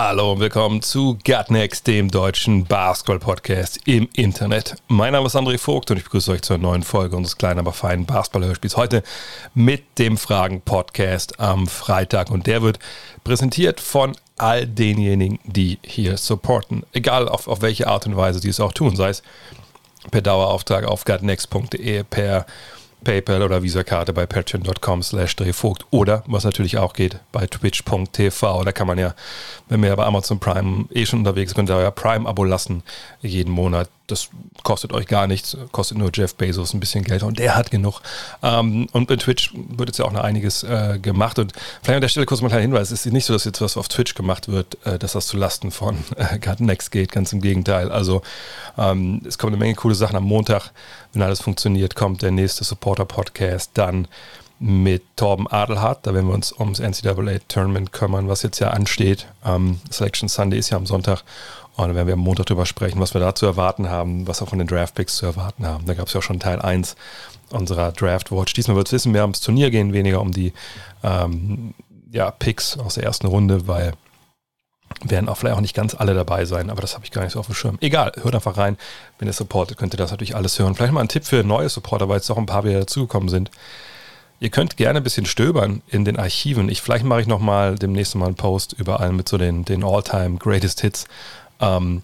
Hallo und willkommen zu Gutnext, dem deutschen Basketball-Podcast im Internet. Mein Name ist André Vogt und ich begrüße euch zur neuen Folge unseres kleinen, aber feinen Basketball-Hörspiels. Heute mit dem Fragen-Podcast am Freitag und der wird präsentiert von all denjenigen, die hier supporten. Egal auf, auf welche Art und Weise sie es auch tun, sei es per Dauerauftrag auf gutnext.de, per PayPal oder Visa-Karte bei patreon.com slash drehvogt oder, was natürlich auch geht, bei twitch.tv. Da kann man ja, wenn wir ja bei Amazon Prime eh schon unterwegs sind, könnt ihr euer Prime-Abo lassen jeden Monat. Das kostet euch gar nichts, kostet nur Jeff Bezos ein bisschen Geld und der hat genug. Ähm, und bei Twitch wird jetzt ja auch noch einiges äh, gemacht und vielleicht an der Stelle kurz mal ein kleiner Hinweis, es ist nicht so, dass jetzt was auf Twitch gemacht wird, äh, dass das zu Lasten von äh, Next geht, ganz im Gegenteil. Also ähm, es kommen eine Menge coole Sachen am Montag, wenn alles funktioniert, kommt der nächste Supporter-Podcast dann mit Torben Adelhardt. Da werden wir uns ums NCAA-Tournament kümmern, was jetzt ja ansteht. Ähm, Selection Sunday ist ja am Sonntag. Und dann werden wir am Montag darüber sprechen, was wir da zu erwarten haben, was auch von den Draft-Picks zu erwarten haben. Da gab es ja auch schon Teil 1 unserer Draft-Watch. Diesmal wird es wissen, mehr ums Turnier gehen, weniger um die ähm, ja, Picks aus der ersten Runde, weil werden auch vielleicht auch nicht ganz alle dabei sein, aber das habe ich gar nicht so auf dem Schirm. Egal, hört einfach rein. Wenn ihr supportet, könnt ihr das natürlich alles hören. Vielleicht mal ein Tipp für neue Supporter, weil jetzt auch ein paar wieder dazugekommen sind. Ihr könnt gerne ein bisschen stöbern in den Archiven. Ich, vielleicht mache ich nochmal demnächst mal einen Post überall mit so den, den All-Time Greatest Hits ähm,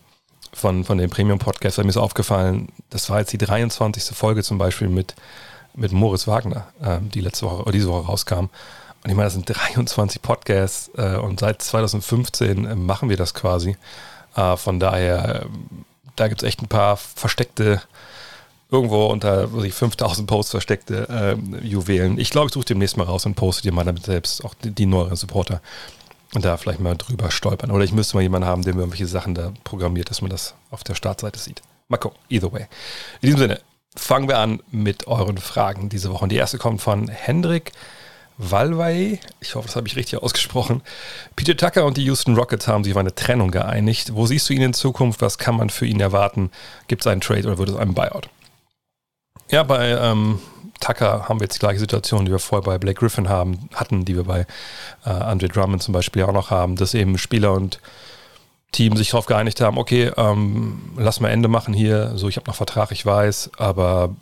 von, von dem Premium-Podcast. Mir ist aufgefallen, das war jetzt die 23. Folge zum Beispiel mit, mit Moritz Wagner, ähm, die letzte Woche oder diese Woche rauskam. Und ich meine, das sind 23 Podcasts äh, und seit 2015 äh, machen wir das quasi. Äh, von daher, äh, da gibt es echt ein paar versteckte, irgendwo unter was ich, 5000 Posts versteckte äh, Juwelen. Ich glaube, ich suche demnächst mal raus und poste dir mal damit selbst auch die, die neueren Supporter da vielleicht mal drüber stolpern. Oder ich müsste mal jemanden haben, der mir irgendwelche Sachen da programmiert, dass man das auf der Startseite sieht. Mal gucken, either way. In diesem Sinne, fangen wir an mit euren Fragen diese Woche. Und die erste kommt von Hendrik Valvay, ich hoffe, das habe ich richtig ausgesprochen. Peter Tucker und die Houston Rockets haben sich auf eine Trennung geeinigt. Wo siehst du ihn in Zukunft? Was kann man für ihn erwarten? Gibt es einen Trade oder wird es einen Buyout? Ja, bei ähm, Tucker haben wir jetzt die gleiche Situation, die wir vorher bei Blake Griffin haben, hatten, die wir bei äh, Andre Drummond zum Beispiel auch noch haben, dass eben Spieler und Team sich darauf geeinigt haben, okay, ähm, lass mal Ende machen hier, so ich habe noch Vertrag, ich weiß, aber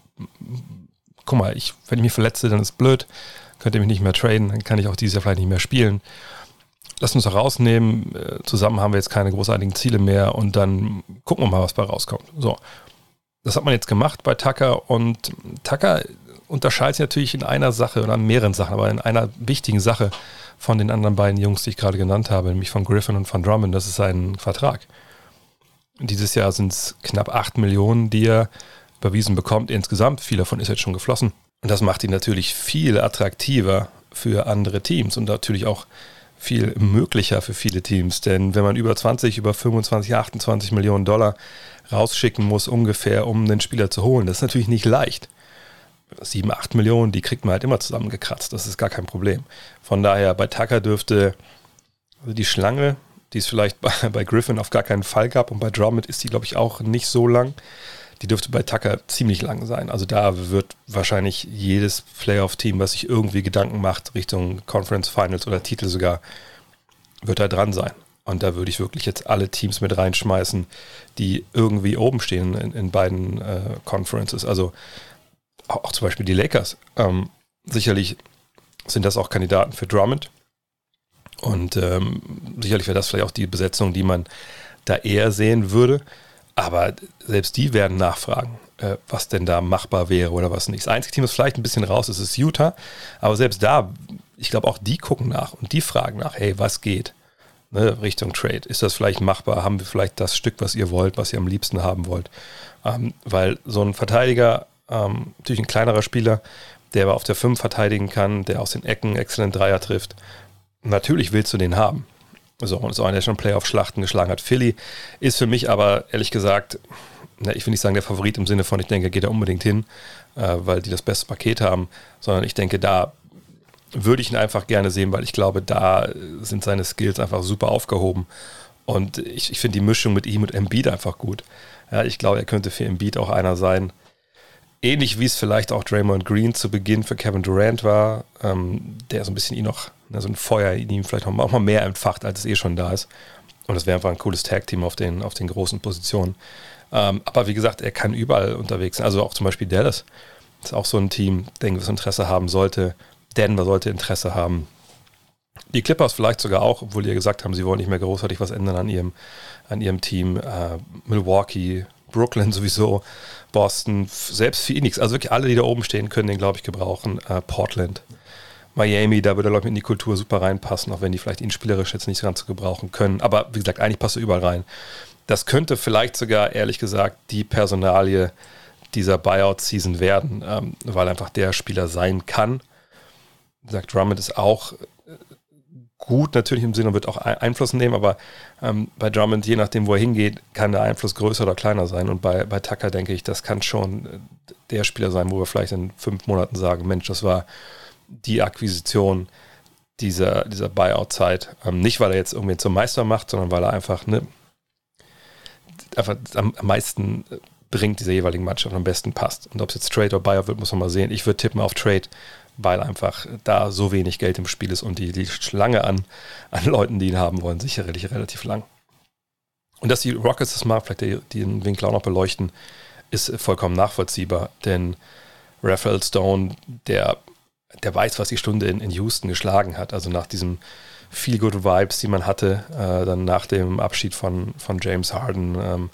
guck mal, ich, wenn ich mich verletze, dann ist blöd könnt ihr mich nicht mehr traden, dann kann ich auch dieses Jahr vielleicht nicht mehr spielen. Lasst uns rausnehmen. Äh, zusammen haben wir jetzt keine großartigen Ziele mehr und dann gucken wir mal, was bei rauskommt. So. Das hat man jetzt gemacht bei Tucker und Tucker unterscheidet sich natürlich in einer Sache oder in mehreren Sachen, aber in einer wichtigen Sache von den anderen beiden Jungs, die ich gerade genannt habe, nämlich von Griffin und von Drummond. Das ist sein Vertrag. Dieses Jahr sind es knapp 8 Millionen, die er überwiesen bekommt insgesamt. Viel davon ist jetzt schon geflossen. Und das macht ihn natürlich viel attraktiver für andere Teams und natürlich auch viel möglicher für viele Teams. Denn wenn man über 20, über 25, 28 Millionen Dollar rausschicken muss, ungefähr, um einen Spieler zu holen, das ist natürlich nicht leicht. 7, 8 Millionen, die kriegt man halt immer zusammengekratzt. Das ist gar kein Problem. Von daher, bei Tucker dürfte also die Schlange, die es vielleicht bei, bei Griffin auf gar keinen Fall gab und bei Drummond ist die, glaube ich, auch nicht so lang die dürfte bei Tucker ziemlich lang sein. Also da wird wahrscheinlich jedes Playoff-Team, was sich irgendwie Gedanken macht, Richtung Conference Finals oder Titel sogar, wird da dran sein. Und da würde ich wirklich jetzt alle Teams mit reinschmeißen, die irgendwie oben stehen in, in beiden äh, Conferences. Also auch, zum Beispiel die Lakers. Ähm, sicherlich sind das auch Kandidaten für Drummond. Und ähm, sicherlich wäre das vielleicht auch die Besetzung, die man da eher sehen würde. Aber selbst die werden nachfragen, äh, was denn da machbar wäre oder was nicht. Das einzige Team, das vielleicht ein bisschen raus ist, ist Utah. Aber selbst da, ich glaube, auch die gucken nach und die fragen nach, hey, was geht? Ne, Richtung Trade. Ist das vielleicht machbar? Haben wir vielleicht das Stück, was ihr wollt, was ihr am liebsten haben wollt? Ähm, weil so ein Verteidiger, ähm, natürlich ein kleinerer Spieler, der aber auf der 5 verteidigen kann, der aus den Ecken exzellent Dreier trifft, natürlich willst du den haben. So, und ist auch einer, der schon Playoff-Schlachten geschlagen hat. Philly ist für mich aber, ehrlich gesagt, na, ich will nicht sagen der Favorit im Sinne von, ich denke, geht er unbedingt hin, äh, weil die das beste Paket haben, sondern ich denke, da würde ich ihn einfach gerne sehen, weil ich glaube, da sind seine Skills einfach super aufgehoben. Und ich, ich finde die Mischung mit ihm und Embiid einfach gut. Ja, ich glaube, er könnte für Embiid auch einer sein. Ähnlich wie es vielleicht auch Draymond Green zu Beginn für Kevin Durant war, ähm, der so ein bisschen ihn noch, ne, so ein Feuer in ihm vielleicht auch mal mehr entfacht, als es eh schon da ist. Und das wäre einfach ein cooles Tag-Team auf den, auf den großen Positionen. Ähm, aber wie gesagt, er kann überall unterwegs sein. Also auch zum Beispiel Dallas ist auch so ein Team, denke ich, was Interesse haben sollte. Denver sollte Interesse haben. Die Clippers vielleicht sogar auch, obwohl die ja gesagt haben, sie wollen nicht mehr großartig was ändern an ihrem, an ihrem Team. Äh, Milwaukee, Brooklyn sowieso, Boston, selbst Phoenix. Also wirklich alle, die da oben stehen, können den, glaube ich, gebrauchen. Äh, Portland, Miami, da würde glaube ich, in die Kultur super reinpassen, auch wenn die vielleicht ihn spielerisch jetzt nicht ganz so gebrauchen können. Aber wie gesagt, eigentlich passt er überall rein. Das könnte vielleicht sogar, ehrlich gesagt, die Personalie dieser Buyout-Season werden, ähm, weil einfach der Spieler sein kann. Wie gesagt, Drummond ist auch gut natürlich im Sinne und wird auch Einfluss nehmen, aber ähm, bei Drummond, je nachdem, wo er hingeht, kann der Einfluss größer oder kleiner sein. Und bei, bei Tucker denke ich, das kann schon äh, der Spieler sein, wo wir vielleicht in fünf Monaten sagen, Mensch, das war die Akquisition dieser, dieser Buyout-Zeit. Ähm, nicht, weil er jetzt irgendwie zum Meister macht, sondern weil er einfach, ne, einfach am, am meisten bringt dieser jeweiligen Mannschaft am besten passt. Und ob es jetzt Trade oder Buyout wird, muss man mal sehen. Ich würde tippen auf Trade, weil einfach da so wenig Geld im Spiel ist und die, die Schlange an, an Leuten, die ihn haben wollen, sicherlich relativ lang. Und dass die Rockets das mal, vielleicht den Winkel auch noch beleuchten, ist vollkommen nachvollziehbar, denn Raphael Stone, der, der weiß, was die Stunde in, in Houston geschlagen hat. Also nach diesem Feel Good Vibes, die man hatte, äh, dann nach dem Abschied von, von James Harden, ähm,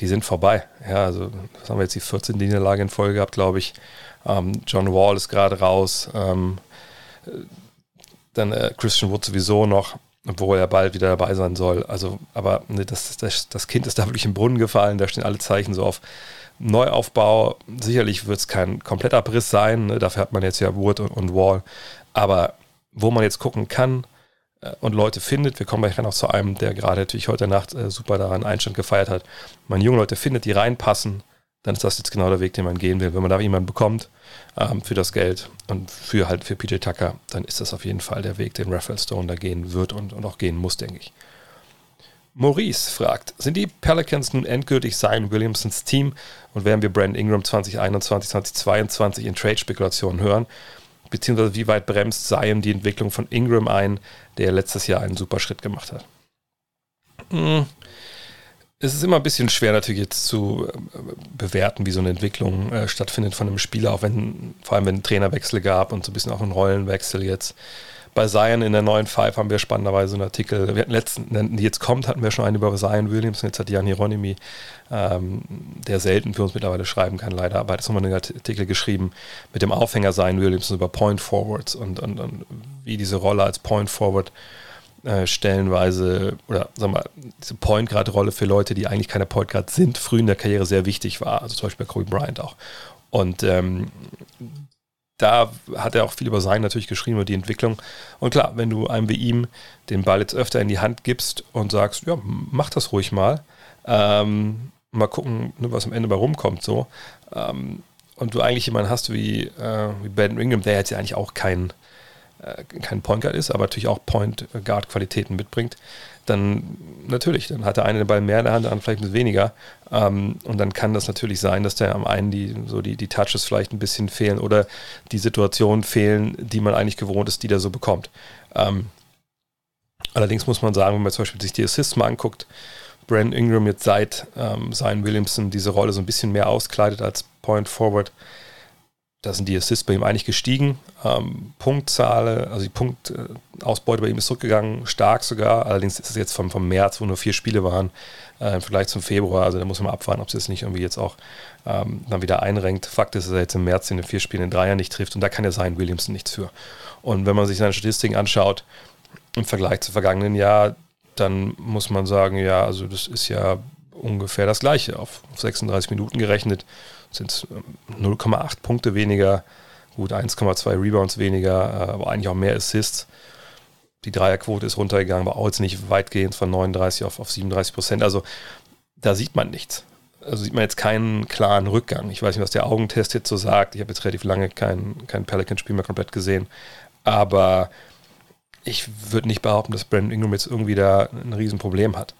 die sind vorbei. Ja, also, was haben wir jetzt, die 14. Niederlage in Folge gehabt, glaube ich. Ähm, John Wall ist gerade raus. Ähm, dann äh, Christian Wood sowieso noch, obwohl er bald wieder dabei sein soll. Also, aber ne, das, das, das Kind ist da wirklich im Brunnen gefallen. Da stehen alle Zeichen so auf Neuaufbau. Sicherlich wird es kein Komplettabriss sein. Ne? Dafür hat man jetzt ja Wood und, und Wall. Aber wo man jetzt gucken kann, äh, und Leute findet, wir kommen gleich noch zu einem, der gerade natürlich heute Nacht äh, super daran Einstand gefeiert hat, man junge Leute findet, die reinpassen, dann ist das jetzt genau der Weg, den man gehen will. Wenn man da jemanden bekommt ähm, für das Geld und für halt für PJ Tucker, dann ist das auf jeden Fall der Weg, den Raphael Stone da gehen wird und, und auch gehen muss, denke ich. Maurice fragt, sind die Pelicans nun endgültig Zion Williamsons Team und werden wir Brandon Ingram 2021, 2022 in Trade-Spekulationen hören? Beziehungsweise wie weit bremst Zion die Entwicklung von Ingram ein, der letztes Jahr einen super Schritt gemacht hat? Hm es ist immer ein bisschen schwer natürlich jetzt zu äh, bewerten, wie so eine Entwicklung äh, stattfindet von einem Spieler, auch wenn, vor allem wenn ein Trainerwechsel gab und so ein bisschen auch ein Rollenwechsel jetzt. Bei Zion in der neuen Five haben wir spannenderweise einen Artikel, wir hatten letzten, die jetzt kommt, hatten wir schon einen über Zion Williams und jetzt hat Jan Hieronymi, ähm, der selten für uns mittlerweile schreiben kann, leider, aber jetzt nochmal einen Artikel geschrieben mit dem Aufhänger Zion Williams über Point Forwards und, und, und wie diese Rolle als Point Forward äh, stellenweise, oder sagen wir mal, diese Point Guard-Rolle für Leute, die eigentlich keine Point Guard sind, früh in der Karriere sehr wichtig war. Also zum Beispiel bei Kobe Bryant auch. Und ähm, da hat er auch viel über sein natürlich geschrieben, über die Entwicklung. Und klar, wenn du einem wie ihm den Ball jetzt öfter in die Hand gibst und sagst, ja, mach das ruhig mal, ähm, mal gucken, ne, was am Ende bei rumkommt, so. Ähm, und du eigentlich jemanden hast wie, äh, wie Ben Ingram, der jetzt ja eigentlich auch kein, äh, kein Point Guard ist, aber natürlich auch Point Guard Qualitäten mitbringt, dann natürlich, dann hat der eine den Ball mehr in der Hand, der andere vielleicht ein bisschen weniger. Ähm, und dann kann das natürlich sein, dass der am einen die, so die, die Touches vielleicht ein bisschen fehlen oder die Situationen fehlen, die man eigentlich gewohnt ist, die der so bekommt. Ähm, allerdings muss man sagen, wenn man zum Beispiel sich die Assists mal anguckt, Brandon Ingram jetzt seit ähm, Zion Williamson diese Rolle so ein bisschen mehr auskleidet als Point Forward, da sind die Assists bei ihm eigentlich gestiegen. Ähm, Punktzahl, also die Punktausbeute bei ihm ist zurückgegangen, stark sogar. Allerdings ist es jetzt vom, vom März, wo nur vier Spiele waren, äh, im Vergleich zum Februar. Also da muss man abwarten, ob es jetzt nicht irgendwie jetzt auch ähm, dann wieder einrenkt. Fakt ist, dass er jetzt im März in den vier Spielen in Dreier nicht trifft und da kann ja sein Williamson nichts für. Und wenn man sich seine Statistiken anschaut, im Vergleich zum vergangenen Jahr, dann muss man sagen, ja, also das ist ja ungefähr das gleiche. Auf 36 Minuten gerechnet sind es 0,8 Punkte weniger, gut 1,2 Rebounds weniger, äh, aber eigentlich auch mehr Assists. Die Dreierquote ist runtergegangen, aber auch jetzt nicht weitgehend von 39 auf, auf 37 Prozent. Also da sieht man nichts. Also sieht man jetzt keinen klaren Rückgang. Ich weiß nicht, was der Augentest jetzt so sagt. Ich habe jetzt relativ lange kein, kein Pelican-Spiel mehr komplett gesehen. Aber ich würde nicht behaupten, dass Brandon Ingram jetzt irgendwie da ein Riesenproblem hat.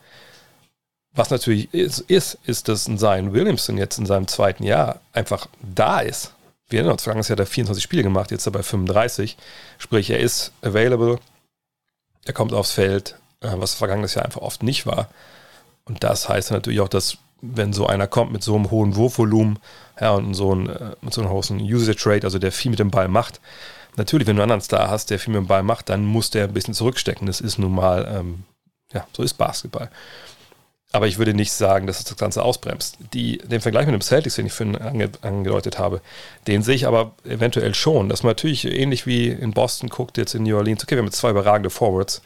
Was natürlich ist, ist, ist, dass ein Zion Williamson jetzt in seinem zweiten Jahr einfach da ist. Wir erinnern uns, vergangenes Jahr hat er 24 Spiele gemacht, jetzt dabei 35. Sprich, er ist available, er kommt aufs Feld, äh, was vergangenes Jahr einfach oft nicht war. Und das heißt natürlich auch, dass wenn so einer kommt mit so einem hohen Wurfvolumen ja, und so, ein, äh, mit so einem großen Usage Rate, also der viel mit dem Ball macht, natürlich, wenn du einen anderen Star hast, der viel mit dem Ball macht, dann muss der ein bisschen zurückstecken. Das ist nun mal, ähm, ja, so ist Basketball. Aber ich würde nicht sagen, dass es das Ganze ausbremst. Die, den Vergleich mit dem Celtics, den ich vorhin ange, angedeutet habe, den sehe ich aber eventuell schon. Dass man natürlich ähnlich wie in Boston guckt, jetzt in New Orleans, okay, wir haben jetzt zwei überragende Forwards.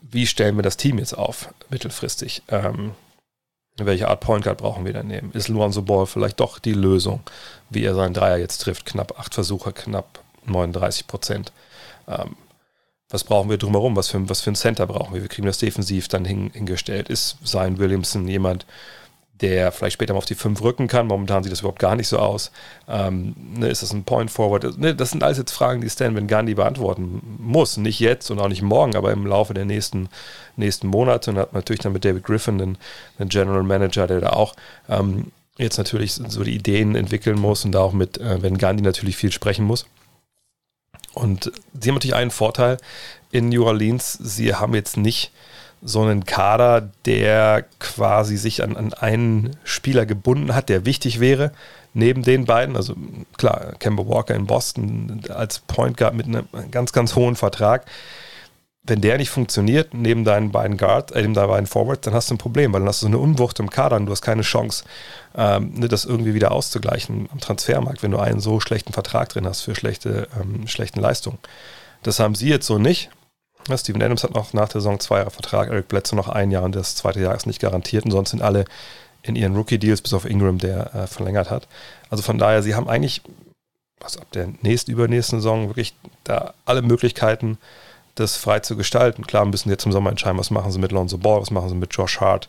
Wie stellen wir das Team jetzt auf, mittelfristig? Ähm, welche Art Point Guard brauchen wir dann nehmen? Ist Luanzo Ball vielleicht doch die Lösung, wie er seinen Dreier jetzt trifft? Knapp acht Versuche, knapp 39 Prozent. Ähm, was brauchen wir drumherum? Was für, was für ein Center brauchen wir? Wie kriegen wir das defensiv dann hin, hingestellt? Ist sein Williamson jemand, der vielleicht später mal auf die 5 rücken kann? Momentan sieht das überhaupt gar nicht so aus. Ähm, ne, ist das ein Point Forward? Ne, das sind alles jetzt Fragen, die Stan Van Gundy beantworten muss. Nicht jetzt und auch nicht morgen, aber im Laufe der nächsten, nächsten Monate. Und hat natürlich dann mit David Griffin einen, einen General Manager, der da auch ähm, jetzt natürlich so die Ideen entwickeln muss und da auch mit äh, Van Gundy natürlich viel sprechen muss. Und sie haben natürlich einen Vorteil in New Orleans. Sie haben jetzt nicht so einen Kader, der quasi sich an, an einen Spieler gebunden hat, der wichtig wäre, neben den beiden. Also klar, Kemba Walker in Boston als Point Guard mit einem ganz, ganz hohen Vertrag wenn der nicht funktioniert, neben deinen beiden Guards, äh, neben deinen beiden Forwards, dann hast du ein Problem, weil dann hast du so eine Unwucht im Kader und du hast keine Chance, ähm, ne, das irgendwie wieder auszugleichen am Transfermarkt, wenn du einen so schlechten Vertrag drin hast für schlechte, ähm, schlechten Leistungen. Das haben sie jetzt so nicht. Ja, Steven Adams hat noch nach der Saison zwei Jahre Vertrag, Eric Bledsoe noch ein Jahr und das zweite Jahr ist nicht garantiert und sonst sind alle in ihren Rookie-Deals, bis auf Ingram, der äh, verlängert hat. Also von daher, sie haben eigentlich, was ab der nächsten, übernächsten Saison wirklich da alle Möglichkeiten, das frei zu gestalten. Klar müssen jetzt im Sommer entscheiden, was machen sie mit Lonzo Ball, was machen sie mit Josh Hart,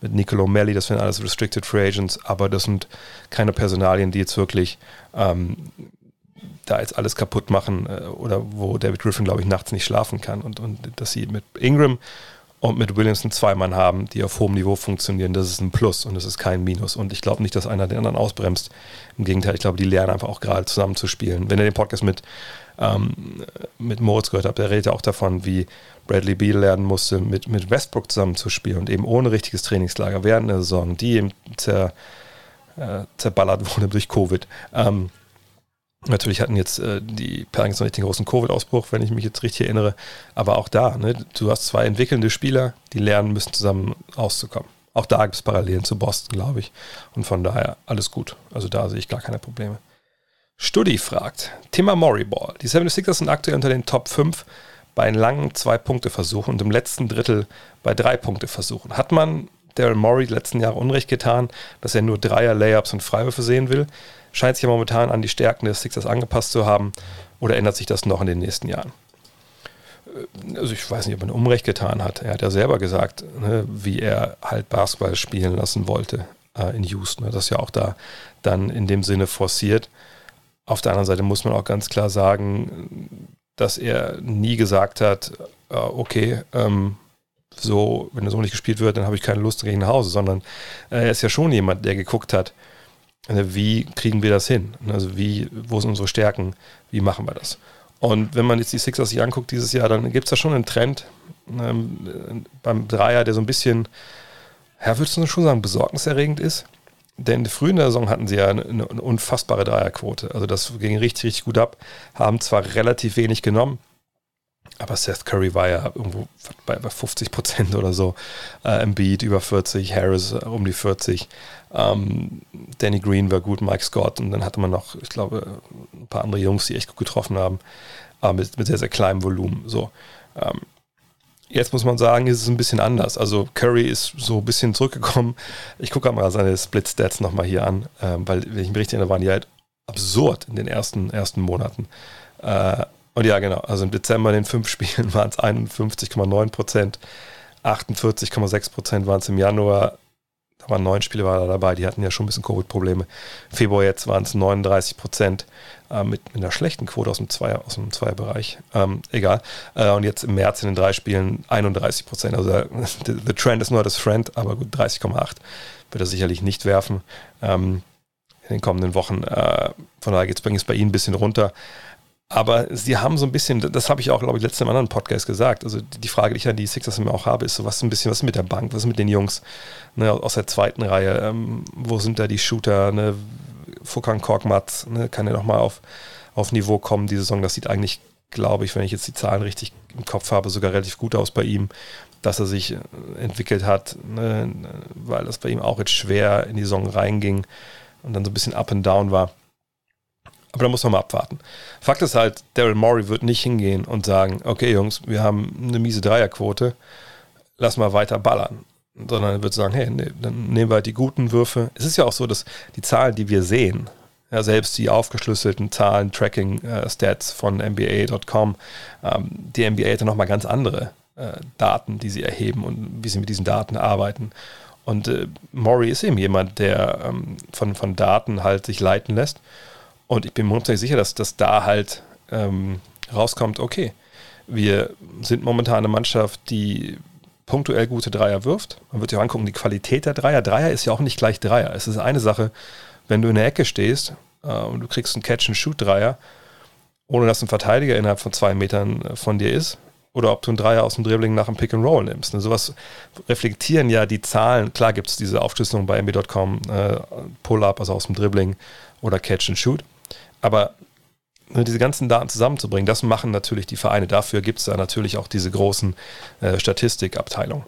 mit Nicolo Melli, das sind alles Restricted Free Agents, aber das sind keine Personalien, die jetzt wirklich ähm, da jetzt alles kaputt machen äh, oder wo David Griffin, glaube ich, nachts nicht schlafen kann. Und, und dass sie mit Ingram und mit Williamson zwei Mann haben, die auf hohem Niveau funktionieren, das ist ein Plus und das ist kein Minus. Und ich glaube nicht, dass einer den anderen ausbremst. Im Gegenteil, ich glaube, die lernen einfach auch gerade zusammen zu spielen. Wenn ihr den Podcast mit ähm, mit Moritz gehört habe, der redet ja auch davon, wie Bradley Beal lernen musste, mit, mit Westbrook zusammen zu spielen und eben ohne richtiges Trainingslager während der Saison, die eben zer, äh, zerballert wurde durch Covid. Ähm, Natürlich hatten jetzt äh, die Pelicans noch nicht den großen Covid-Ausbruch, wenn ich mich jetzt richtig erinnere. Aber auch da, ne, du hast zwei entwickelnde Spieler, die lernen müssen, zusammen auszukommen. Auch da gibt es Parallelen zu Boston, glaube ich. Und von daher alles gut. Also da sehe ich gar keine Probleme. Studi fragt, Thema Moriball. Die 76ers sind aktuell unter den Top 5 bei langen Zwei-Punkte-Versuch und im letzten Drittel bei Drei-Punkte-Versuchen. Hat man Daryl Morey die letzten Jahre Unrecht getan, dass er nur Dreier, Layups und Freiwürfe sehen will? Scheint sich ja momentan an die Stärken des Sixers angepasst zu haben oder ändert sich das noch in den nächsten Jahren? Äh, also ich weiß nicht, ob er Unrecht getan hat. Er hat ja selber gesagt, ne, wie er halt Basketball spielen lassen wollte äh, in Houston. Das ist ja auch da dann in dem Sinne forciert. Auf der anderen Seite muss man auch ganz klar sagen, dass er nie gesagt hat, äh, okay, ähm, so, wenn er so nicht gespielt wird, dann habe ich keine Lust, gegen nach Hause, sondern äh, er ist ja schon jemand, der geguckt hat, wie kriegen wir das hin? Also wie, wo sind unsere Stärken? Wie machen wir das? Und wenn man jetzt die Sixers sich anguckt dieses Jahr, dann gibt es da schon einen Trend ähm, beim Dreier, der so ein bisschen, ja, würdest du schon sagen, besorgniserregend ist. Denn früh in der Saison hatten sie ja eine, eine, unfassbare Dreierquote. Also das ging richtig, richtig gut ab. Haben zwar relativ wenig genommen, aber Seth Curry war ja irgendwo bei, bei 50 Prozent oder so. Äh, Embiid über 40, Harris äh, um die 40. Ähm, Danny Green war gut, Mike Scott und dann hatte man noch, ich glaube, ein paar andere Jungs, die echt gut getroffen haben, aber mit, mit sehr, sehr kleinem Volumen. So. Ähm, Jetzt muss man sagen, ist es ein bisschen anders. Also Curry ist so ein bisschen zurückgekommen. Ich gucke mal seine Split-Stats nochmal hier an, ähm, weil, wenn ich mich richtig erinnere, waren die halt absurd in den ersten, ersten Monaten. Äh, Und ja, genau. Also im Dezember in den fünf Spielen waren es 51,9 Prozent, 48,6 Prozent waren es im Januar. Da waren neun Spiele war da dabei, die hatten ja schon ein bisschen Covid-Probleme. Februar jetzt waren es 39 Prozent äh, mit, mit, einer schlechten Quote aus dem Zweier, aus dem Zweierbereich. Ähm, egal. Äh, und jetzt im März in den drei Spielen 31 Prozent. Also the, the trend is not a friend, aber gut, 30,8 wird er sicherlich nicht werfen. Ähm, in den kommenden Wochen. Äh, von daher geht es bei Ihnen ein bisschen runter. Aber sie haben so ein bisschen, das habe ich auch, glaube ich, in einem anderen Podcast gesagt. Also die Frage, die ich an die Sixers immer auch habe, ist so, was ein bisschen, was mit der Bank, was ist mit den Jungs ne, aus der zweiten Reihe? Ähm, wo sind da die Shooter? Ne? Fukan Korkmaz ne, kann ja nochmal auf, auf Niveau kommen die Saison. Das sieht eigentlich, glaube ich, wenn ich jetzt die Zahlen richtig im Kopf habe, sogar relativ gut aus bei ihm, dass er sich äh, entwickelt hat, ne, weil das bei ihm auch jetzt schwer in die Saison reinging und dann so ein bisschen up and down war. Aber da muss man mal abwarten. Fakt ist halt, Daryl Morey wird nicht hingehen und sagen, okay Jungs, wir haben eine miese Dreierquote, lass mal weiter ballern. Sondern er wird sagen, hey, nee, dann nehmen wir halt die guten Würfe. Es ist ja auch so, dass die Zahlen, die wir sehen, ja, selbst die aufgeschlüsselten Zahlen, Tracking-Stats äh, von NBA.com, ähm, die NBA hat ja nochmal ganz andere äh, Daten, die sie erheben und wie sie mit diesen Daten arbeiten. Und äh, Maury ist eben jemand, der ähm, von, von Daten halt sich leiten lässt. Und ich bin mir hundertprozentig sicher, dass das da halt ähm, rauskommt, okay, wir sind momentan eine Mannschaft, die punktuell gute Dreier wirft. Man wird sich auch angucken, die Qualität der Dreier. Dreier ist ja auch nicht gleich Dreier. Es ist eine Sache, wenn du in der Ecke stehst äh, und du kriegst einen Catch-and-Shoot-Dreier, ohne dass ein Verteidiger innerhalb von zwei Metern äh, von dir ist, oder ob du einen Dreier aus dem Dribbling nach dem Pick and Roll nimmst. Ne, sowas reflektieren ja die Zahlen. Klar gibt es diese Aufschlüsselung bei MB.com, äh, Pull-up, also aus dem Dribbling oder Catch and Shoot. Aber ne, diese ganzen Daten zusammenzubringen, das machen natürlich die Vereine. Dafür gibt es da natürlich auch diese großen äh, Statistikabteilungen.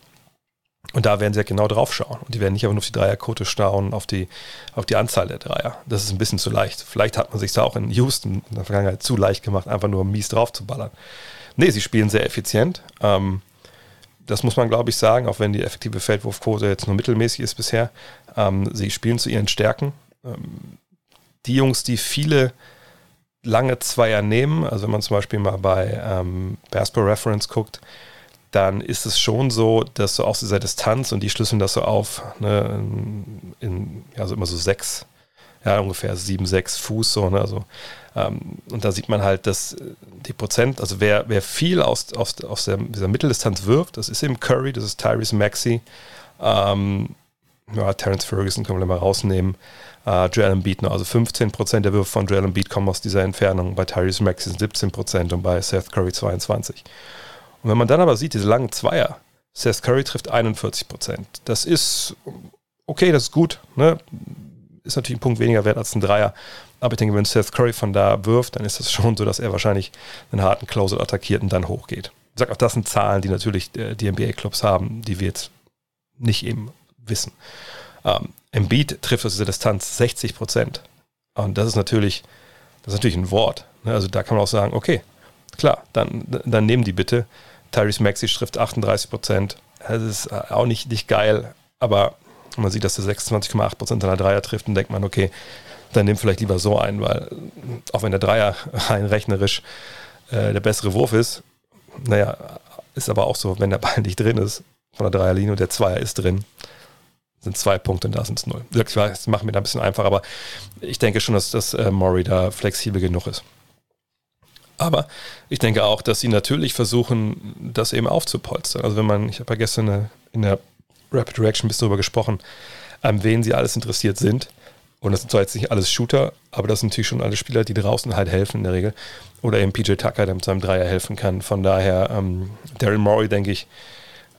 Und da werden sie ja genau drauf schauen. Und die werden nicht einfach nur auf die Dreierquote schauen, auf die, auf die Anzahl der Dreier. Das ist ein bisschen zu leicht. Vielleicht hat man sich da auch in Houston in der Vergangenheit zu leicht gemacht, einfach nur mies drauf zu ballern. Nee, sie spielen sehr effizient. Ähm, das muss man, glaube ich, sagen, auch wenn die effektive Feldwurfquote jetzt nur mittelmäßig ist bisher. Ähm, sie spielen zu ihren Stärken. Ähm, die Jungs, die viele lange Zweier nehmen, also wenn man zum Beispiel mal bei ähm, Basketball Reference guckt, dann ist es schon so, dass so aus dieser Distanz und die schlüsseln das so auf, ne, in, in ja, so immer so sechs, ja, ungefähr sieben, sechs Fuß, so, ne, also, ähm, und da sieht man halt, dass die Prozent, also wer, wer viel aus, aus, aus der, dieser Mitteldistanz wirft, das ist eben Curry, das ist Tyrese Maxey, ähm, ja, Terence Ferguson können wir mal rausnehmen, äh, Joel Embiid noch. Also 15% der Würfe von Joel Embiid kommen aus dieser Entfernung. Bei Tyrese Maxey sind 17% und bei Seth Curry 22%. Und wenn man dann aber sieht, diese langen Zweier, Seth Curry trifft 41%. Das ist okay, das ist gut. Ne? Ist natürlich ein Punkt weniger wert als ein Dreier. Aber ich denke, wenn Seth Curry von da wirft, dann ist das schon so, dass er wahrscheinlich einen harten Closer attackiert und dann hochgeht. Ich sage auch, das sind Zahlen, die natürlich äh, die NBA-Clubs haben, die wir jetzt nicht eben wissen. Ähm, Embiid trifft aus dieser Distanz 60 Prozent. Und das ist natürlich, das ist natürlich ein Wort. Ne? Also da kann man auch sagen, okay, klar, dann, dann nehmen die bitte. Tyrese Maxi trifft 38 Prozent. Das ist auch nicht, nicht geil, aber man sieht, dass er 26,8 Prozent seiner Dreier trifft und denkt man, okay, dann nimm vielleicht lieber so ein, weil auch wenn der Dreier rein rechnerisch äh, der bessere Wurf ist, naja, ist aber auch so, wenn der Ball nicht drin ist von der Dreierlinie und der Zweier ist drin, sind zwei Punkte und da sind es null. Ich weiß, das macht mir da ein bisschen einfach, aber ich denke schon, dass, dass äh, Maury da flexibel genug ist. Aber ich denke auch, dass sie natürlich versuchen, das eben aufzupolstern. Also wenn man, ich habe ja gestern eine, in der Rapid Reaction ein bisschen darüber gesprochen, an wen sie alles interessiert sind. Und das sind zwar jetzt nicht alles Shooter, aber das sind natürlich schon alle Spieler, die draußen halt helfen in der Regel. Oder eben PJ Tucker, der mit seinem Dreier helfen kann. Von daher, ähm, Daryl Morey, denke ich,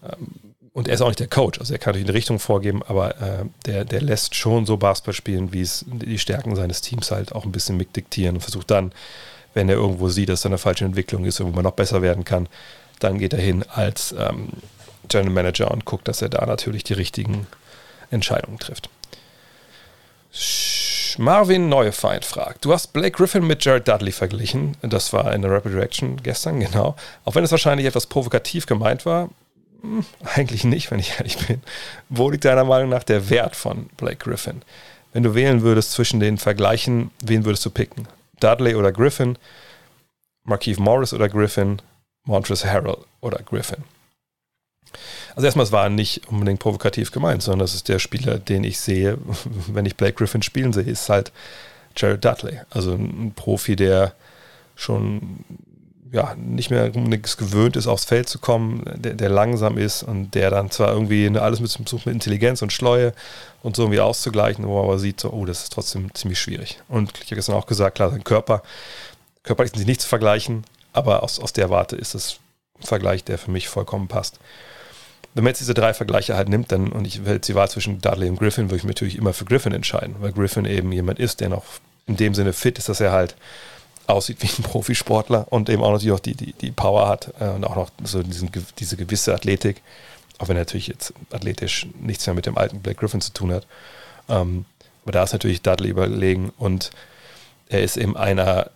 ähm, und er ist auch nicht der Coach, also er kann natürlich eine Richtung vorgeben, aber äh, der, der lässt schon so Basketball spielen, wie es die Stärken seines Teams halt auch ein bisschen mitdiktieren und versucht dann, wenn er irgendwo sieht, dass da eine falsche Entwicklung ist, wo man noch besser werden kann, dann geht er hin als ähm, General Manager und guckt, dass er da natürlich die richtigen Entscheidungen trifft. Marvin Neufeind fragt, du hast Blake Griffin mit Jared Dudley verglichen. Das war in der Rapid Reaction gestern, genau. Auch wenn es wahrscheinlich etwas provokativ gemeint war, eigentlich nicht, wenn ich ehrlich bin. Wo liegt deiner Meinung nach der Wert von Blake Griffin? Wenn du wählen würdest zwischen den Vergleichen, wen würdest du picken? Dudley oder Griffin? Markeith Morris oder Griffin, Montrezl Harrell oder Griffin. Also erstmal, es war nicht unbedingt provokativ gemeint, sondern das ist der Spieler, den ich sehe, wenn ich Blake Griffin spielen sehe, ist halt Jared Dudley. Also ein Profi, der schon ja, nicht mehr nichts gewöhnt ist, aufs Feld zu kommen, der, der, langsam ist und der dann zwar irgendwie alles mit, mit Intelligenz und Schleue und so irgendwie auszugleichen, wo man aber sieht, so, oh, das ist trotzdem ziemlich schwierig. Und ich habe gestern auch gesagt, klar, sein Körper, körperlich sind sie nicht zu vergleichen, aber aus, aus der Warte ist es ein Vergleich, der für mich vollkommen passt. Wenn man jetzt diese drei Vergleiche halt nimmt, dann, und ich hätte die Wahl zwischen Dudley und Griffin, würde ich mich natürlich immer für Griffin entscheiden, weil Griffin eben jemand ist, der noch in dem Sinne fit ist, dass er halt aussieht wie ein Profisportler und eben auch natürlich auch die, die, die Power hat äh, und auch noch so diesen, diese gewisse Athletik, auch wenn er natürlich jetzt athletisch nichts mehr mit dem alten Blake Griffin zu tun hat. Ähm, aber da ist natürlich Dudley überlegen und er ist eben einer,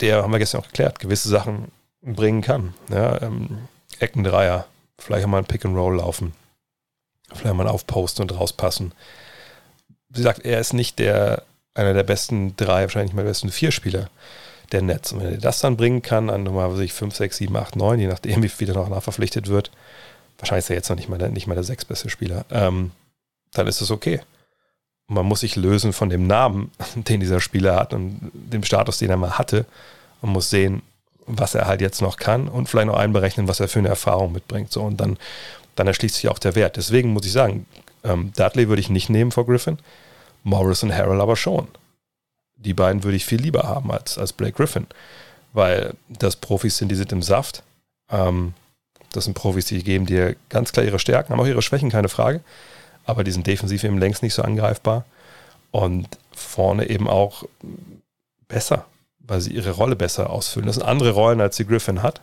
der, haben wir gestern auch geklärt, gewisse Sachen bringen kann. Ja, ähm, Eckendreier, vielleicht mal ein Pick and Roll laufen, vielleicht mal aufposten und rauspassen. Sie sagt, er ist nicht der einer der besten drei, wahrscheinlich mal besten vier Spieler der Netz. Und wenn er das dann bringen kann, an Nummer 5, 6, 7, 8, 9, je nachdem, wie viel noch nachverpflichtet wird, wahrscheinlich ist er jetzt noch nicht mal der, nicht mal der sechstbeste Spieler, ähm, dann ist es okay. Und man muss sich lösen von dem Namen, den dieser Spieler hat und dem Status, den er mal hatte und muss sehen, was er halt jetzt noch kann und vielleicht noch einberechnen, was er für eine Erfahrung mitbringt. So, und dann, dann erschließt sich auch der Wert. Deswegen muss ich sagen, ähm, Dudley würde ich nicht nehmen vor Griffin. Morris und Harrell aber schon. Die beiden würde ich viel lieber haben als, als Blake Griffin, weil das Profis sind, die sind im Saft. Ähm, das sind Profis, die geben dir ganz klar ihre Stärken, haben auch ihre Schwächen, keine Frage. Aber die sind defensiv eben längst nicht so angreifbar. Und vorne eben auch besser, weil sie ihre Rolle besser ausfüllen. Das sind andere Rollen, als die Griffin hat.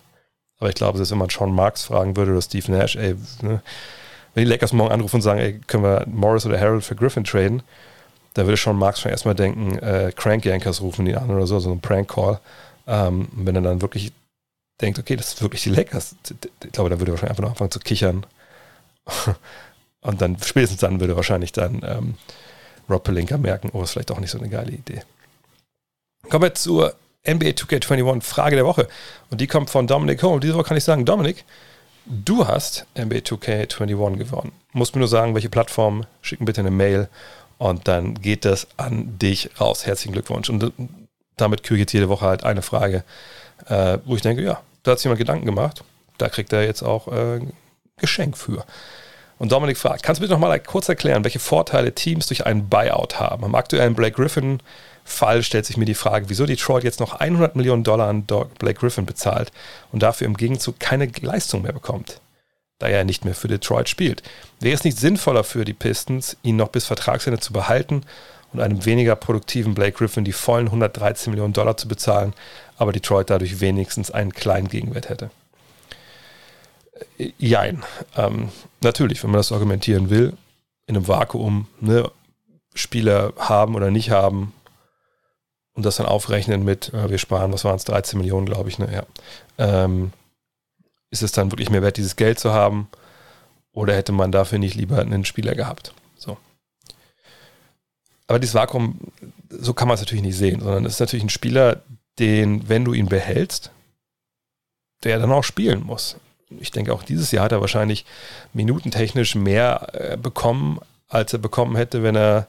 Aber ich glaube, dass wenn man Sean Marks fragen würde oder Steve Nash, ey, ne, wenn die Lakers morgen anrufen und sagen, ey, können wir Morris oder Harold für Griffin traden, da würde schon Marx schon erstmal denken, äh, Crank Yankers rufen die an oder so, so ein Prank-Call. Ähm, wenn er dann wirklich denkt, okay, das ist wirklich die Lakers, ich glaube, dann würde er wahrscheinlich einfach noch anfangen zu kichern. Und dann, spätestens dann würde wahrscheinlich dann ähm, Rob Pelinka merken, oh, ist vielleicht auch nicht so eine geile Idee. Kommen wir zur NBA 2K21 Frage der Woche. Und die kommt von Dominic Home. Diese Woche kann ich sagen, Dominic, du hast NBA 2K21 gewonnen. Muss mir nur sagen, welche Plattform, schicken bitte eine Mail und dann geht das an dich raus. Herzlichen Glückwunsch. Und damit kriege ich jetzt jede Woche halt eine Frage, äh, wo ich denke, ja, da hat sich jemand Gedanken gemacht. Da kriegt er jetzt auch äh, Geschenk für. Und Dominik fragt, kannst du bitte noch mal kurz erklären, welche Vorteile Teams durch einen Buyout haben? Am aktuellen Blake Griffin Fall stellt sich mir die Frage, wieso Detroit jetzt noch 100 Millionen Dollar an Blake Griffin bezahlt und dafür im Gegenzug keine Leistung mehr bekommt da er nicht mehr für Detroit spielt. Wäre es nicht sinnvoller für die Pistons, ihn noch bis Vertragsende zu behalten und einem weniger produktiven Blake Griffin die vollen 113 Millionen Dollar zu bezahlen, aber Detroit dadurch wenigstens einen kleinen Gegenwert hätte? Äh, jein. Ähm, natürlich, wenn man das argumentieren will, in einem Vakuum, ne, Spieler haben oder nicht haben und das dann aufrechnen mit, äh, wir sparen, was waren es, 13 Millionen, glaube ich, ne, ja. Ähm, ist es dann wirklich mehr wert, dieses Geld zu haben? Oder hätte man dafür nicht lieber einen Spieler gehabt? So. Aber dieses Vakuum, so kann man es natürlich nicht sehen, sondern es ist natürlich ein Spieler, den, wenn du ihn behältst, der dann auch spielen muss. Ich denke, auch dieses Jahr hat er wahrscheinlich minutentechnisch mehr äh, bekommen, als er bekommen hätte, wenn er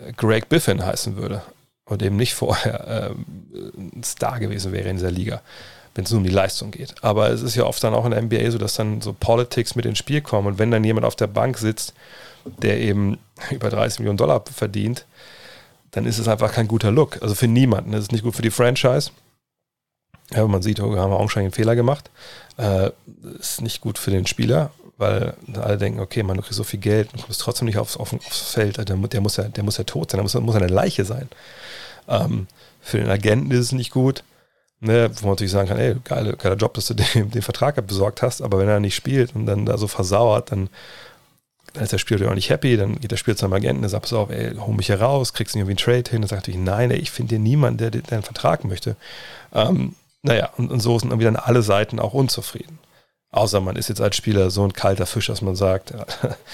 äh, Greg Biffin heißen würde und eben nicht vorher äh, ein Star gewesen wäre in dieser Liga wenn es nur um die Leistung geht. Aber es ist ja oft dann auch in der NBA so, dass dann so Politics mit ins Spiel kommen. Und wenn dann jemand auf der Bank sitzt, der eben über 30 Millionen Dollar verdient, dann ist es einfach kein guter Look. Also für niemanden. Das ist nicht gut für die Franchise. Ja, man sieht, oh, wir haben augenscheinlich einen Fehler gemacht. Äh, ist nicht gut für den Spieler, weil alle denken, okay, man, du kriegst so viel Geld und kommst trotzdem nicht aufs, auf, aufs Feld. Der, der, muss ja, der muss ja tot sein, der muss, muss eine Leiche sein. Ähm, für den Agenten ist es nicht gut. Ne, wo man natürlich sagen kann, ey, geile, geiler Job, dass du den, den Vertrag besorgt hast, aber wenn er nicht spielt und dann da so versauert, dann, dann ist der Spieler auch nicht happy, dann geht der Spieler zum Agenten und sagt, pass auf, ey, hol mich hier raus, kriegst du irgendwie einen Trade hin, dann sagt natürlich, nein, ey, ich finde dir niemanden, der, der einen Vertrag möchte. Ähm, naja, und, und so sind irgendwie dann alle Seiten auch unzufrieden. Außer man ist jetzt als Spieler so ein kalter Fisch, dass man sagt,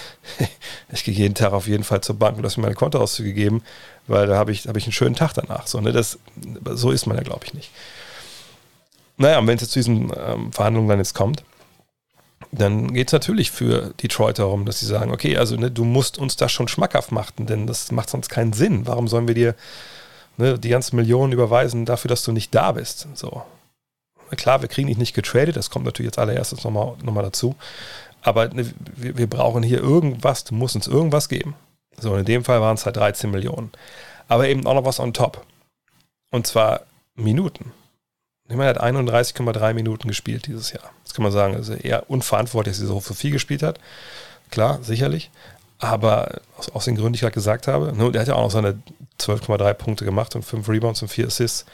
ich gehe jeden Tag auf jeden Fall zur Bank und lasse mir meine Kontoauszüge geben, weil da habe ich, hab ich einen schönen Tag danach. So, ne, das, so ist man ja, glaube ich, nicht. Naja, und wenn es jetzt zu diesen ähm, Verhandlungen dann jetzt kommt, dann geht es natürlich für Detroit darum, dass sie sagen, okay, also ne, du musst uns das schon schmackhaft machen, denn das macht sonst keinen Sinn. Warum sollen wir dir ne, die ganzen Millionen überweisen dafür, dass du nicht da bist? So. Klar, wir kriegen dich nicht getradet, das kommt natürlich jetzt allererstes nochmal noch mal dazu. Aber ne, wir, wir, brauchen hier irgendwas, du musst uns irgendwas geben. So, in dem Fall waren es halt 13 Millionen. Aber eben auch noch was on top. Und zwar Minuten. Er hat 31,3 Minuten gespielt dieses Jahr. Das kann man sagen, also eher unverantwortlich, dass er so viel gespielt hat. Klar, sicherlich. Aber aus, aus den Gründen, die ich gerade gesagt habe, ne, der hat ja auch noch seine 12,3 Punkte gemacht und 5 Rebounds und 4 Assists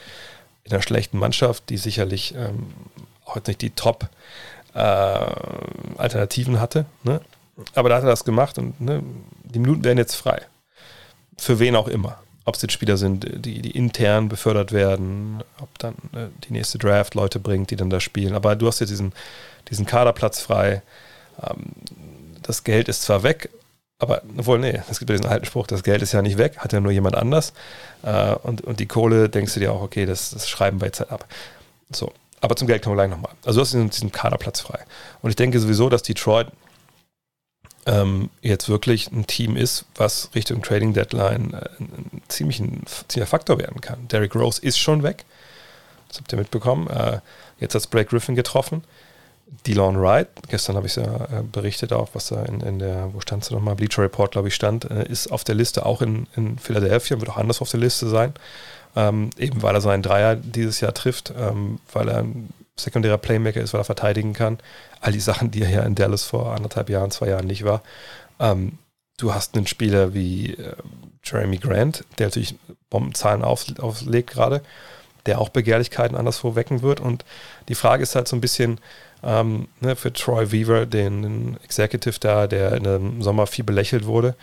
in einer schlechten Mannschaft, die sicherlich ähm, heute nicht die Top-Alternativen äh, hatte. Ne? Aber da hat er das gemacht und ne, die Minuten werden jetzt frei. Für wen auch immer ob es jetzt Spieler sind, die, die intern befördert werden, ob dann äh, die nächste Draft Leute bringt, die dann da spielen. Aber du hast jetzt diesen, diesen Kaderplatz frei. Ähm, das Geld ist zwar weg, aber obwohl, nee, es gibt ja diesen alten Spruch, das Geld ist ja nicht weg, hat ja nur jemand anders. Äh, und, und die Kohle denkst du dir auch, okay, das, das schreiben wir jetzt halt ab. So. Aber zum Geld kommen wir gleich nochmal. Also du hast diesen, diesen Kaderplatz frei. Und ich denke sowieso, dass Detroit ähm, jetzt wirklich ein Team ist, was Richtung Trading Deadline äh, ein, ziemlich ein ziemlicher Faktor werden kann. Derrick Rose ist schon weg. Das habt ihr mitbekommen. Äh, jetzt hat Blake Griffin getroffen. Delon Wright, gestern habe ich es ja äh, berichtet auch, was da in, in der, wo stand es nochmal, Bleacher Report, glaube ich, stand, äh, ist auf der Liste auch in, in Philadelphia, wird auch anders auf der Liste sein. Ähm, eben weil er seinen Dreier dieses Jahr trifft, ähm, weil er sekundärer Playmaker ist, weil er verteidigen kann. All die Sachen, die er ja in Dallas vor anderthalb Jahren, zwei Jahren nicht war. Ähm, du hast einen Spieler wie äh, Jeremy Grant, der natürlich Bombenzahlen auf, auflegt gerade, der auch Begehrlichkeiten anderswo wecken wird. Und die Frage ist halt so ein bisschen ähm, ne, für Troy Weaver, den, Executive da, der im Sommer viel belächelt wurde,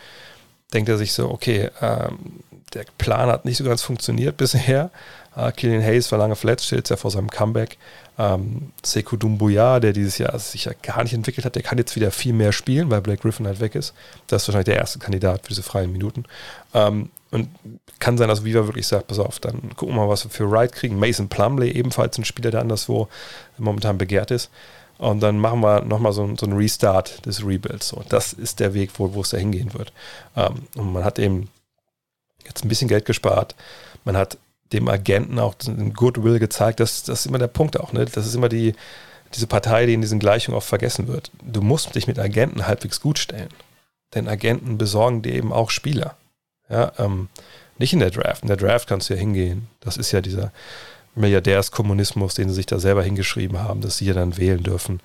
denkt er sich so, okay, ähm, der Plan hat nicht so ganz funktioniert bisher. Uh, Killian Hayes war lange verletzt, steht jetzt ja vor seinem Comeback. Ähm, Sekou Dumbuya, der dieses Jahr sich ja gar nicht entwickelt hat, der kann jetzt wieder viel mehr spielen, weil Blake Griffin halt weg ist. Das ist wahrscheinlich der erste Kandidat für diese freien Minuten. Ähm, und kann sein, dass Viva wirklich sagt, pass auf, dann gucken wir mal, was wir für Wright kriegen. Mason Plumley, ebenfalls ein Spieler, der anderswo momentan begehrt ist. Und dann machen wir nochmal so, so einen Restart des Rebuilds. So, das ist der Weg, wo, wo es da hingehen wird. Ähm, und man hat eben jetzt ein bisschen Geld gespart. Man hat dem Agenten auch den Goodwill gezeigt. Das, das ist immer der Punkt auch. Ne? Das ist immer die, diese Partei, die in diesen Gleichungen oft vergessen wird. Du musst dich mit Agenten halbwegs gut stellen. Denn Agenten besorgen dir eben auch Spieler. Ja, ähm, nicht in der Draft. In der Draft kannst du ja hingehen. Das ist ja dieser Milliardärskommunismus, den sie sich da selber hingeschrieben haben, dass sie ja dann wählen dürfen,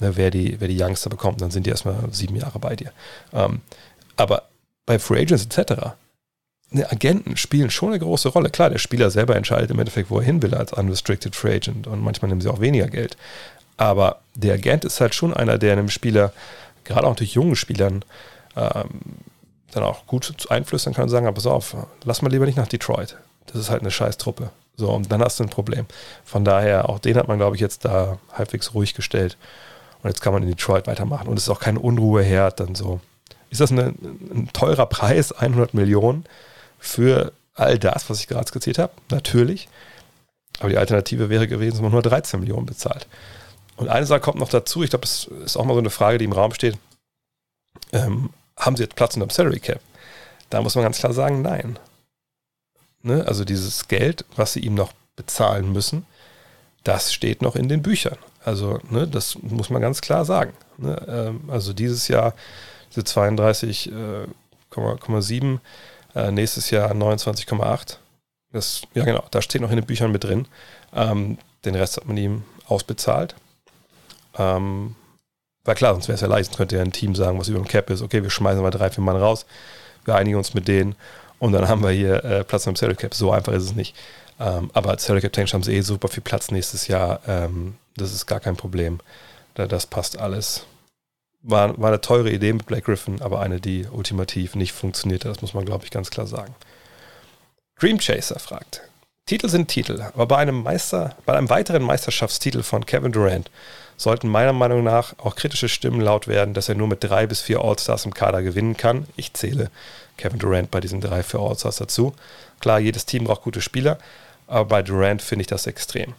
ne, wer, die, wer die Youngster bekommt. Dann sind die erstmal sieben Jahre bei dir. Ähm, aber bei Free Agents etc Agenten spielen schon eine große Rolle. Klar, der Spieler selber entscheidet im Endeffekt, wo er hin will als Unrestricted Free Agent und manchmal nehmen sie auch weniger Geld. Aber der Agent ist halt schon einer, der einem Spieler, gerade auch durch jungen Spielern, ähm, dann auch gut einflüstern kann und sagen, pass auf, lass mal lieber nicht nach Detroit. Das ist halt eine scheiß Truppe. So, und dann hast du ein Problem. Von daher, auch den hat man, glaube ich, jetzt da halbwegs ruhig gestellt. Und jetzt kann man in Detroit weitermachen. Und es ist auch keine Unruheherd dann so. Ist das eine, ein teurer Preis, 100 Millionen? Für all das, was ich gerade skizziert habe? Natürlich. Aber die Alternative wäre gewesen, dass man nur 13 Millionen bezahlt. Und eine Sache kommt noch dazu, ich glaube, das ist auch mal so eine Frage, die im Raum steht. Ähm, haben Sie jetzt Platz in der Salary Cap? Da muss man ganz klar sagen, nein. Ne? Also dieses Geld, was Sie ihm noch bezahlen müssen, das steht noch in den Büchern. Also ne, das muss man ganz klar sagen. Ne? Ähm, also dieses Jahr diese 32,7 äh, nächstes Jahr 29,8. Das, ja, genau, da steht noch in den Büchern mit drin. Ähm, den Rest hat man ihm ausbezahlt. Ähm, war klar, sonst wäre es ja leicht. Sonst könnte ja ein Team sagen, was über dem Cap ist. Okay, wir schmeißen mal drei, vier Mann raus. Wir einigen uns mit denen. Und dann haben wir hier äh, Platz im Salary Cap. So einfach ist es nicht. Ähm, aber Salary Cap Tanks haben sie eh super viel Platz nächstes Jahr. Ähm, das ist gar kein Problem. Das passt alles war, war eine teure Idee mit Black Griffin, aber eine, die ultimativ nicht funktionierte. Das muss man, glaube ich, ganz klar sagen. Dream Chaser fragt: Titel sind Titel, aber bei einem Meister, bei einem weiteren Meisterschaftstitel von Kevin Durant sollten meiner Meinung nach auch kritische Stimmen laut werden, dass er nur mit drei bis vier All-Stars im Kader gewinnen kann. Ich zähle Kevin Durant bei diesen drei, vier All-Stars dazu. Klar, jedes Team braucht gute Spieler, aber bei Durant finde ich das extrem.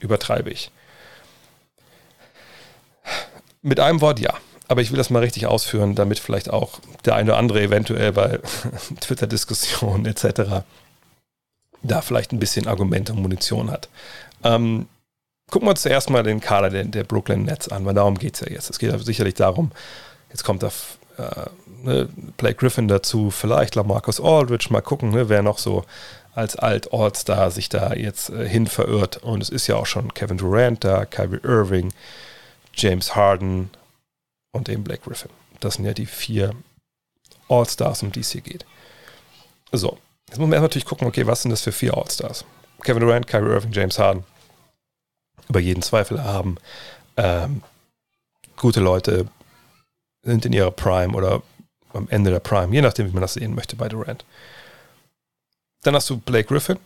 übertreibe ich. Mit einem Wort ja. Aber ich will das mal richtig ausführen, damit vielleicht auch der eine oder andere eventuell bei Twitter-Diskussionen etc. da vielleicht ein bisschen Argumente und Munition hat. Ähm, gucken wir uns zuerst mal den Kader der, der Brooklyn Nets an, weil darum geht es ja jetzt. Es geht sicherlich darum, jetzt kommt da äh, ne, Blake Griffin dazu, vielleicht Lamarcus Aldridge, mal gucken, ne, wer noch so als Alt-All-Star sich da jetzt äh, hin verirrt. Und es ist ja auch schon Kevin Durant da, Kyrie Irving, James Harden und eben Blake Griffin. Das sind ja die vier All-Stars, um die es hier geht. So, jetzt muss man erst natürlich gucken, okay, was sind das für vier All-Stars? Kevin Durant, Kyrie Irving, James Harden. Über jeden Zweifel haben. Ähm, gute Leute sind in ihrer Prime oder am Ende der Prime, je nachdem, wie man das sehen möchte bei Durant. Dann hast du Blake Griffin.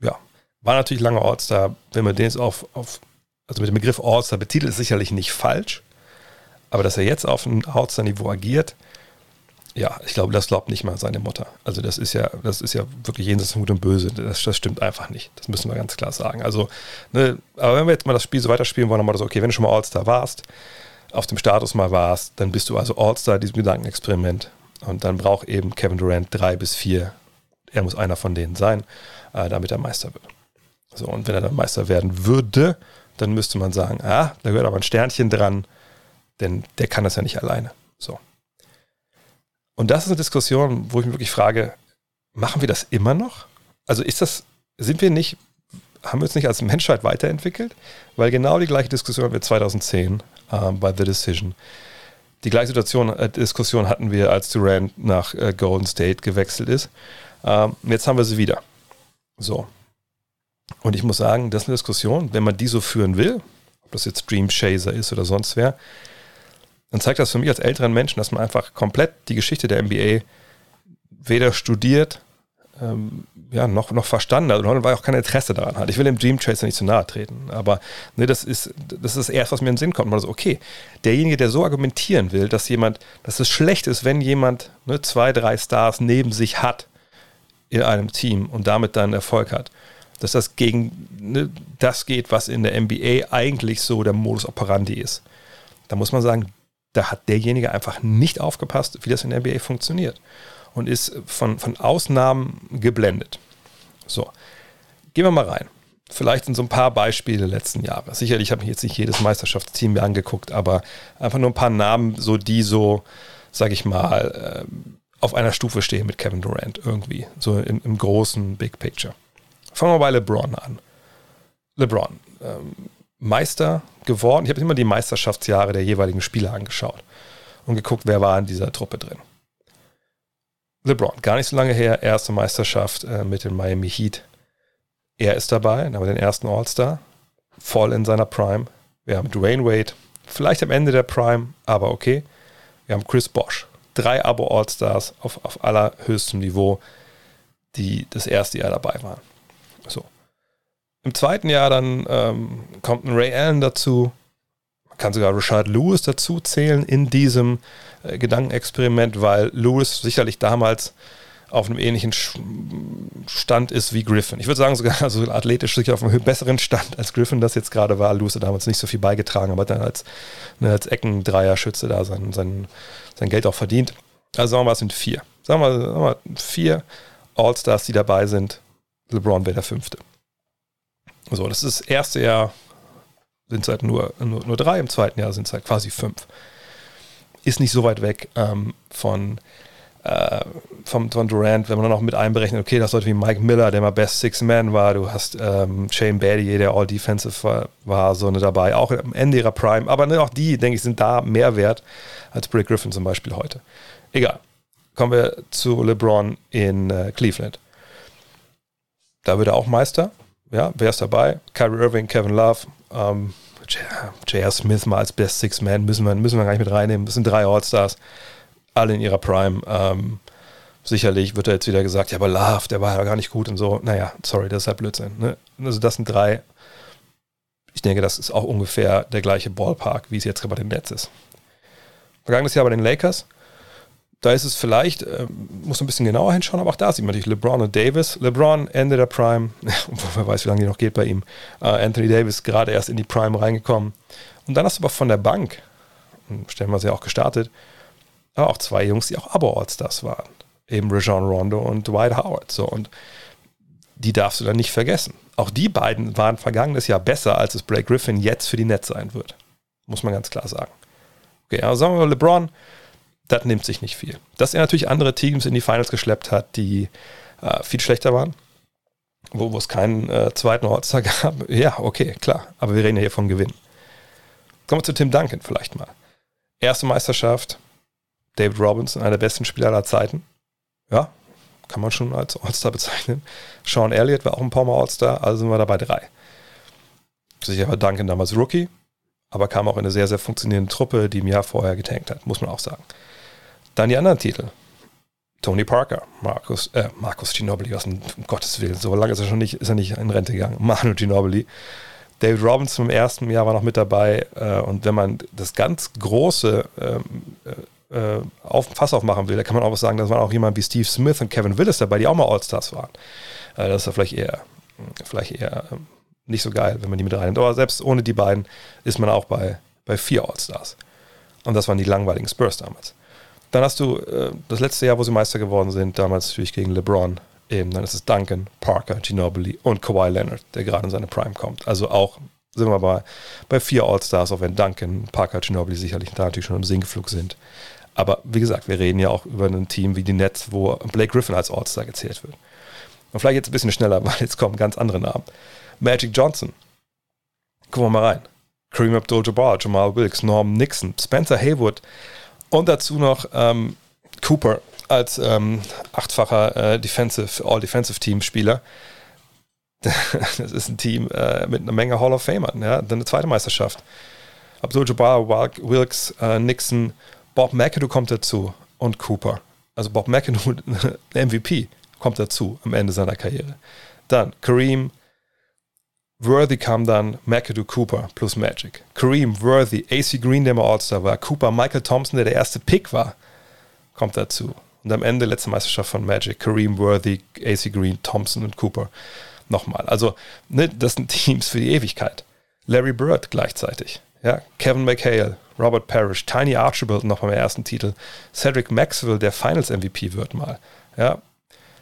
Ja, war natürlich lange All-Star. Wenn man den jetzt auf, auf also mit dem Begriff All-Star betitelt, ist sicherlich nicht falsch. Aber dass er jetzt auf einem All-Star-Niveau agiert, ja, ich glaube, das glaubt nicht mal seine Mutter. Also das ist ja, das ist ja wirklich jenseits von Gut und Böse. Das, das stimmt einfach nicht. Das müssen wir ganz klar sagen. Also, ne, aber wenn wir jetzt mal das Spiel so weiterspielen wollen, dann mal so, okay, wenn du schon mal All-Star warst, auf dem Status mal warst, dann bist du also All-Star diesem Gedankenexperiment. Und dann braucht eben Kevin Durant drei bis vier er muss einer von denen sein, äh, damit er Meister wird. So, und wenn er dann Meister werden würde, dann müsste man sagen, ah, da gehört aber ein Sternchen dran, denn der kann das ja nicht alleine. So. Und das ist eine Diskussion, wo ich mich wirklich frage, machen wir das immer noch? Also ist das, sind wir nicht, haben wir uns nicht als Menschheit weiterentwickelt? Weil genau die gleiche Diskussion hatten wir 2010 äh, bei The Decision. Die gleiche Situation, äh, Diskussion hatten wir, als Durant nach äh, Golden State gewechselt ist. Ähm, jetzt haben wir sie wieder. So. Und ich muss sagen, das ist eine Diskussion, wenn man die so führen will, ob das jetzt Dream Chaser ist oder sonst wer, dann zeigt das für mich als älteren Menschen, dass man einfach komplett die Geschichte der NBA weder studiert, ähm, ja, noch, noch verstanden hat weil auch kein Interesse daran hat. Ich will dem Dream Chaser nicht zu nahe treten, aber ne, das, ist, das ist erst, was mir in den Sinn kommt. Man so, okay, derjenige, der so argumentieren will, dass jemand, dass es schlecht ist, wenn jemand ne, zwei, drei Stars neben sich hat, in einem Team und damit dann Erfolg hat. Dass das gegen ne, das geht, was in der NBA eigentlich so der Modus operandi ist. Da muss man sagen, da hat derjenige einfach nicht aufgepasst, wie das in der NBA funktioniert und ist von, von Ausnahmen geblendet. So, gehen wir mal rein. Vielleicht sind so ein paar Beispiele der letzten Jahre. Sicherlich habe ich jetzt nicht jedes Meisterschaftsteam mir angeguckt, aber einfach nur ein paar Namen, so die so, sage ich mal, ähm, auf einer Stufe stehen mit Kevin Durant irgendwie, so im, im großen Big Picture. Fangen wir bei LeBron an. LeBron, ähm, Meister geworden. Ich habe immer die Meisterschaftsjahre der jeweiligen Spieler angeschaut und geguckt, wer war in dieser Truppe drin. LeBron, gar nicht so lange her, erste Meisterschaft äh, mit den Miami Heat. Er ist dabei, wir den ersten All-Star, voll in seiner Prime. Wir haben Dwayne Wade, vielleicht am Ende der Prime, aber okay. Wir haben Chris Bosch, drei Abo-All-Stars auf, auf allerhöchstem Niveau, die das erste Jahr dabei waren. So. Im zweiten Jahr dann ähm, kommt ein Ray Allen dazu. Man kann sogar Richard Lewis dazu zählen in diesem äh, Gedankenexperiment, weil Lewis sicherlich damals auf einem ähnlichen Stand ist wie Griffin. Ich würde sagen, sogar also athletisch sicher auf einem besseren Stand als Griffin das jetzt gerade war. Lewis hat damals nicht so viel beigetragen, aber dann als, ne, als Eckendreier-Schütze da sein, sein sein Geld auch verdient. Also sagen wir mal, es sind vier. Sagen wir, sagen wir vier All-Stars, die dabei sind. LeBron wäre der fünfte. So, das ist das erste Jahr, sind es halt nur, nur, nur drei, im zweiten Jahr sind es halt quasi fünf. Ist nicht so weit weg ähm, von, äh, vom, von Durant, wenn man dann noch mit einberechnet, okay, das Leute wie Mike Miller, der mal Best Six Man war, du hast ähm, Shane Battier, der All Defensive war, war, so eine dabei, auch am Ende ihrer Prime, aber ne, auch die, denke ich, sind da mehr wert als Brick Griffin zum Beispiel heute. Egal. Kommen wir zu LeBron in äh, Cleveland. Da wird er auch Meister. Ja, wer ist dabei? Kyrie Irving, Kevin Love, ähm, J.R. Smith mal als Best Six Man müssen wir, müssen wir gar nicht mit reinnehmen. Das sind drei All-Stars, alle in ihrer Prime. Ähm, sicherlich wird er jetzt wieder gesagt, ja, aber Love, der war ja gar nicht gut und so. Naja, sorry, das ist halt Blödsinn. Ne? Also das sind drei. Ich denke, das ist auch ungefähr der gleiche Ballpark, wie es jetzt bei den Nets ist. Vergangenes Jahr bei den Lakers. Da ist es vielleicht, äh, muss ein bisschen genauer hinschauen, aber auch da sieht man natürlich LeBron und Davis. LeBron Ende der Prime, wer weiß, wie lange die noch geht bei ihm. Äh, Anthony Davis gerade erst in die Prime reingekommen. Und dann hast du aber von der Bank, stellen wir sie auch gestartet, aber auch zwei Jungs, die auch Abo-Allstars waren. Eben Rajon Rondo und Dwight Howard. So, und die darfst du dann nicht vergessen. Auch die beiden waren vergangenes Jahr besser, als es Blake Griffin jetzt für die Nets sein wird. Muss man ganz klar sagen. Okay, also sagen wir mal, LeBron, das nimmt sich nicht viel. Dass er natürlich andere Teams in die Finals geschleppt hat, die äh, viel schlechter waren, wo, es keinen äh, zweiten All-Star gab, ja, okay, klar. Aber wir reden ja hier von Gewinn. Kommen wir zu Tim Duncan vielleicht mal. Erste Meisterschaft, David Robinson, einer der besten Spieler aller Zeiten. Ja, kann man schon als All-Star bezeichnen. Sean Elliott war auch ein paar Mal All-Star, also sind wir dabei drei. Sicher war Duncan damals Rookie, aber kam auch in eine sehr, sehr funktionierende Truppe, die im Jahr vorher getankt hat, muss man auch sagen. Dann die anderen Titel. Tony Parker, Markus, äh, Markus Ginobili, was um Gottes Willen, so lange ist er schon nicht, ist er nicht in Rente gegangen. Manu Ginobili. David Robinson im ersten Jahr war noch mit dabei. Äh, und wenn man das ganz große ähm, äh, äh, auf, Fass aufmachen will, da kann man auch sagen, da waren auch jemand wie Steve Smith und Kevin Willis dabei, die auch mal All-Stars waren. Äh, das ist ja vielleicht eher, vielleicht eher ähm, nicht so geil, wenn man die mit reinnimmt. Aber selbst ohne die beiden ist man auch bei, bei vier All-Stars. Und das waren die langweiligen Spurs damals. Dann hast du äh, das letzte Jahr, wo sie Meister geworden sind, damals natürlich gegen LeBron. Eben, dann ist es Duncan, Parker, Ginobili und Kawhi Leonard, der gerade in seine Prime kommt. Also auch sind wir bei, bei vier All-Stars, auch wenn Duncan, Parker, Ginobili sicherlich da natürlich schon im Sinkflug sind. Aber wie gesagt, wir reden ja auch über ein Team wie die Nets, wo Blake Griffin als All-Star gezählt wird. Und vielleicht jetzt ein bisschen schneller, weil jetzt kommen ganz andere Namen. Magic Johnson. Gucken wir mal rein. Kareem Abdul-Jabbar, Jamal Wilkes, Norm Nixon, Spencer Haywood, und dazu noch ähm, Cooper als ähm, achtfacher äh, Defensive, All-Defensive-Team-Spieler. das ist ein Team äh, mit einer Menge Hall of Famern. Ja? Dann eine zweite Meisterschaft. Abdul-Jabbar, Wilkes, äh, Nixon, Bob McAdoo kommt dazu und Cooper. Also Bob McAdoo, MVP, kommt dazu am Ende seiner Karriere. Dann Kareem, Worthy kam dann McAdoo Cooper plus Magic. Kareem, Worthy, AC Green, der mal All-Star war. Cooper, Michael Thompson, der der erste Pick war, kommt dazu. Und am Ende letzte Meisterschaft von Magic. Kareem, Worthy, AC Green, Thompson und Cooper. Nochmal. Also, ne, das sind Teams für die Ewigkeit. Larry Bird gleichzeitig. Ja, Kevin McHale, Robert Parrish, Tiny Archibald noch beim ersten Titel. Cedric Maxwell, der Finals MVP wird mal. Ja,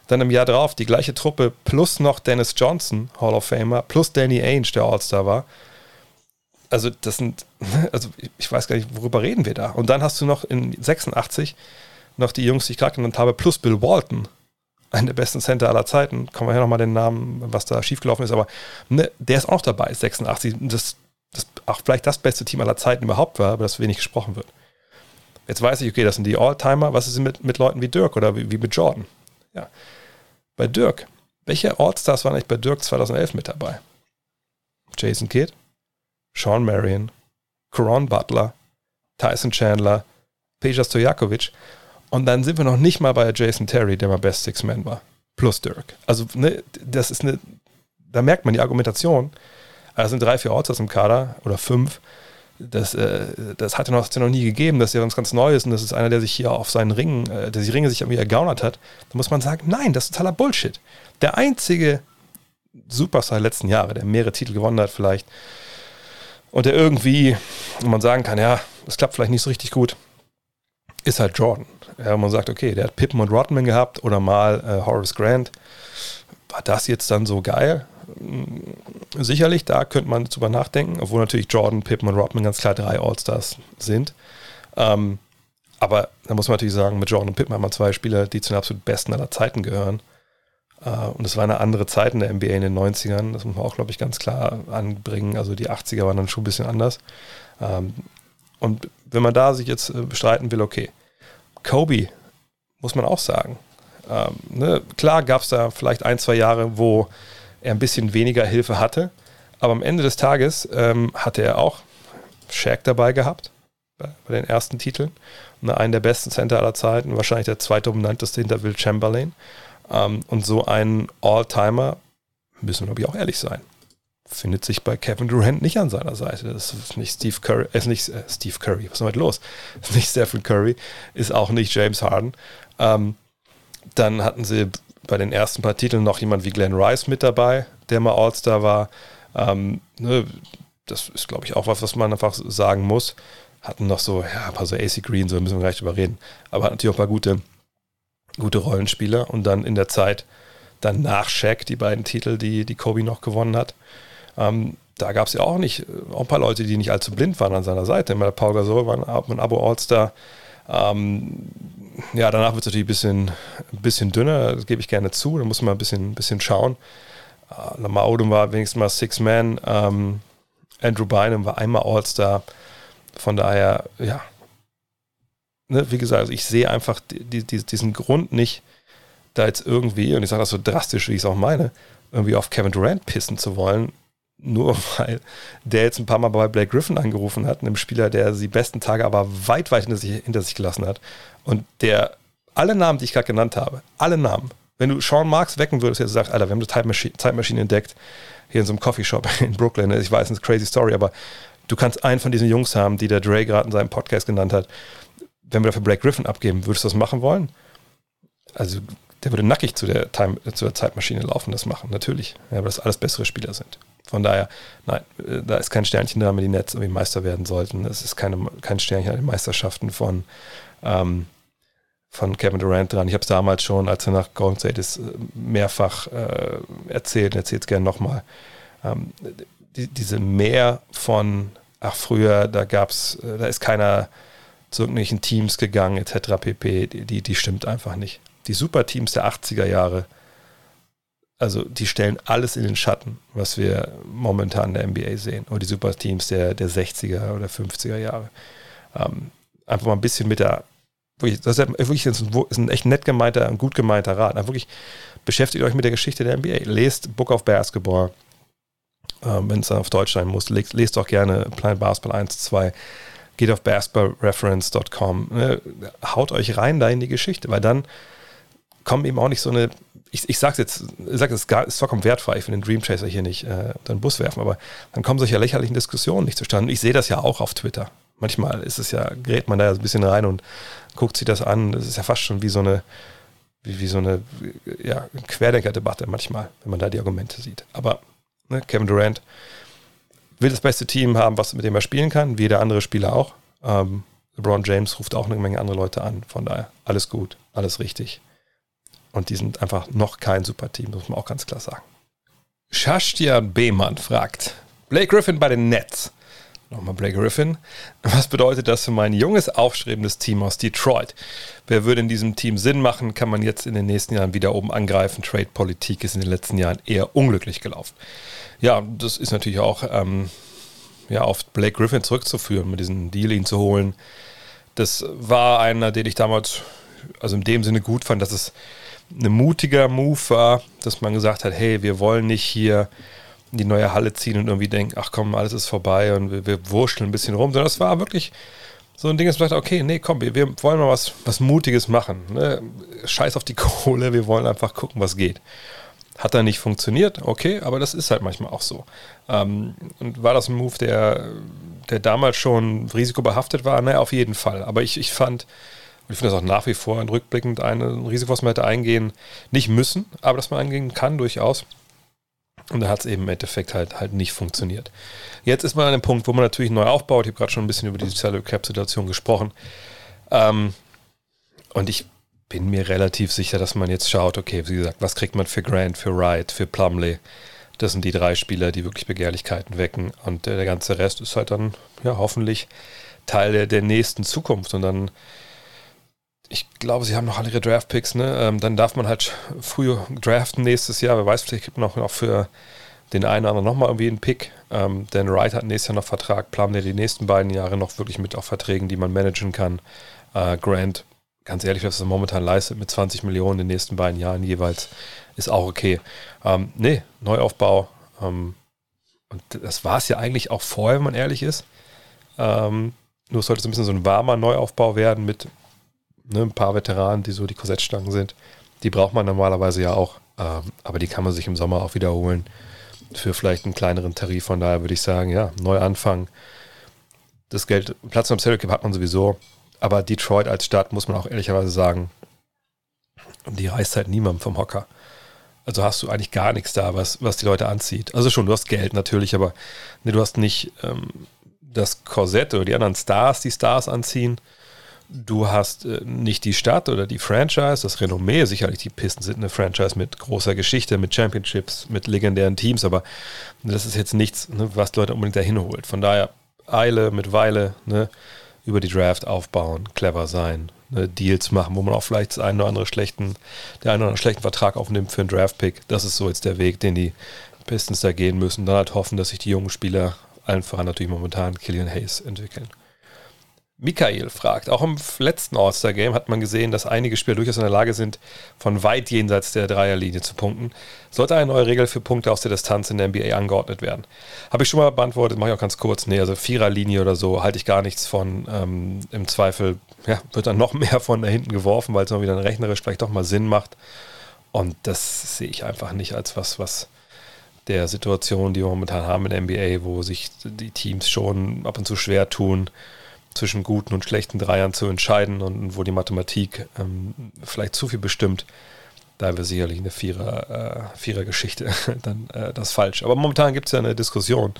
dann im Jahr drauf die gleiche Truppe plus noch Dennis Johnson, Hall of Famer, plus Danny Ainge, der All-Star war. Also, das sind, also ich weiß gar nicht, worüber reden wir da. Und dann hast du noch in 86 noch die Jungs, die ich gerade genannt habe, plus Bill Walton, einer der besten Center aller Zeiten. Kommen wir hier nochmal den Namen, was da schiefgelaufen ist, aber ne, der ist auch dabei, 86. Das, das auch vielleicht das beste Team aller Zeiten überhaupt war, aber das wenig gesprochen wird. Jetzt weiß ich, okay, das sind die All-Timer. Was ist mit, mit Leuten wie Dirk oder wie, wie mit Jordan? Ja. Bei Dirk. Welche Allstars waren eigentlich bei Dirk 2011 mit dabei? Jason Kidd, Sean Marion, Coron Butler, Tyson Chandler, Peja Stojakovic. Und dann sind wir noch nicht mal bei Jason Terry, der mal Best Six Man war. Plus Dirk. Also, ne, das ist eine, da merkt man die Argumentation. Es sind drei, vier Allstars im Kader oder fünf das, äh, das hat ja noch, noch nie gegeben, das ist ja was ganz Neues und das ist einer, der sich hier auf seinen Ringen, äh, der die Ringe sich irgendwie ergaunert hat, da muss man sagen, nein, das ist totaler Bullshit. Der einzige Superstar der letzten Jahre, der mehrere Titel gewonnen hat vielleicht und der irgendwie, wo man sagen kann, ja, das klappt vielleicht nicht so richtig gut, ist halt Jordan. Ja, man sagt, okay, der hat Pippen und Rodman gehabt oder mal äh, Horace Grant. War das jetzt dann so geil? Sicherlich, da könnte man drüber nachdenken, obwohl natürlich Jordan, Pippen und Rodman ganz klar drei All-Stars sind. Ähm, aber da muss man natürlich sagen, mit Jordan und Pippen haben wir zwei Spieler, die zu den absolut besten aller Zeiten gehören. Äh, und es war eine andere Zeit in der NBA in den 90ern, das muss man auch, glaube ich, ganz klar anbringen. Also die 80er waren dann schon ein bisschen anders. Ähm, und wenn man da sich jetzt äh, bestreiten will, okay, Kobe, muss man auch sagen. Ähm, ne? Klar gab es da vielleicht ein, zwei Jahre, wo er ein bisschen weniger Hilfe hatte. Aber am Ende des Tages ähm, hatte er auch Shaq dabei gehabt bei, den ersten Titeln. Und einen der besten Center aller Zeiten, wahrscheinlich der zweitdominanteste hinter Will Chamberlain. Ähm, und so ein All-Timer, müssen wir glaube ich auch ehrlich sein. findet sich bei Kevin Durant nicht an seiner Seite. Das ist nicht Steve Curry, ist nicht äh, Steve Curry, was ist damit los? Ist nicht Stephen Curry, ist auch nicht James Harden. Ähm, dann hatten sie bei den ersten paar Titeln noch jemand wie Glenn Rice mit dabei, der mal All-Star war. Ähm, ne, das ist, glaube ich, auch was, was man einfach sagen muss. Hatten noch so, ja, ein paar so AC Green, so müssen wir gleich drüber reden. Aber natürlich auch ein paar gute, gute Rollenspieler. Und dann in der Zeit, dann nach Shaq, die beiden Titel, die, die Kobe noch gewonnen hat. Ähm, da gab es ja auch nicht, auch ein paar Leute, die nicht allzu blind waren an seiner Seite. Immer Paul Gasol war ein, ein Abo All-Star. Ähm, ja, danach wird es natürlich ein bisschen, ein bisschen dünner, das gebe ich gerne zu. Da muss man ein bisschen, ein bisschen schauen. Uh, Lamar Odom war wenigstens mal Six-Man. Ähm, Andrew Bynum war einmal All-Star. Von daher, ja. Ne, wie gesagt, also ich sehe einfach die, die, diesen Grund nicht, da jetzt irgendwie, und ich sage das so drastisch, wie ich es auch meine, irgendwie auf Kevin Durant pissen zu wollen, nur weil der jetzt ein paar Mal bei Blake Griffin angerufen hat, einem Spieler, der die besten Tage aber weit, weit hinter sich, hinter sich gelassen hat. Und der alle Namen, die ich gerade genannt habe, alle Namen, wenn du Sean Marks wecken würdest, der sagt, Alter, wir haben eine Zeitmaschine, entdeckt, hier in so einem Coffeeshop in Brooklyn. Ich weiß, es ist eine crazy Story, aber du kannst einen von diesen Jungs haben, die der Dre gerade in seinem Podcast genannt hat. Wenn wir dafür Blake Griffin abgeben, würdest du das machen wollen? Also, der würde nackig zu der, Time, zu der Zeitmaschine laufen, das machen, natürlich. Ja, weil das alles bessere Spieler sind. Von daher, nein, äh, da ist kein Sternchen da, wenn die Nets irgendwie Meister werden sollten. Es ist keine, kein Sternchen an den Meisterschaften von, ähm, von Kevin Durant dran. Ich habe es damals schon, als er nach Golden State ist, mehrfach äh, erzählt, erzählt es gerne nochmal. Ähm, die, diese Mehr von, ach früher, da gab's, äh, da ist keiner zu irgendwelchen Teams gegangen, etc. pp, die, die stimmt einfach nicht. Die Superteams der 80er Jahre, also die stellen alles in den Schatten, was wir momentan in der NBA sehen. Oder die Superteams der, der 60er oder 50er Jahre. Ähm, einfach mal ein bisschen mit der, wirklich, das ist wirklich ein, ist ein echt nett gemeinter, ein gut gemeinter Rat. Einfach wirklich beschäftigt euch mit der Geschichte der NBA. Lest Book of Basketball, ähm, wenn es auf Deutsch sein muss. Lest, lest auch gerne Planet Basketball 1, 2 geht auf basketballreference.com, ne, haut euch rein da in die Geschichte, weil dann kommen eben auch nicht so eine ich, ich sag's jetzt, ich sag, es ist vollkommen wertfrei, ich will den Dream Chaser hier nicht äh, den Bus werfen, aber dann kommen solche lächerlichen Diskussionen nicht zustande. Ich sehe das ja auch auf Twitter. Manchmal ist es ja, gerät man da ein bisschen rein und guckt sich das an. Das ist ja fast schon wie so eine, wie, wie so eine ja, Querdenker-Debatte manchmal, wenn man da die Argumente sieht. Aber ne, Kevin Durant will das beste Team haben, was mit dem er spielen kann, wie jeder andere Spieler auch. Ähm, LeBron James ruft auch eine Menge andere Leute an. Von daher alles gut, alles richtig. Und die sind einfach noch kein super Team, muss man auch ganz klar sagen. Shashtian Behmann fragt, Blake Griffin bei den Nets. Nochmal Blake Griffin. Was bedeutet das für mein junges, aufstrebendes Team aus Detroit? Wer würde in diesem Team Sinn machen? Kann man jetzt in den nächsten Jahren wieder oben angreifen? Trade-Politik ist in den letzten Jahren eher unglücklich gelaufen. Ja, das ist natürlich auch ähm, ja, auf Blake Griffin zurückzuführen, mit diesem Deal ihn zu holen. Das war einer, den ich damals, also in dem Sinne gut fand, dass es ein mutiger Move war, dass man gesagt hat, hey, wir wollen nicht hier in die neue Halle ziehen und irgendwie denken, ach komm, alles ist vorbei und wir, wir wurschteln ein bisschen rum, sondern das war wirklich so ein Ding, dass man sagt, okay, nee, komm, wir, wir wollen mal was, was Mutiges machen. Ne? Scheiß auf die Kohle, wir wollen einfach gucken, was geht. Hat da nicht funktioniert, okay, aber das ist halt manchmal auch so. Ähm, und war das ein Move, der, der damals schon risikobehaftet war? Naja, auf jeden Fall. Aber ich, ich fand, und ich finde das auch nach wie vor ein rückblickend ein Risiko, was man hätte eingehen, nicht müssen, aber dass man eingehen kann durchaus. Und da hat es eben im Endeffekt halt, halt nicht funktioniert. Jetzt ist man an dem Punkt, wo man natürlich neu aufbaut. Ich habe gerade schon ein bisschen über die Salary Cap Situation gesprochen. Ähm, und ich bin mir relativ sicher, dass man jetzt schaut, okay, wie gesagt, was kriegt man für Grant, für Wright, für Plumley? Das sind die drei Spieler, die wirklich Begehrlichkeiten wecken. Und der ganze Rest ist halt dann, ja, hoffentlich Teil der, der nächsten Zukunft. Und dann ich glaube, sie haben noch alle ihre Draft-Picks, ne? Ähm, dann darf man halt früh draften nächstes Jahr. Wer weiß, vielleicht gibt man auch noch für den einen oder anderen nochmal irgendwie einen Pick. Ähm, denn Wright hat nächstes Jahr noch Vertrag, planen ja die nächsten beiden Jahre noch wirklich mit auf Verträgen, die man managen kann. Äh, Grant, ganz ehrlich, was er momentan leistet mit 20 Millionen in den nächsten beiden Jahren jeweils, ist auch okay. Ähm, nee, Neuaufbau. Ähm, und das war es ja eigentlich auch vorher, wenn man ehrlich ist. Ähm, nur sollte es ein bisschen so ein warmer Neuaufbau werden mit ne, ein paar Veteranen, die so die Korsettstangen sind. Die braucht man normalerweise ja auch, ähm, aber die kann man sich im Sommer auch wiederholen. für vielleicht einen kleineren Tarif. Von daher würde ich sagen, ja, neu anfangen. Das Geld, Platz am Salary Cap hat man sowieso. Aber Detroit als Stadt, muss man auch ehrlicherweise sagen, die reißt halt niemandem vom Hocker. Also hast du eigentlich gar nichts da, was, was die Leute anzieht. Also schon, du hast Geld natürlich, aber nee, du hast nicht ähm, das Korsett oder die anderen Stars, die Stars anziehen. Du hast äh, nicht die Stadt oder die Franchise, das Renommee. Sicherlich, die Pistons sind eine Franchise mit großer Geschichte, mit Championships, mit legendären Teams, aber das ist jetzt nichts, ne, was Leute unbedingt dahin holt. Von daher Eile mit Weile ne, über die Draft aufbauen, clever sein, ne, Deals machen, wo man auch vielleicht das einen oder andere schlechten, der einen oder andere schlechten Vertrag aufnimmt für einen Draft-Pick. Das ist so jetzt der Weg, den die Pistons da gehen müssen. Dann halt hoffen, dass sich die jungen Spieler, allen voran natürlich momentan Killian Hayes, entwickeln. Michael fragt, auch im letzten All-Star-Game hat man gesehen, dass einige Spieler durchaus in der Lage sind, von weit jenseits der Dreierlinie zu punkten. Sollte eine neue Regel für Punkte aus der Distanz in der NBA angeordnet werden? Habe ich schon mal beantwortet, mache ich auch ganz kurz. Nee, also Viererlinie oder so halte ich gar nichts von. Ähm, Im Zweifel ja, wird dann noch mehr von da hinten geworfen, weil es mal wieder rechnerisch vielleicht doch mal Sinn macht. Und das sehe ich einfach nicht als was, was der Situation, die wir momentan haben in der NBA, wo sich die Teams schon ab und zu schwer tun, zwischen guten und schlechten Dreiern zu entscheiden und wo die Mathematik ähm, vielleicht zu viel bestimmt, da wäre sicherlich eine Vierer, äh, Vierer-Geschichte dann äh, das falsch. Aber momentan gibt es ja eine Diskussion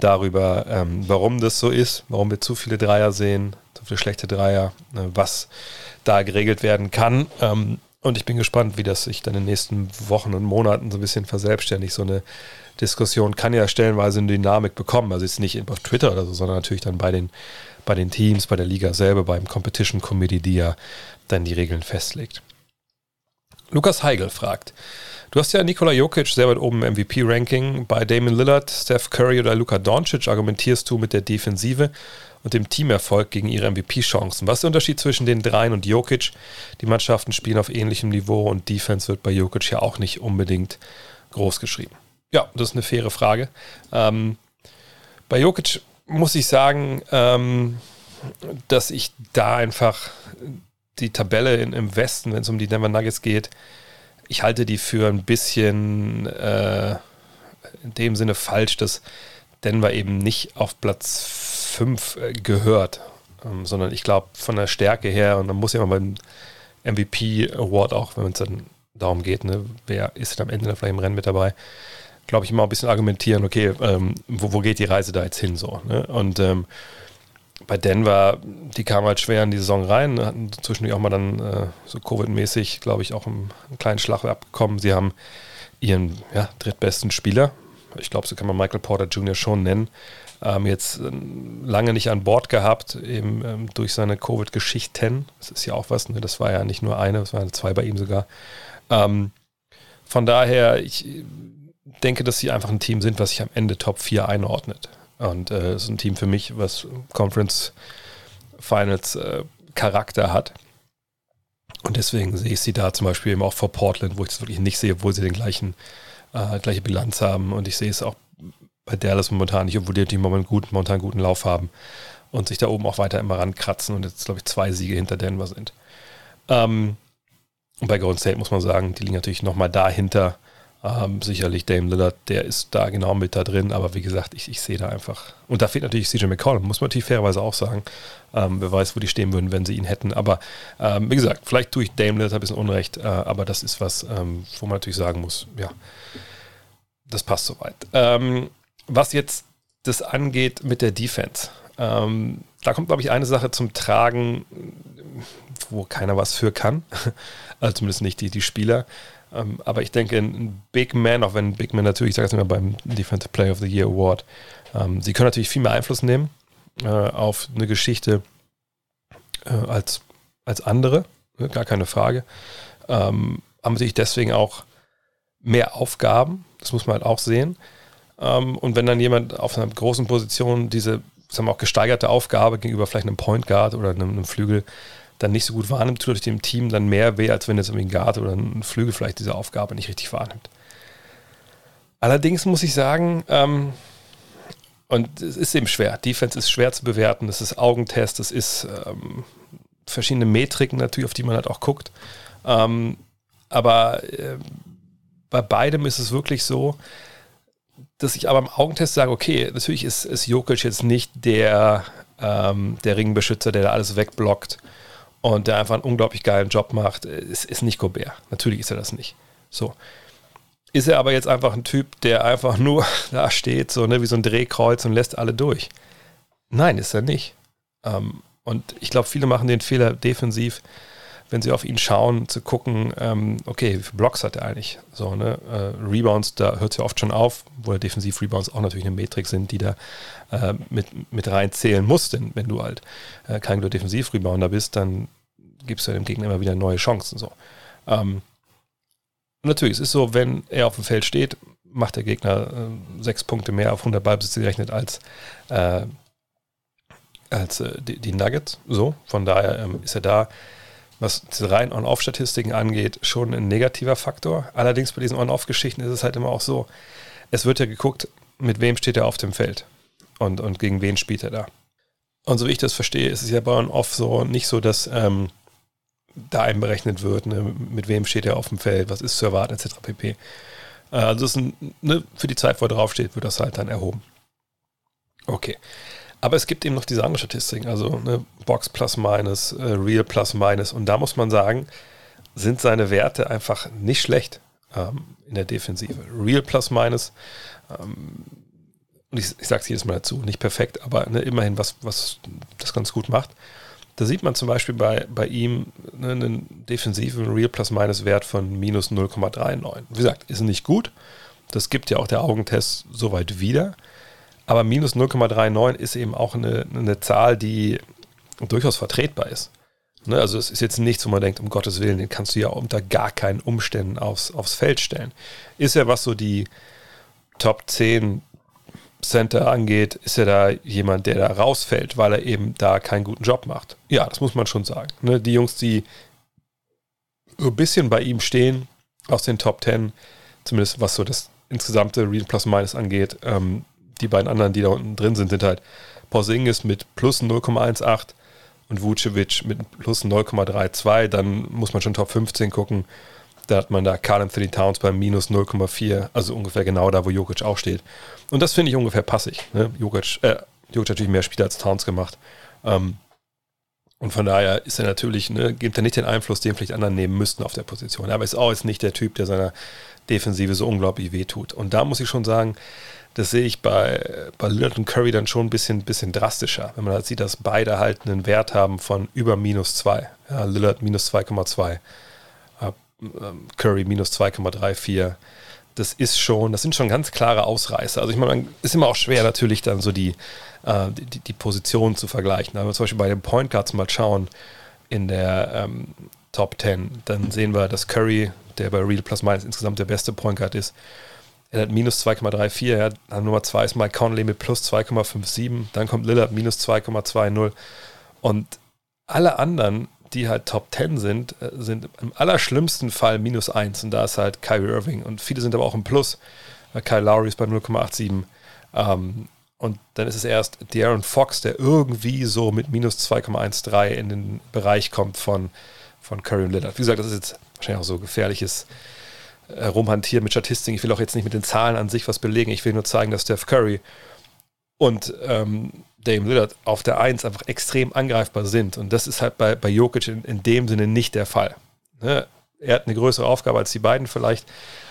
darüber, ähm, warum das so ist, warum wir zu viele Dreier sehen, zu viele schlechte Dreier, äh, was da geregelt werden kann. Ähm, und ich bin gespannt, wie das sich dann in den nächsten Wochen und Monaten so ein bisschen verselbstständigt. So eine Diskussion kann ja stellenweise eine Dynamik bekommen. Also jetzt nicht auf Twitter oder so, sondern natürlich dann bei den bei den Teams, bei der Liga selber, beim Competition Committee, die ja dann die Regeln festlegt. Lukas Heigel fragt, du hast ja Nikola Jokic sehr weit oben im MVP-Ranking. Bei Damon Lillard, Steph Curry oder Luka Doncic argumentierst du mit der Defensive und dem Teamerfolg gegen ihre MVP-Chancen. Was ist der Unterschied zwischen den dreien und Jokic? Die Mannschaften spielen auf ähnlichem Niveau und Defense wird bei Jokic ja auch nicht unbedingt groß geschrieben. Ja, das ist eine faire Frage. Ähm, bei Jokic muss ich sagen, ähm, dass ich da einfach die Tabelle in, im Westen, wenn es um die Denver Nuggets geht, ich halte die für ein bisschen äh, in dem Sinne falsch, dass Denver eben nicht auf Platz 5 äh, gehört, ähm, sondern ich glaube von der Stärke her, und dann muss ja mal beim MVP Award auch, wenn es dann darum geht, ne, wer ist denn am Ende vielleicht im Rennen mit dabei, glaube ich, immer ein bisschen argumentieren, okay, ähm, wo, wo, geht die Reise da jetzt hin so? Ne? Und ähm, bei Denver, die kamen halt schwer in die Saison rein, hatten zwischendurch auch mal dann äh, so Covid-mäßig, glaube ich, auch einen, einen, kleinen Schlag abbekommen. Sie haben ihren ja, drittbesten Spieler, ich glaube, so kann man Michael Porter Jr. schon nennen, ähm, jetzt äh, lange nicht an Bord gehabt, eben ähm, durch seine Covid-Geschichten. Das ist ja auch was, ne? das war ja nicht nur eine, das waren zwei bei ihm sogar. Ähm, von daher, ich denke, dass sie einfach ein Team sind, was sich am Ende Top 4 einordnet. Und äh, ist ein Team für mich, was Conference Finals äh, Charakter hat. Und deswegen sehe ich sie da zum Beispiel eben auch vor Portland, wo ich es wirklich nicht sehe, obwohl sie den gleichen, äh, gleiche Bilanz haben. Und ich sehe es auch bei Dallas momentan nicht, obwohl die momentan, gut, momentan guten Lauf haben und sich da oben auch weiter immer rankratzen und jetzt, glaube ich, zwei Siege hinter Denver sind. Ähm, und bei Golden State muss man sagen, die liegen natürlich nochmal dahinter, ähm, sicherlich Dame Lillard, der ist da genau mit da drin, aber wie gesagt, ich, ich sehe da einfach. Und da fehlt natürlich CJ McCollum, muss man natürlich fairerweise auch sagen. Ähm, wer weiß, wo die stehen würden, wenn sie ihn hätten. Aber ähm, wie gesagt, vielleicht tue ich Dame Lillard ein bisschen Unrecht, äh, aber das ist was, ähm, wo man natürlich sagen muss, ja, das passt soweit. Ähm, was jetzt das angeht mit der Defense, ähm, da kommt, glaube ich, eine Sache zum Tragen, wo keiner was für kann. also zumindest nicht die, die Spieler. Ähm, aber ich denke, ein Big Man, auch wenn Big Man natürlich, ich sage es immer beim Defensive Player of the Year Award, ähm, sie können natürlich viel mehr Einfluss nehmen äh, auf eine Geschichte äh, als, als andere, ne, gar keine Frage. Ähm, haben natürlich deswegen auch mehr Aufgaben, das muss man halt auch sehen. Ähm, und wenn dann jemand auf einer großen Position diese, sagen wir auch gesteigerte Aufgabe gegenüber vielleicht einem Point Guard oder einem, einem Flügel dann nicht so gut wahrnimmt, tut euch dem Team dann mehr weh, als wenn jetzt irgendwie ein Guard oder ein Flügel vielleicht diese Aufgabe nicht richtig wahrnimmt. Allerdings muss ich sagen, ähm, und es ist eben schwer. Defense ist schwer zu bewerten. Das ist Augentest, das ist ähm, verschiedene Metriken natürlich, auf die man halt auch guckt. Ähm, aber äh, bei beidem ist es wirklich so, dass ich aber im Augentest sage, okay, natürlich ist, ist Jokic jetzt nicht der, ähm, der Ringbeschützer, der da alles wegblockt und der einfach einen unglaublich geilen Job macht, ist, ist nicht Gobert. Natürlich ist er das nicht. So. Ist er aber jetzt einfach ein Typ, der einfach nur da steht, so ne, wie so ein Drehkreuz und lässt alle durch? Nein, ist er nicht. Ähm, und ich glaube, viele machen den Fehler defensiv, wenn sie auf ihn schauen, zu gucken, ähm, okay, wie viele Blocks hat er eigentlich? So, ne? Äh, Rebounds, da hört es ja oft schon auf, wo Defensiv-Rebounds auch natürlich eine Metrik sind, die da äh, mit, mit reinzählen muss, denn wenn du halt äh, kein guter Defensiv-Rebounder bist, dann gibst du dem Gegner immer wieder neue Chancen. So. Ähm, natürlich, es ist so, wenn er auf dem Feld steht, macht der Gegner äh, sechs Punkte mehr auf 100 Ballbesitz gerechnet als, äh, als äh, die, die, Nuggets. So, von daher ähm, ist er da, was rein On-Off-Statistiken angeht, schon ein negativer Faktor. Allerdings bei diesen On-Off-Geschichten ist es halt immer auch so, es wird ja geguckt, mit wem steht er auf dem Feld und, und gegen wen spielt er da. Und so wie ich das verstehe, ist es ja bei On-Off so nicht so, dass ähm, da einberechnet wird, ne, mit wem steht er auf dem Feld, was ist zu erwarten, etc. pp. Äh, also ein, ne, für die Zeit, wo er draufsteht, wird das halt dann erhoben. Okay. Aber es gibt eben noch diese andere Statistiken, also ne, Box plus minus, äh, Real plus minus. Und da muss man sagen, sind seine Werte einfach nicht schlecht ähm, in der Defensive. Real plus minus, ähm, und ich, ich sage es jedes Mal dazu, nicht perfekt, aber ne, immerhin was, was das ganz gut macht. Da sieht man zum Beispiel bei, bei ihm ne, einen defensiven Real Plus-Minus-Wert von minus 0,39. Wie gesagt, ist nicht gut. Das gibt ja auch der Augentest soweit wieder. Aber minus 0,39 ist eben auch eine, eine Zahl, die durchaus vertretbar ist. Ne, also es ist jetzt nichts, wo man denkt, um Gottes Willen, den kannst du ja unter gar keinen Umständen aufs, aufs Feld stellen. Ist ja was so die Top 10 Center angeht, ist er da jemand, der da rausfällt, weil er eben da keinen guten Job macht. Ja, das muss man schon sagen. Ne? Die Jungs, die so ein bisschen bei ihm stehen, aus den Top 10, zumindest was so das insgesamte Real Plus Minus angeht, ähm, die beiden anderen, die da unten drin sind, sind halt Porzingis mit plus 0,18 und Vucevic mit plus 0,32. Dann muss man schon Top 15 gucken. Da hat man da Carl Anthony Towns bei minus 0,4, also ungefähr genau da, wo Jokic auch steht. Und das finde ich ungefähr passig. Ne? Jokic, äh, Jokic hat natürlich mehr Spiele als Towns gemacht. Ähm, und von daher ist er natürlich, ne, gibt er nicht den Einfluss, den vielleicht anderen nehmen müssten auf der Position. Aber ist auch jetzt nicht der Typ, der seiner Defensive so unglaublich wehtut. Und da muss ich schon sagen, das sehe ich bei, bei Lillard und Curry dann schon ein bisschen, bisschen drastischer, wenn man halt sieht, dass beide halt einen Wert haben von über minus 2. Ja, Lillard minus 2,2. Ähm, Curry minus 2,34. Das ist schon, das sind schon ganz klare Ausreißer. Also ich meine, ist immer auch schwer natürlich dann so die, äh, die, die, Position zu vergleichen. Aber zum Beispiel bei den Point Guards mal schauen in der ähm, Top 10, dann sehen wir, dass Curry, der bei Real Plus Minus insgesamt der beste Point Guard ist, er hat minus 2,34, ja, dann Nummer 2 ist Mike Conley mit plus 2,57, dann kommt Lillard minus 2,20 und alle anderen die halt Top 10 sind, äh, sind im allerschlimmsten Fall minus 1 und da ist halt Kyrie Irving und viele sind aber auch im Plus. Kyle Lowry ist bei 0,87 ähm, und dann ist es erst De'Aaron Fox, der irgendwie so mit minus 2,13 in den Bereich kommt von, von Curry und Lillard. Wie gesagt, das ist jetzt wahrscheinlich auch so gefährliches äh, Rumhantieren mit Statistiken. Ich will auch jetzt nicht mit den Zahlen an sich was belegen. Ich will nur zeigen, dass Steph Curry und ähm, Dame Lillard auf der 1 einfach extrem angreifbar sind. Und das ist halt bei, bei Jokic in, in dem Sinne nicht der Fall. Ne? Er hat eine größere Aufgabe als die beiden vielleicht,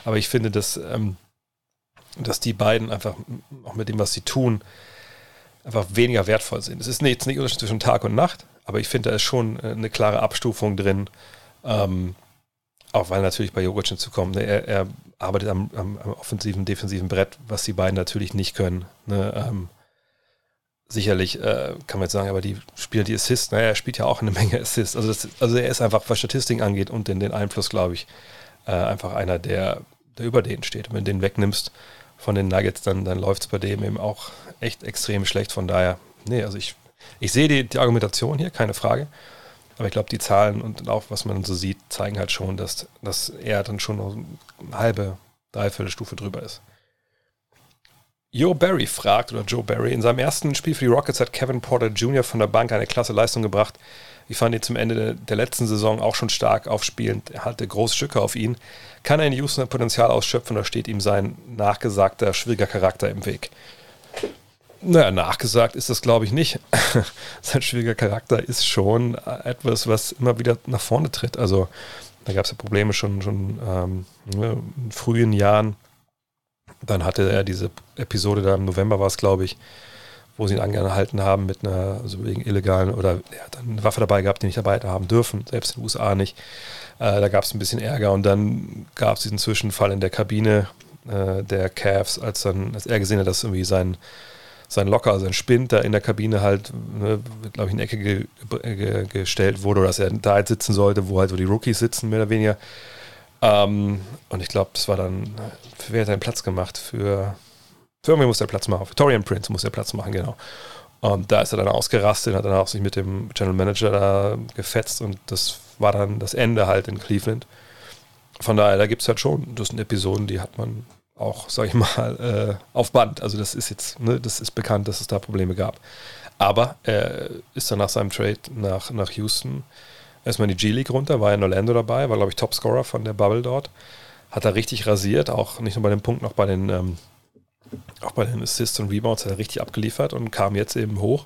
aber ich finde, dass, ähm, dass die beiden einfach auch mit dem, was sie tun, einfach weniger wertvoll sind. Es ist jetzt nicht Unterschied zwischen Tag und Nacht, aber ich finde, da ist schon äh, eine klare Abstufung drin. Ähm, auch weil natürlich bei Jokic hinzukommt, ne? er, er arbeitet am, am, am, offensiven, defensiven Brett, was die beiden natürlich nicht können. Ne? Ähm, sicherlich äh, kann man jetzt sagen, aber die Spieler, die Assists, naja, er spielt ja auch eine Menge Assists. Also, das, also er ist einfach, was Statistiken angeht und den, den Einfluss, glaube ich, äh, einfach einer, der, der über denen steht. Und wenn du den wegnimmst von den Nuggets, dann, dann läuft es bei dem eben auch echt extrem schlecht. Von daher, nee, also ich, ich sehe die, die Argumentation hier, keine Frage. Aber ich glaube, die Zahlen und auch was man so sieht, zeigen halt schon, dass, dass er dann schon noch eine halbe, dreiviertel Stufe drüber ist. Joe Barry fragt, oder Joe Barry, in seinem ersten Spiel für die Rockets hat Kevin Porter Jr. von der Bank eine klasse Leistung gebracht. Ich fand ihn zum Ende der letzten Saison auch schon stark aufspielend. Er hatte große Stücke auf ihn. Kann er in Houston Potenzial ausschöpfen oder steht ihm sein nachgesagter, schwieriger Charakter im Weg? Naja, nachgesagt ist das, glaube ich, nicht. Sein schwieriger Charakter ist schon etwas, was immer wieder nach vorne tritt. Also da gab es ja Probleme schon, schon ähm, ne, in frühen Jahren. Dann hatte er diese Episode da im November war es, glaube ich, wo sie ihn angehalten haben mit einer, also wegen illegalen oder er hat eine Waffe dabei gehabt, die nicht dabei haben dürfen, selbst in den USA nicht. Äh, da gab es ein bisschen Ärger und dann gab es diesen Zwischenfall in der Kabine äh, der Cavs, als dann, als er gesehen hat, dass irgendwie sein sein Locker, sein Spind da in der Kabine halt, ne, glaube ich, in Ecke ge ge gestellt wurde oder dass er da halt sitzen sollte, wo halt so die Rookies sitzen, mehr oder weniger. Ähm, und ich glaube, das war dann, wer hat einen Platz gemacht? Für, für irgendwie muss der Platz machen. Für Torian Prince muss der Platz machen, genau. Und da ist er dann ausgerastet, hat dann auch sich mit dem General Manager da gefetzt und das war dann das Ende halt in Cleveland. Von daher, da gibt es halt schon, das sind Episoden, die hat man auch, sag ich mal, äh, auf Band. Also das ist jetzt, ne, das ist bekannt, dass es da Probleme gab. Aber er ist dann nach seinem Trade nach, nach Houston erstmal in die G-League runter, war in Orlando dabei, war, glaube ich, Topscorer von der Bubble dort. Hat er richtig rasiert, auch nicht nur bei den Punkten, auch bei den, ähm, auch bei den Assists und Rebounds hat er richtig abgeliefert und kam jetzt eben hoch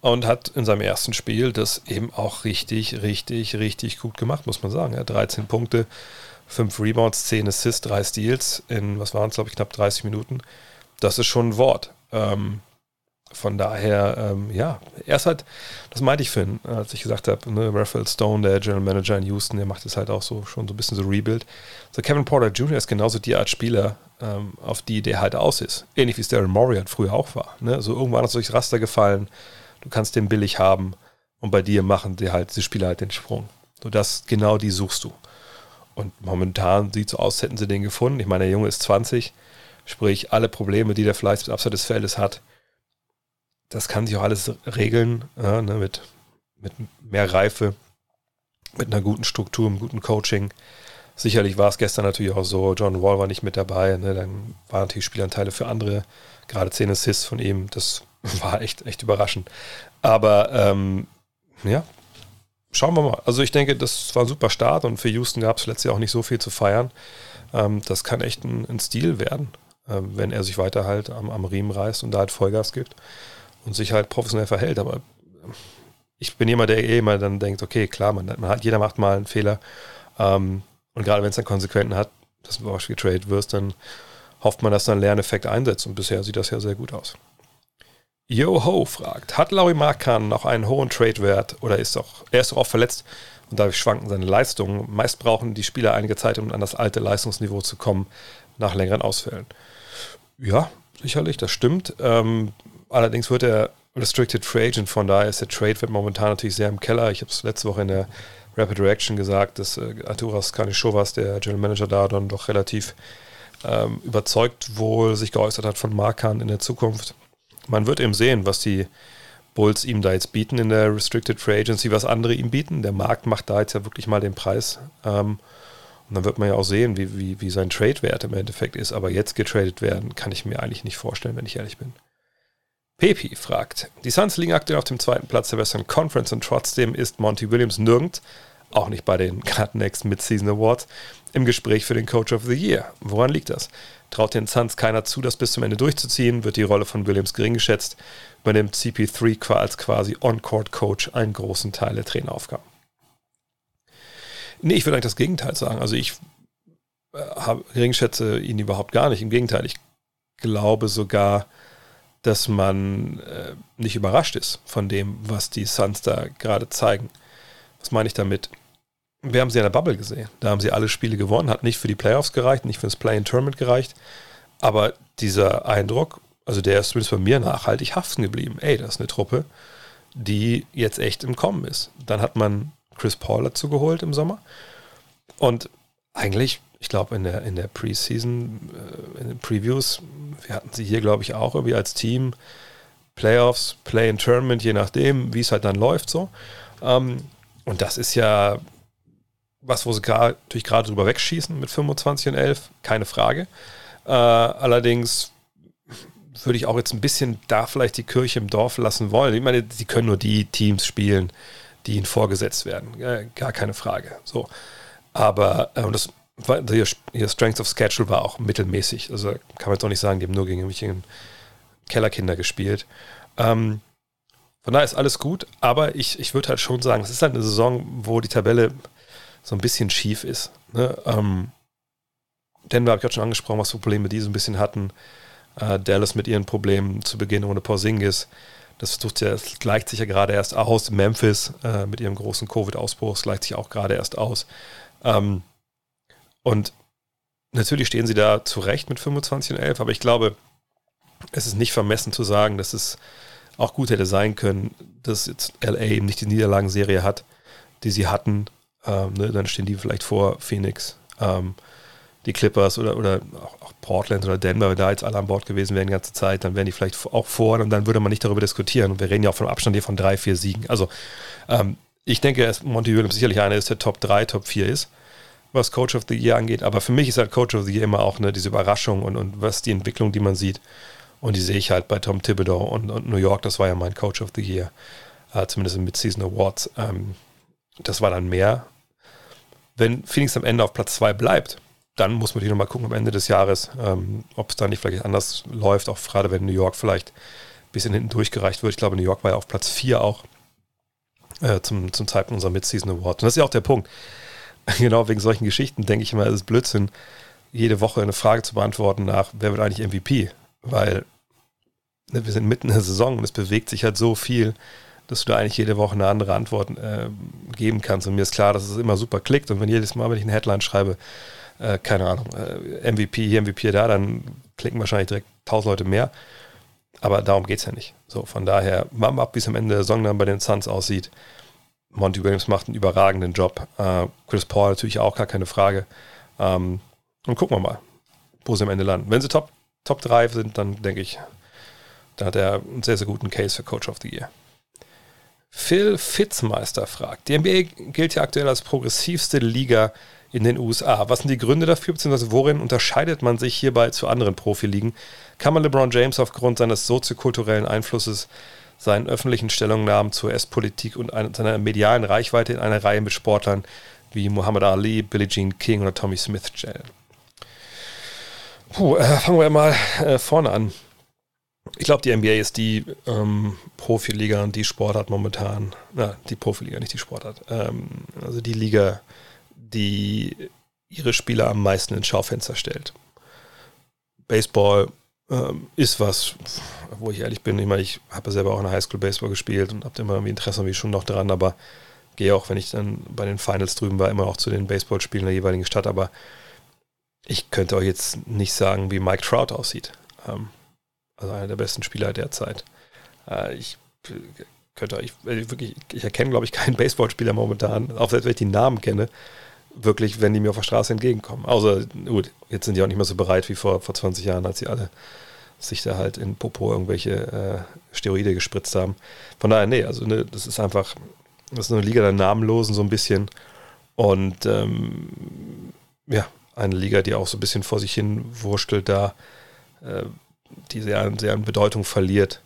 und hat in seinem ersten Spiel das eben auch richtig, richtig, richtig gut gemacht, muss man sagen. Er hat 13 Punkte, 5 Rebounds, 10 Assists, 3 Steals in, was waren es, glaube ich, knapp 30 Minuten. Das ist schon ein Wort. Ähm, von daher, ähm, ja, er ist halt, das meinte ich Finn, als ich gesagt habe, ne, Raphael Stone, der General Manager in Houston, der macht es halt auch so schon so ein bisschen so Rebuild. So Kevin Porter Jr. ist genauso die Art Spieler, ähm, auf die der halt aus ist. Ähnlich wie es Darren Morey halt früher auch war. Ne? So irgendwann ist durchs Raster gefallen, du kannst den billig haben und bei dir machen die halt, die Spieler halt den Sprung. So das, genau die suchst du. Und momentan sieht so aus, hätten sie den gefunden. Ich meine, der Junge ist 20, sprich, alle Probleme, die der vielleicht abseits des Feldes hat, das kann sich auch alles regeln ja, ne, mit, mit mehr Reife, mit einer guten Struktur, einem guten Coaching. Sicherlich war es gestern natürlich auch so, John Wall war nicht mit dabei, ne, dann waren natürlich Spielanteile für andere, gerade 10 Assists von ihm, das war echt, echt überraschend. Aber ähm, ja, schauen wir mal. Also ich denke, das war ein super Start und für Houston gab es letztes Jahr auch nicht so viel zu feiern. Ähm, das kann echt ein, ein Stil werden, äh, wenn er sich weiter halt am, am Riemen reißt und da halt Vollgas gibt und sich halt professionell verhält. Aber ich bin jemand, der eh immer dann denkt, okay, klar, man, man hat, jeder macht mal einen Fehler. Ähm, und gerade wenn es dann Konsequenten hat, dass du auch getradet wirst, dann hofft man, dass dann Lerneffekt einsetzt. Und bisher sieht das ja sehr gut aus. Yo Ho fragt, hat Laurie Markan noch einen hohen Trade-Wert oder ist doch, er ist doch auch verletzt und dadurch schwanken seine Leistungen. Meist brauchen die Spieler einige Zeit, um an das alte Leistungsniveau zu kommen, nach längeren Ausfällen. Ja, sicherlich, das stimmt. Ähm, allerdings wird er Restricted Free Agent, von daher ist der Trade-Wert momentan natürlich sehr im Keller. Ich habe es letzte Woche in der Rapid Reaction gesagt, dass äh, Arturas Kanishovas, der General Manager da, dann doch relativ ähm, überzeugt wohl sich geäußert hat von Markan in der Zukunft man wird eben sehen, was die Bulls ihm da jetzt bieten in der Restricted Free Agency, was andere ihm bieten. Der Markt macht da jetzt ja wirklich mal den Preis. Ähm, und dann wird man ja auch sehen, wie, wie, wie sein Trade-Wert im Endeffekt ist. Aber jetzt getradet werden, kann ich mir eigentlich nicht vorstellen, wenn ich ehrlich bin. Pepi fragt, die Suns liegen aktuell auf dem zweiten Platz der Western Conference und trotzdem ist Monty Williams nirgends, auch nicht bei den Cut Next Mid-Season Awards, im Gespräch für den Coach of the Year. Woran liegt das? Traut den Suns keiner zu, das bis zum Ende durchzuziehen, wird die Rolle von Williams gering geschätzt, übernimmt CP3 als quasi On-Court-Coach einen großen Teil der Traineraufgaben. Nee, ich würde eigentlich das Gegenteil sagen. Also ich äh, gering schätze ihn überhaupt gar nicht. Im Gegenteil, ich glaube sogar, dass man äh, nicht überrascht ist von dem, was die Suns da gerade zeigen. Was meine ich damit? Wir haben sie in der Bubble gesehen. Da haben sie alle Spiele gewonnen, hat nicht für die Playoffs gereicht, nicht für das Play-in-Tournament gereicht. Aber dieser Eindruck, also der ist zumindest bei mir nachhaltig haften geblieben. Ey, das ist eine Truppe, die jetzt echt im Kommen ist. Dann hat man Chris Paul dazu geholt im Sommer. Und eigentlich, ich glaube, in der, in der Preseason, äh, in den Previews, wir hatten sie hier, glaube ich, auch irgendwie als Team Playoffs, Play-in-Tournament, je nachdem, wie es halt dann läuft so. Ähm, und das ist ja was, wo sie natürlich gerade drüber wegschießen mit 25 und 11, keine Frage. Äh, allerdings würde ich auch jetzt ein bisschen da vielleicht die Kirche im Dorf lassen wollen. Ich meine, sie können nur die Teams spielen, die ihnen vorgesetzt werden. Äh, gar keine Frage. So. Aber äh, das ihr, ihr Strength of Schedule war auch mittelmäßig. Also kann man jetzt auch nicht sagen, die haben nur gegen irgendwelche Kellerkinder gespielt. Ähm, von daher ist alles gut, aber ich, ich würde halt schon sagen, es ist halt eine Saison, wo die Tabelle so ein bisschen schief ist. Ne? Ähm, Denver habe ich gerade schon angesprochen, was für Probleme die so ein bisschen hatten. Äh, Dallas mit ihren Problemen zu Beginn ohne Porzingis. Das versucht ja, das gleicht sich ja gerade erst aus. Memphis äh, mit ihrem großen Covid-Ausbruch gleicht sich auch gerade erst aus. Ähm, und natürlich stehen sie da zu Recht mit 25 und 11, aber ich glaube, es ist nicht vermessen zu sagen, dass es auch gut hätte sein können, dass jetzt LA eben nicht die Niederlagenserie hat, die sie hatten. Ähm, ne, dann stehen die vielleicht vor Phoenix, ähm, die Clippers oder, oder auch, auch, Portland oder Denver, wenn da jetzt alle an Bord gewesen wären die ganze Zeit, dann wären die vielleicht auch vor und dann würde man nicht darüber diskutieren. Und wir reden ja auch vom Abstand hier von drei, vier Siegen. Also ähm, ich denke, dass Monty Williams sicherlich einer ist, der Top 3, Top 4 ist was Coach of the Year angeht. Aber für mich ist halt Coach of the Year immer auch ne, diese Überraschung und, und was die Entwicklung, die man sieht. Und die sehe ich halt bei Tom Thibodeau und, und New York. Das war ja mein Coach of the Year, äh, zumindest im Mid-Season Awards. Ähm, das war dann mehr. Wenn Phoenix am Ende auf Platz 2 bleibt, dann muss man natürlich nochmal gucken am Ende des Jahres, ähm, ob es da nicht vielleicht anders läuft, auch gerade wenn New York vielleicht ein bisschen hinten durchgereicht wird. Ich glaube, New York war ja auf Platz 4 auch äh, zum, zum Zeitpunkt unserer Mid-Season Awards. Und das ist ja auch der Punkt. genau wegen solchen Geschichten denke ich immer, es ist Blödsinn, jede Woche eine Frage zu beantworten nach, wer wird eigentlich MVP? Weil ne, wir sind mitten in der Saison und es bewegt sich halt so viel, dass du da eigentlich jede Woche eine andere Antwort äh, geben kannst. Und mir ist klar, dass es immer super klickt. Und wenn jedes Mal, wenn ich eine Headline schreibe, äh, keine Ahnung, äh, MVP hier, MVP da, dann klicken wahrscheinlich direkt tausend Leute mehr. Aber darum geht es ja nicht. So, von daher, warten ab, wie es am Ende der Saison dann bei den Suns aussieht. Monty Williams macht einen überragenden Job. Äh, Chris Paul natürlich auch, gar keine Frage. Ähm, und gucken wir mal, wo sie am Ende landen. Wenn sie Top, Top 3 sind, dann denke ich, da hat er einen sehr, sehr guten Case für Coach of the Year. Phil Fitzmeister fragt, die NBA gilt ja aktuell als progressivste Liga in den USA. Was sind die Gründe dafür, beziehungsweise worin unterscheidet man sich hierbei zu anderen Profiligen? Kann man LeBron James aufgrund seines soziokulturellen Einflusses seinen öffentlichen Stellungnahmen zur US-Politik und seiner medialen Reichweite in einer Reihe mit Sportlern wie Muhammad Ali, Billie Jean King oder Tommy Smith stellen. Puh, äh, fangen wir mal äh, vorne an. Ich glaube, die NBA ist die ähm, Profiliga und die Sportart momentan, na, die Profiliga, nicht die Sportart, ähm, also die Liga, die ihre Spieler am meisten ins Schaufenster stellt. Baseball ähm, ist was, wo ich ehrlich bin. Ich meine, ich habe selber auch in der Highschool Baseball gespielt und habe immer irgendwie Interesse wie schon noch dran, aber gehe auch, wenn ich dann bei den Finals drüben war, immer auch zu den Baseballspielen der jeweiligen Stadt. Aber ich könnte euch jetzt nicht sagen, wie Mike Trout aussieht. Ähm, also einer der besten Spieler derzeit. Äh, ich könnte euch wirklich, ich erkenne, glaube ich, keinen Baseballspieler momentan, auch selbst wenn ich die Namen kenne, wirklich, wenn die mir auf der Straße entgegenkommen. Außer, gut, jetzt sind die auch nicht mehr so bereit wie vor, vor 20 Jahren, als sie alle sich da halt in Popo irgendwelche äh, Steroide gespritzt haben. Von daher, nee, also ne, das ist einfach, das ist eine Liga der Namenlosen so ein bisschen. Und ähm, ja, eine Liga, die auch so ein bisschen vor sich hin wurschtelt da, äh, die sehr, sehr an Bedeutung verliert.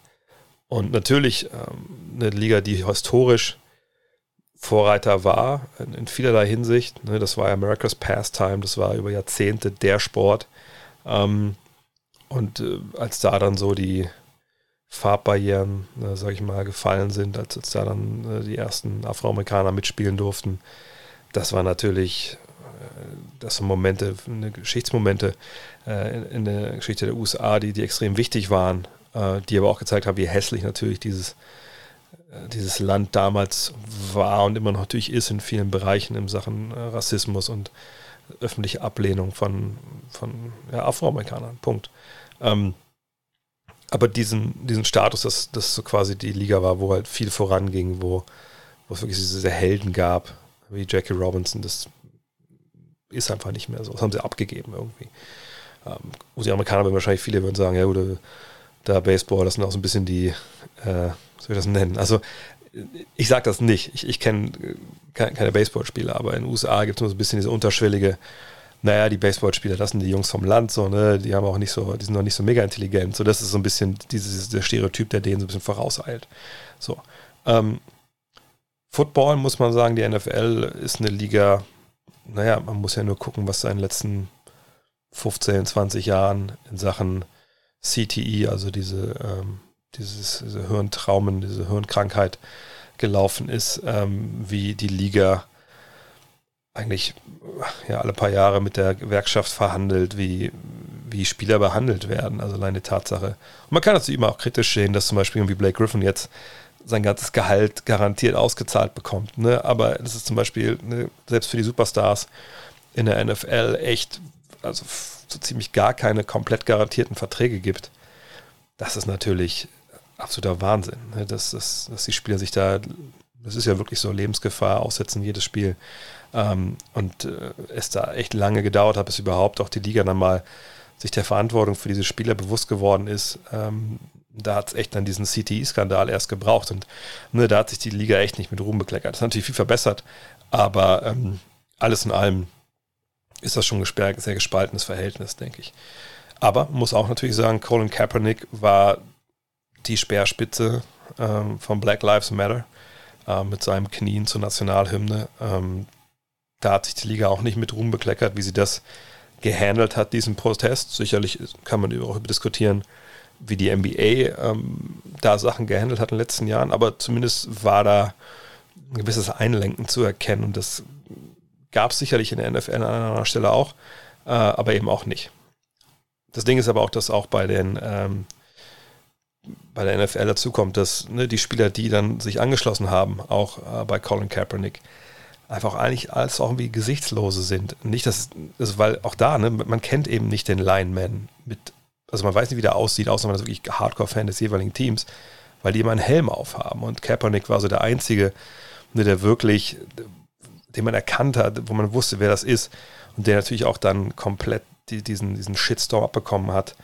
Und natürlich ähm, eine Liga, die historisch Vorreiter war, in, in vielerlei Hinsicht. Ne, das war America's Pastime, das war über Jahrzehnte der Sport. Ähm, und äh, als da dann so die Farbbarrieren, äh, sag ich mal, gefallen sind, als, als da dann äh, die ersten Afroamerikaner mitspielen durften, das war natürlich, das sind Momente, eine Geschichtsmomente äh, in, in, der Geschichte der USA, die, die extrem wichtig waren, äh, die aber auch gezeigt haben, wie hässlich natürlich dieses äh, dieses Land damals war und immer noch natürlich ist in vielen Bereichen in Sachen äh, Rassismus und öffentliche Ablehnung von, von ja, Afroamerikanern. Punkt. Ähm, aber diesen, diesen Status, dass das so quasi die Liga war, wo halt viel voranging, wo, wo es wirklich diese Helden gab, wie Jackie Robinson, das ist einfach nicht mehr so. Das haben sie abgegeben irgendwie. Ähm, die Amerikaner werden wahrscheinlich viele würden sagen, ja gut, äh, da Baseball, das sind auch so ein bisschen die äh, soll ich das nennen? Also ich sage das nicht. Ich, ich kenne keine Baseballspieler, aber in den USA gibt es immer so ein bisschen diese unterschwellige, naja, die Baseballspieler, das sind die Jungs vom Land, so, ne, die haben auch nicht so, die sind noch nicht so mega intelligent. So, das ist so ein bisschen dieses, der Stereotyp, der denen so ein bisschen vorauseilt. So. Ähm, Football muss man sagen, die NFL ist eine Liga, naja, man muss ja nur gucken, was in den letzten 15, 20 Jahren in Sachen CTE, also diese, ähm, dieses, diese Hirntraumen, diese Hirnkrankheit gelaufen ist, ähm, wie die Liga eigentlich ja, alle paar Jahre mit der Gewerkschaft verhandelt, wie, wie Spieler behandelt werden. Also alleine Tatsache. Und man kann dazu immer auch kritisch sehen, dass zum Beispiel wie Blake Griffin jetzt sein ganzes Gehalt garantiert ausgezahlt bekommt. Ne? Aber das ist zum Beispiel ne, selbst für die Superstars in der NFL echt, also so ziemlich gar keine komplett garantierten Verträge gibt. Das ist natürlich absoluter Wahnsinn, ne? dass, dass, dass die Spieler sich da, das ist ja wirklich so Lebensgefahr, aussetzen jedes Spiel. Ähm, und äh, es da echt lange gedauert hat, bis überhaupt auch die Liga dann mal sich der Verantwortung für diese Spieler bewusst geworden ist. Ähm, da hat es echt dann diesen CTI-Skandal erst gebraucht und ne, da hat sich die Liga echt nicht mit Ruhm bekleckert. Das ist natürlich viel verbessert, aber ähm, alles in allem ist das schon ein sehr gespaltenes Verhältnis, denke ich. Aber muss auch natürlich sagen, Colin Kaepernick war die Speerspitze ähm, von Black Lives Matter äh, mit seinem Knien zur Nationalhymne. Ähm, da hat sich die Liga auch nicht mit Ruhm bekleckert, wie sie das gehandelt hat, diesen Protest. Sicherlich kann man auch diskutieren, wie die NBA ähm, da Sachen gehandelt hat in den letzten Jahren, aber zumindest war da ein gewisses Einlenken zu erkennen und das gab es sicherlich in der NFL an einer Stelle auch, äh, aber eben auch nicht. Das Ding ist aber auch, dass auch bei den ähm, bei der NFL dazu kommt, dass ne, die Spieler, die dann sich angeschlossen haben, auch äh, bei Colin Kaepernick, einfach eigentlich alles auch irgendwie Gesichtslose sind. Nicht, dass, also weil auch da, ne, man kennt eben nicht den Lineman mit, also man weiß nicht, wie der aussieht, außer man ist wirklich Hardcore-Fan des jeweiligen Teams, weil die immer einen Helm aufhaben. Und Kaepernick war so der Einzige, ne, der wirklich, den man erkannt hat, wo man wusste, wer das ist. Und der natürlich auch dann komplett die, diesen, diesen Shitstorm abbekommen hat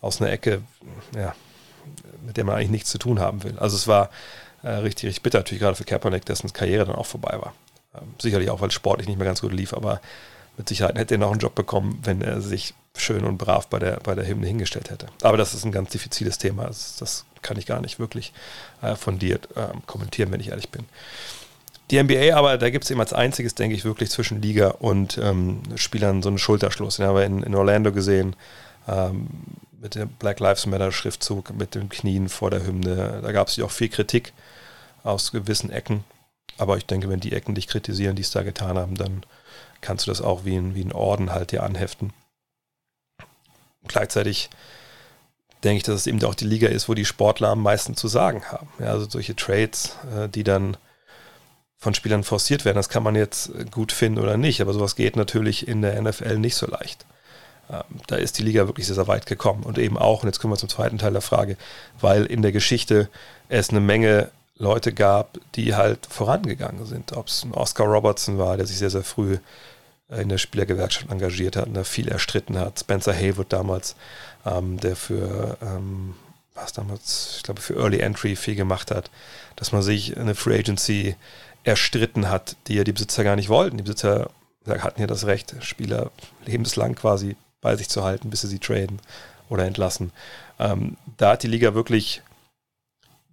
aus einer Ecke, ja, mit der man eigentlich nichts zu tun haben will. Also es war äh, richtig, richtig bitter, natürlich gerade für Kaepernick, dessen Karriere dann auch vorbei war. Ähm, sicherlich auch, weil es sportlich nicht mehr ganz gut lief, aber mit Sicherheit hätte er noch einen Job bekommen, wenn er sich schön und brav bei der, bei der Hymne hingestellt hätte. Aber das ist ein ganz diffiziles Thema. Das, das kann ich gar nicht wirklich äh, fundiert äh, kommentieren, wenn ich ehrlich bin. Die NBA aber, da gibt es eben als einziges, denke ich, wirklich zwischen Liga und ähm, Spielern so einen Schulterschluss. Den haben wir in, in Orlando gesehen, ähm, mit dem Black Lives Matter Schriftzug, mit den Knien vor der Hymne. Da gab es ja auch viel Kritik aus gewissen Ecken. Aber ich denke, wenn die Ecken dich kritisieren, die es da getan haben, dann kannst du das auch wie ein, wie ein Orden halt dir anheften. Gleichzeitig denke ich, dass es eben auch die Liga ist, wo die Sportler am meisten zu sagen haben. Ja, also solche Trades, äh, die dann von Spielern forciert werden, das kann man jetzt gut finden oder nicht, aber sowas geht natürlich in der NFL nicht so leicht. Ähm, da ist die Liga wirklich sehr, sehr weit gekommen und eben auch, und jetzt kommen wir zum zweiten Teil der Frage, weil in der Geschichte es eine Menge Leute gab, die halt vorangegangen sind. Ob es ein Oscar Robertson war, der sich sehr, sehr früh in der Spielergewerkschaft engagiert hat und da viel erstritten hat. Spencer Haywood damals, ähm, der für, ähm, was damals, ich glaube, für Early Entry viel gemacht hat, dass man sich eine Free Agency erstritten hat, die ja die Besitzer gar nicht wollten. Die Besitzer hatten ja das Recht, Spieler lebenslang quasi bei sich zu halten, bis sie sie traden oder entlassen. Ähm, da hat die Liga wirklich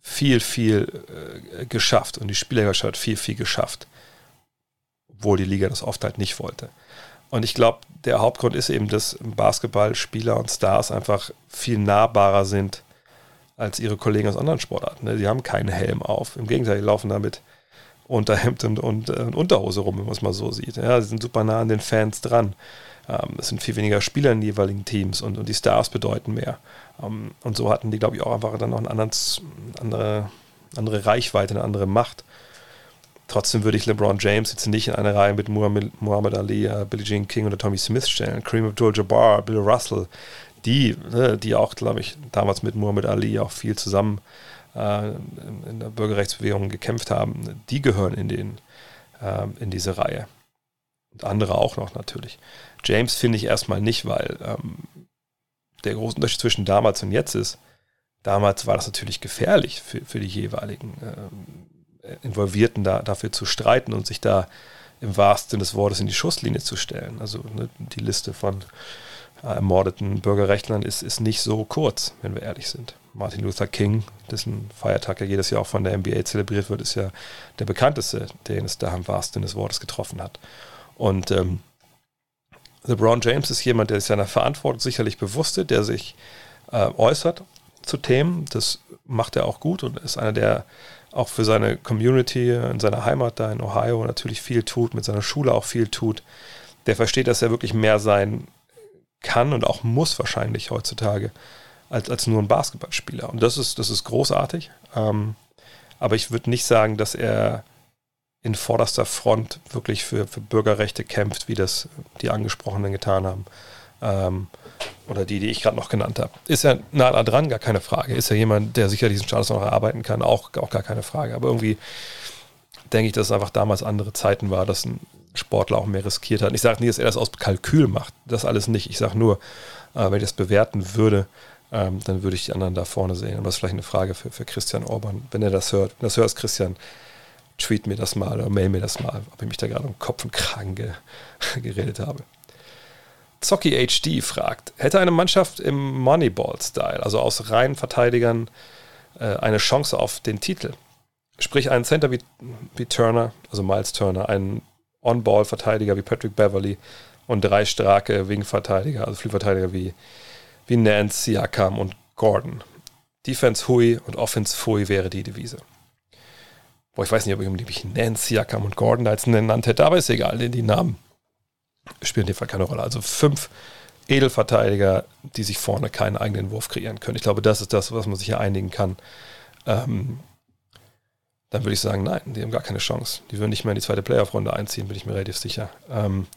viel, viel äh, geschafft und die Spielerschaft hat viel, viel geschafft, obwohl die Liga das oft halt nicht wollte. Und ich glaube, der Hauptgrund ist eben, dass Basketballspieler und Stars einfach viel nahbarer sind als ihre Kollegen aus anderen Sportarten. Ne? Die haben keinen Helm auf. Im Gegenteil, die laufen damit Unterhemd und, und, äh, Unterhose rum, wenn man es mal so sieht. Ja, sie sind super nah an den Fans dran. Ähm, es sind viel weniger Spieler in den jeweiligen Teams und, und die Stars bedeuten mehr. Ähm, und so hatten die, glaube ich, auch einfach dann noch eine andere, andere Reichweite, eine andere Macht. Trotzdem würde ich LeBron James jetzt nicht in eine Reihe mit Muhammad, Muhammad Ali, uh, Billie Jean King oder Tommy Smith stellen. Kareem Abdul-Jabbar, Bill Russell, die, ne, die auch, glaube ich, damals mit Muhammad Ali auch viel zusammen äh, in der Bürgerrechtsbewegung gekämpft haben, die gehören in, den, äh, in diese Reihe. Und andere auch noch natürlich. James finde ich erstmal nicht, weil ähm, der große Unterschied zwischen damals und jetzt ist, damals war das natürlich gefährlich für, für die jeweiligen ähm, Involvierten da, dafür zu streiten und sich da im wahrsten Sinne des Wortes in die Schusslinie zu stellen. Also ne, die Liste von äh, ermordeten Bürgerrechtlern ist, ist nicht so kurz, wenn wir ehrlich sind. Martin Luther King, dessen Feiertag ja jedes Jahr auch von der NBA zelebriert wird, ist ja der bekannteste, den es da am wahrsten des Wortes getroffen hat. Und ähm, LeBron James ist jemand, der sich seiner Verantwortung sicherlich bewusst ist, der sich äh, äußert zu Themen. Das macht er auch gut und ist einer, der auch für seine Community in seiner Heimat da in Ohio natürlich viel tut, mit seiner Schule auch viel tut. Der versteht, dass er wirklich mehr sein kann und auch muss wahrscheinlich heutzutage als, als nur ein Basketballspieler. Und das ist, das ist großartig. Ähm, aber ich würde nicht sagen, dass er in vorderster Front wirklich für, für Bürgerrechte kämpft, wie das die Angesprochenen getan haben. Ähm, oder die, die ich gerade noch genannt habe. Ist er nah dran, gar keine Frage. Ist er jemand, der sicher diesen Status noch erarbeiten kann, auch, auch gar keine Frage. Aber irgendwie denke ich, dass es einfach damals andere Zeiten war, dass ein Sportler auch mehr riskiert hat. Und ich sage nie, dass er das aus Kalkül macht. Das alles nicht. Ich sage nur, äh, wenn ich das bewerten würde, ähm, dann würde ich die anderen da vorne sehen. Aber das ist vielleicht eine Frage für, für Christian Orban. Wenn er das hört, wenn das hörst, Christian, tweet mir das mal oder mail mir das mal, ob ich mich da gerade um Kopf und Kragen ge geredet habe. Zocki HD fragt, hätte eine Mannschaft im Moneyball-Style, also aus reinen Verteidigern, äh, eine Chance auf den Titel? Sprich, einen Center wie, wie Turner, also Miles Turner, einen On-Ball-Verteidiger wie Patrick Beverly und drei starke Wing-Verteidiger, also Flügelverteidiger wie, wie Nance, Siakam und Gordon. Defense Hui und Offense Fui wäre die Devise. Boah, ich weiß nicht, ob ich Nance, Siakam und Gordon da jetzt genannt hätte, aber ist egal, die Namen spielen in dem Fall keine Rolle. Also fünf Edelverteidiger, die sich vorne keinen eigenen Wurf kreieren können. Ich glaube, das ist das, was man sich hier einigen kann. Ähm, dann würde ich sagen, nein, die haben gar keine Chance. Die würden nicht mehr in die zweite Playoff-Runde einziehen, bin ich mir relativ sicher. Ähm,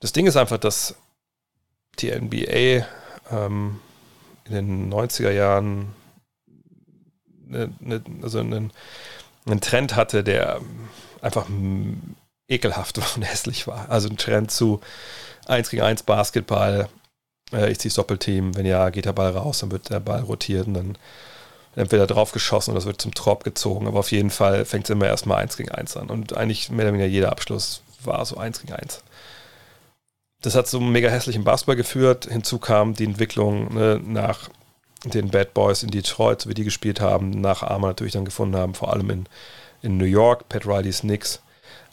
das Ding ist einfach, dass die NBA ähm, in den 90er Jahren eine, eine, also einen, einen Trend hatte, der einfach ekelhaft und hässlich war. Also ein Trend zu 1 gegen 1 Basketball. Äh, ich ziehe das Doppelteam. Wenn ja, geht der Ball raus, dann wird der Ball rotiert und dann entweder drauf geschossen oder es wird zum Trop gezogen. Aber auf jeden Fall fängt es immer erstmal 1 gegen 1 an. Und eigentlich mehr oder weniger jeder Abschluss war so 1 gegen 1. Das hat zu einem mega hässlichen Basketball geführt. Hinzu kam die Entwicklung ne, nach den Bad Boys in Detroit, so wie die gespielt haben, nach Arma natürlich dann gefunden haben, vor allem in, in New York, Pat Rileys Knicks.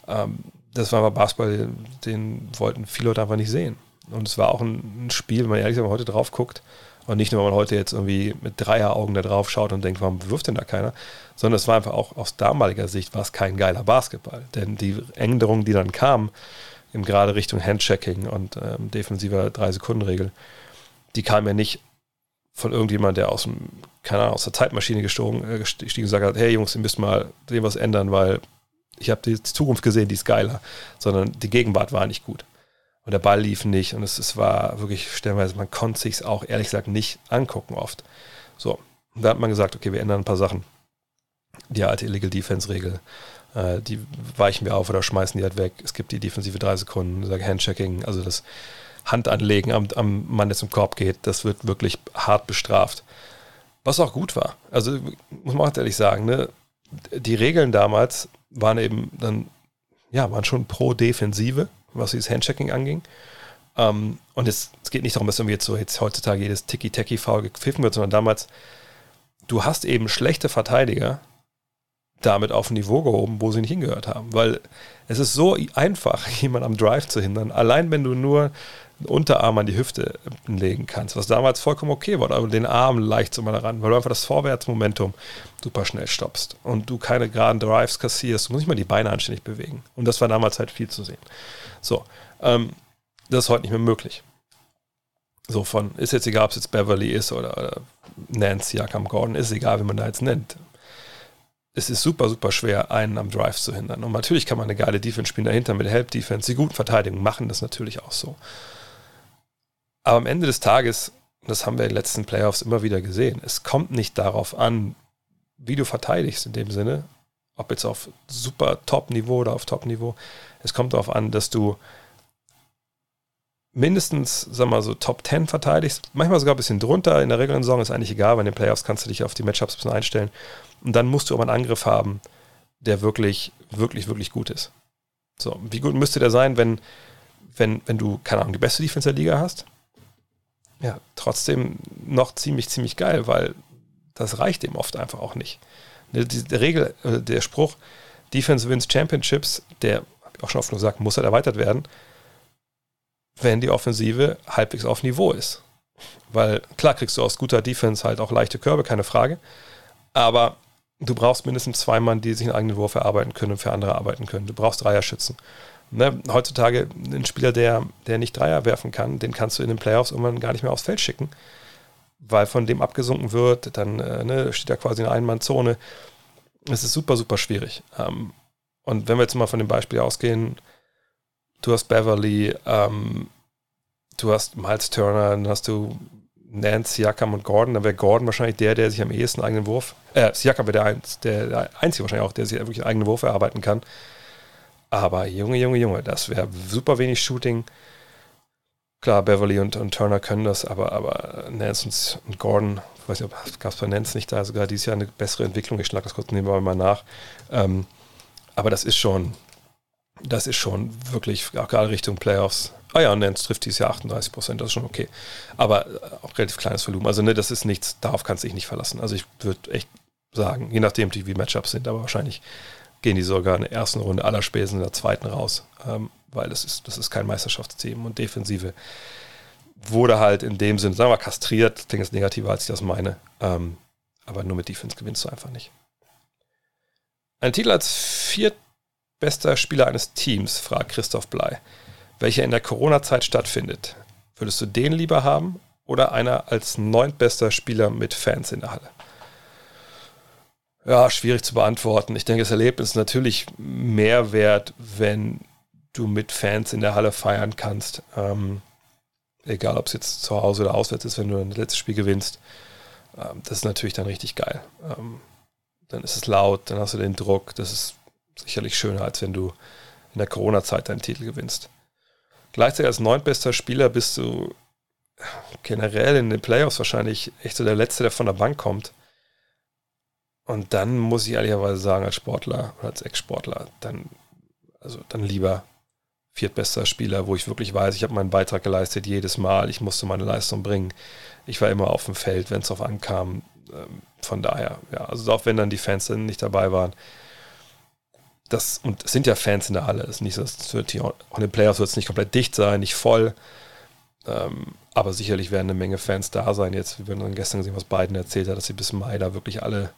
Ähm, das war aber Basketball, den wollten viele Leute einfach nicht sehen. Und es war auch ein, Spiel, wenn man ehrlich gesagt heute drauf guckt, und nicht nur, wenn man heute jetzt irgendwie mit Dreieraugen da drauf schaut und denkt, warum wirft denn da keiner? Sondern es war einfach auch aus damaliger Sicht war es kein geiler Basketball. Denn die Änderungen, die dann kamen, in gerade Richtung Handchecking und ähm, defensiver 3-Sekunden-Regel, die kamen ja nicht von irgendjemand, der aus dem, keine Ahnung, aus der Zeitmaschine gestogen, äh, gestiegen und gesagt hat, hey Jungs, ihr müsst mal dem was ändern, weil ich habe die Zukunft gesehen, die ist geiler, sondern die Gegenwart war nicht gut. Und der Ball lief nicht und es, es war wirklich stellenweise, man konnte sich auch ehrlich gesagt nicht angucken oft. So, und da hat man gesagt, okay, wir ändern ein paar Sachen. Die alte Illegal Defense-Regel, äh, die weichen wir auf oder schmeißen die halt weg. Es gibt die defensive drei Sekunden, sage Handchecking, also das Handanlegen am, am Mann, der zum Korb geht, das wird wirklich hart bestraft. Was auch gut war. Also muss man auch ehrlich sagen, ne? die Regeln damals waren eben dann, ja, waren schon pro Defensive, was dieses Handchecking anging. Ähm, und es, es, geht nicht darum, dass irgendwie jetzt so jetzt heutzutage jedes Tiki-Taki-Foul gepfiffen wird, sondern damals, du hast eben schlechte Verteidiger damit auf ein Niveau gehoben, wo sie nicht hingehört haben. Weil es ist so einfach, jemanden am Drive zu hindern. Allein wenn du nur Unterarm an die Hüfte legen kannst, was damals vollkommen okay war, aber den Arm leicht so mal ran, weil du einfach das Vorwärtsmomentum super schnell stoppst und du keine geraden Drives kassierst, du musst nicht mal die Beine anständig bewegen. Und das war damals halt viel zu sehen. So, ähm, das ist heute nicht mehr möglich. So von, ist jetzt egal, ob es jetzt Beverly ist oder, oder Nancy, Jakam Gordon, ist egal, wie man da jetzt nennt. Es ist super, super schwer, einen am Drive zu hindern. Und natürlich kann man eine geile Defense spielen dahinter mit Help Defense. Die guten Verteidigungen machen das natürlich auch so. Aber am Ende des Tages, das haben wir in den letzten Playoffs immer wieder gesehen, es kommt nicht darauf an, wie du verteidigst in dem Sinne, ob jetzt auf super Top-Niveau oder auf Top-Niveau. Es kommt darauf an, dass du mindestens, sag mal so, Top 10 verteidigst, manchmal sogar ein bisschen drunter. In der regulären Saison ist eigentlich egal, weil in den Playoffs kannst du dich auf die Matchups ein bisschen einstellen. Und dann musst du aber einen Angriff haben, der wirklich, wirklich, wirklich gut ist. So, wie gut müsste der sein, wenn, wenn, wenn du, keine Ahnung, die beste Defense der Liga hast? Ja, trotzdem noch ziemlich, ziemlich geil, weil das reicht ihm oft einfach auch nicht. Die, die Regel, äh, der Spruch, Defense wins Championships, der, habe ich auch schon oft gesagt, muss halt erweitert werden, wenn die Offensive halbwegs auf Niveau ist. Weil klar kriegst du aus guter Defense halt auch leichte Körbe, keine Frage. Aber du brauchst mindestens zwei Mann, die sich einen eigenen Wurf erarbeiten können und für andere arbeiten können. Du brauchst Dreierschützen. Ne, heutzutage ein Spieler, der, der nicht Dreier werfen kann, den kannst du in den Playoffs irgendwann gar nicht mehr aufs Feld schicken, weil von dem abgesunken wird, dann äh, ne, steht er quasi in einer Einmannzone. Es ist super, super schwierig. Ähm, und wenn wir jetzt mal von dem Beispiel ausgehen, du hast Beverly, ähm, du hast Miles Turner, dann hast du Nance, Siakam und Gordon, dann wäre Gordon wahrscheinlich der, der sich am ehesten einen eigenen Wurf, äh, Siakam wäre der, der, der Einzige wahrscheinlich auch, der sich wirklich einen eigenen Wurf erarbeiten kann. Aber Junge, Junge, Junge, das wäre super wenig Shooting. Klar, Beverly und, und Turner können das, aber, aber Nance und, und Gordon, ich weiß nicht, ob gab es bei Nance nicht da sogar dieses Jahr eine bessere Entwicklung. Ich schlage das kurz nebenbei mal nach. Ähm, aber das ist schon, das ist schon wirklich, auch gerade Richtung Playoffs. Ah ja, Nance trifft dieses Jahr 38 Prozent, das ist schon okay. Aber äh, auch relativ kleines Volumen. Also, ne, das ist nichts, darauf kannst du dich nicht verlassen. Also, ich würde echt sagen, je nachdem, wie Matchups sind, aber wahrscheinlich gehen die sogar in der ersten Runde aller Spesen in der zweiten raus, ähm, weil das ist, das ist kein Meisterschaftsteam und Defensive wurde halt in dem Sinn, sagen wir mal, kastriert, klingt jetzt negativer, als ich das meine, ähm, aber nur mit Defense gewinnst du einfach nicht. Ein Titel als viertbester Spieler eines Teams, fragt Christoph Blei, welcher in der Corona-Zeit stattfindet. Würdest du den lieber haben oder einer als neuntbester Spieler mit Fans in der Halle? Ja, schwierig zu beantworten. Ich denke, das Erlebnis ist natürlich mehr wert, wenn du mit Fans in der Halle feiern kannst. Ähm, egal, ob es jetzt zu Hause oder auswärts ist, wenn du ein letztes Spiel gewinnst. Ähm, das ist natürlich dann richtig geil. Ähm, dann ist es laut, dann hast du den Druck. Das ist sicherlich schöner, als wenn du in der Corona-Zeit deinen Titel gewinnst. Gleichzeitig als neuntbester Spieler bist du generell in den Playoffs wahrscheinlich echt so der Letzte, der von der Bank kommt. Und dann muss ich ehrlicherweise sagen, als Sportler oder als Ex-Sportler, dann, also dann lieber viertbester Spieler, wo ich wirklich weiß, ich habe meinen Beitrag geleistet jedes Mal, ich musste meine Leistung bringen. Ich war immer auf dem Feld, wenn es darauf ankam. Ähm, von daher, ja, also auch wenn dann die Fans nicht dabei waren. Das, und es sind ja Fans in der Halle. Es ist nicht so, es wird hier, auch in den Playoffs wird es nicht komplett dicht sein, nicht voll. Ähm, aber sicherlich werden eine Menge Fans da sein. Jetzt, wir haben dann gestern gesehen, was Biden erzählt hat, dass sie bis Mai da wirklich alle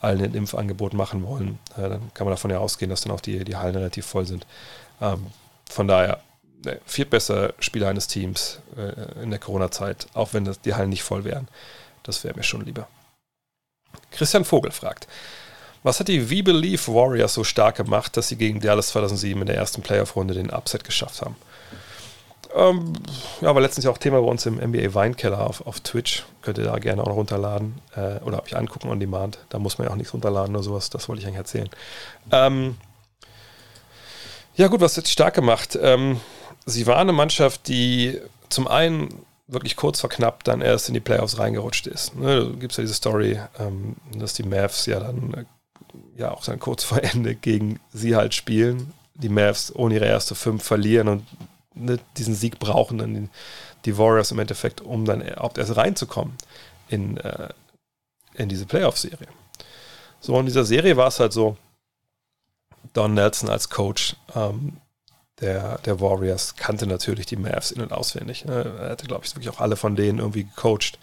allen ein Impfangebot machen wollen, dann kann man davon ja ausgehen, dass dann auch die, die Hallen relativ voll sind. Ähm, von daher, ne, viertbester Spieler eines Teams äh, in der Corona-Zeit, auch wenn die Hallen nicht voll wären. Das wäre mir schon lieber. Christian Vogel fragt, was hat die We Believe Warriors so stark gemacht, dass sie gegen Dallas 2007 in der ersten Playoff-Runde den Upset geschafft haben? Ähm, ja, war letztens ja auch Thema bei uns im NBA Weinkeller auf, auf Twitch. Könnt ihr da gerne auch noch runterladen äh, oder euch angucken on demand. Da muss man ja auch nichts runterladen oder sowas. Das wollte ich eigentlich erzählen. Ähm, ja, gut, was sie stark gemacht? Ähm, sie war eine Mannschaft, die zum einen wirklich kurz vor knapp dann erst in die Playoffs reingerutscht ist. Ne, da gibt es ja diese Story, ähm, dass die Mavs ja dann äh, ja auch dann kurz vor Ende gegen sie halt spielen. Die Mavs ohne ihre erste fünf verlieren und ne, diesen Sieg brauchen dann die Warriors im Endeffekt, um dann überhaupt erst reinzukommen in, äh, in diese Playoff-Serie. So, in dieser Serie war es halt so, Don Nelson als Coach ähm, der, der Warriors kannte natürlich die Mavs in- und auswendig. Ne? Er hatte, glaube ich, wirklich auch alle von denen irgendwie gecoacht.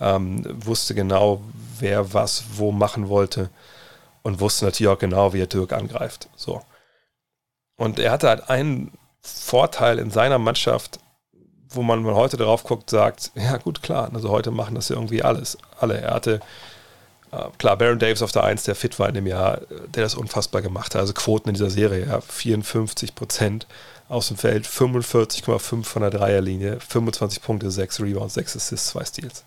Ähm, wusste genau, wer was wo machen wollte und wusste natürlich auch genau, wie er Dirk angreift. So. Und er hatte halt einen Vorteil in seiner Mannschaft, wo man, wenn heute drauf guckt, sagt, ja gut, klar, also heute machen das ja irgendwie alles. Alle. Er hatte, äh, klar, Baron Davis auf der 1, der fit war in dem Jahr, der das unfassbar gemacht hat. Also Quoten in dieser Serie, ja, 54 Prozent aus dem Feld, 45,5 von der Dreierlinie, 25 Punkte, 6 Rebounds, 6 Assists, 2 Steals.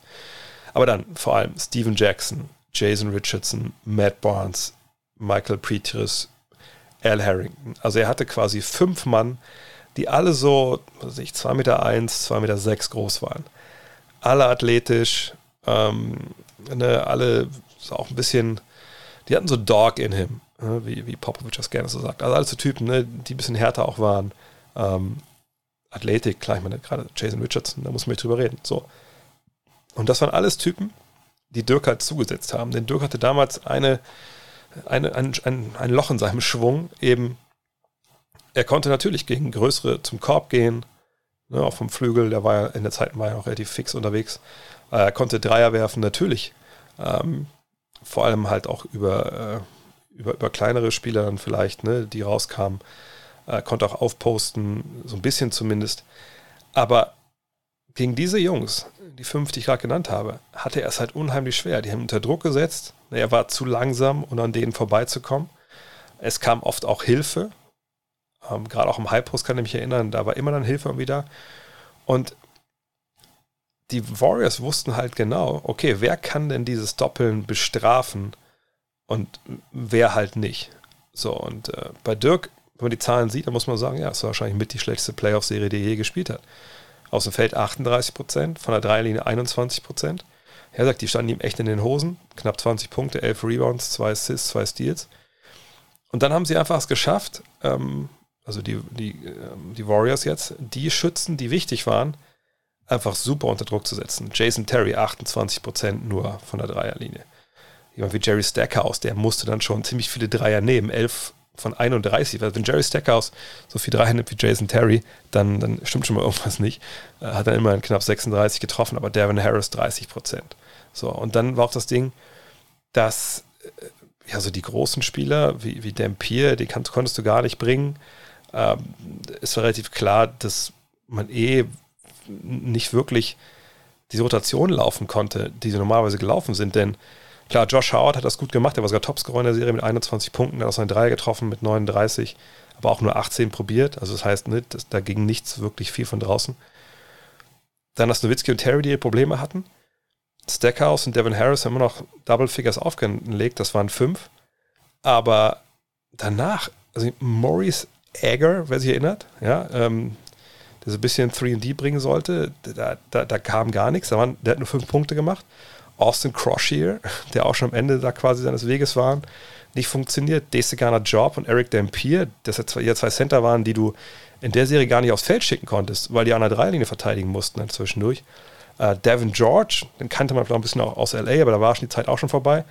Aber dann vor allem Steven Jackson, Jason Richardson, Matt Barnes, Michael Pretris, Al Harrington. Also er hatte quasi fünf Mann, die alle so, was ich, 2,1 Meter, 1, 2,6 Meter sechs groß waren. Alle athletisch, ähm, ne, alle auch ein bisschen, die hatten so Dog in him, ne, wie, wie Popovic das gerne so sagt. Also alle so Typen, ne, die ein bisschen härter auch waren. Ähm, Athletik, klar, ich meine, gerade Jason Richardson, da muss man nicht drüber reden. So. Und das waren alles Typen, die Dirk halt zugesetzt haben. Denn Dirk hatte damals eine, eine, ein, ein, ein Loch in seinem Schwung, eben er konnte natürlich gegen größere zum Korb gehen, ne, auch vom Flügel, der war ja in der Zeit ja auch relativ fix unterwegs. Er konnte Dreier werfen, natürlich. Ähm, vor allem halt auch über, äh, über, über kleinere Spieler dann vielleicht, ne, die rauskamen. Er konnte auch aufposten, so ein bisschen zumindest. Aber gegen diese Jungs, die fünf, die ich gerade genannt habe, hatte er es halt unheimlich schwer. Die haben unter Druck gesetzt. Er war zu langsam, um an denen vorbeizukommen. Es kam oft auch Hilfe. Ähm, gerade auch im Halbpost kann ich mich erinnern, da war immer dann Hilfe irgendwie da. Und die Warriors wussten halt genau, okay, wer kann denn dieses Doppeln bestrafen und wer halt nicht. So, und äh, bei Dirk, wenn man die Zahlen sieht, dann muss man sagen, ja, es war wahrscheinlich mit die schlechteste Playoff-Serie, die er je gespielt hat. Aus dem Feld 38 Prozent, von der Dreierlinie 21 Prozent. Er sagt, die standen ihm echt in den Hosen. Knapp 20 Punkte, 11 Rebounds, 2 Assists, 2 Steals. Und dann haben sie einfach es geschafft, ähm, also die, die, ähm, die Warriors jetzt, die Schützen, die wichtig waren, einfach super unter Druck zu setzen. Jason Terry, 28 Prozent nur von der Dreierlinie. Jemand wie Jerry Stackhouse, der musste dann schon ziemlich viele Dreier nehmen, 11 von 31. Weil wenn Jerry Stackhouse so viel Dreier nimmt wie Jason Terry, dann, dann stimmt schon mal irgendwas nicht. Er hat dann immerhin knapp 36 getroffen, aber Devin Harris 30 Prozent. So, und dann war auch das Ding, dass äh, ja, so die großen Spieler wie, wie Dampier, die kannst, konntest du gar nicht bringen. Ähm, es war relativ klar, dass man eh nicht wirklich diese Rotation laufen konnte, die sie normalerweise gelaufen sind, denn Klar, Josh Howard hat das gut gemacht. Er war sogar Topscorer in der Serie mit 21 Punkten. Er hat auch seine Dreier getroffen mit 39, aber auch nur 18 probiert. Also das heißt, ne, das, da ging nichts wirklich viel von draußen. Dann hast Nowitzki und Terry, die Probleme hatten. Stackhouse und Devin Harris haben immer noch Double Figures aufgelegt. Das waren fünf. Aber danach, also Maurice Egger, wer sich erinnert, ja, ähm, der so ein bisschen 3D bringen sollte, da, da, da kam gar nichts. Da waren, der hat nur fünf Punkte gemacht. Austin Croshier, der auch schon am Ende da quasi seines Weges waren, nicht funktioniert. Desegana Job und Eric Dampier, das ja zwei Center waren, die du in der Serie gar nicht aufs Feld schicken konntest, weil die an der Dreilinie verteidigen mussten dann zwischendurch. Äh, Devin George, den kannte man vielleicht ein bisschen auch aus LA, aber da war schon die Zeit auch schon vorbei.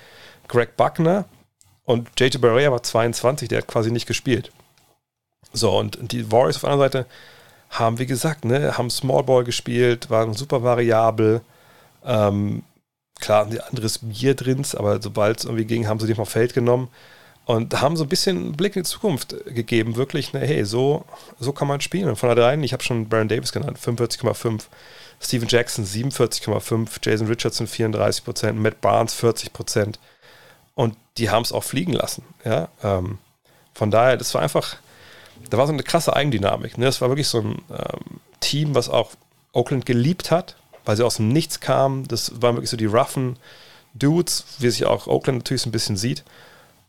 Greg Buckner und JJ Barrea war 22, der hat quasi nicht gespielt. So, und die Warriors auf der anderen Seite haben, wie gesagt, ne, haben Small Ball gespielt, waren super variabel. Ähm, klar, ein anderes Bier drin, aber sobald es irgendwie ging, haben sie die vom Feld genommen und haben so ein bisschen einen Blick in die Zukunft gegeben, wirklich, ne, hey, so, so kann man spielen. Und von der dreien, ich habe schon Baron Davis genannt, 45,5, Steven Jackson 47,5, Jason Richardson 34%, Matt Barnes 40%. Und die haben es auch fliegen lassen. Ja? Ähm, von daher, das war einfach, da war so eine krasse Eigendynamik. Ne? Das war wirklich so ein ähm, Team, was auch Oakland geliebt hat, weil sie aus dem Nichts kamen. Das waren wirklich so die roughen Dudes, wie sich auch Oakland natürlich so ein bisschen sieht.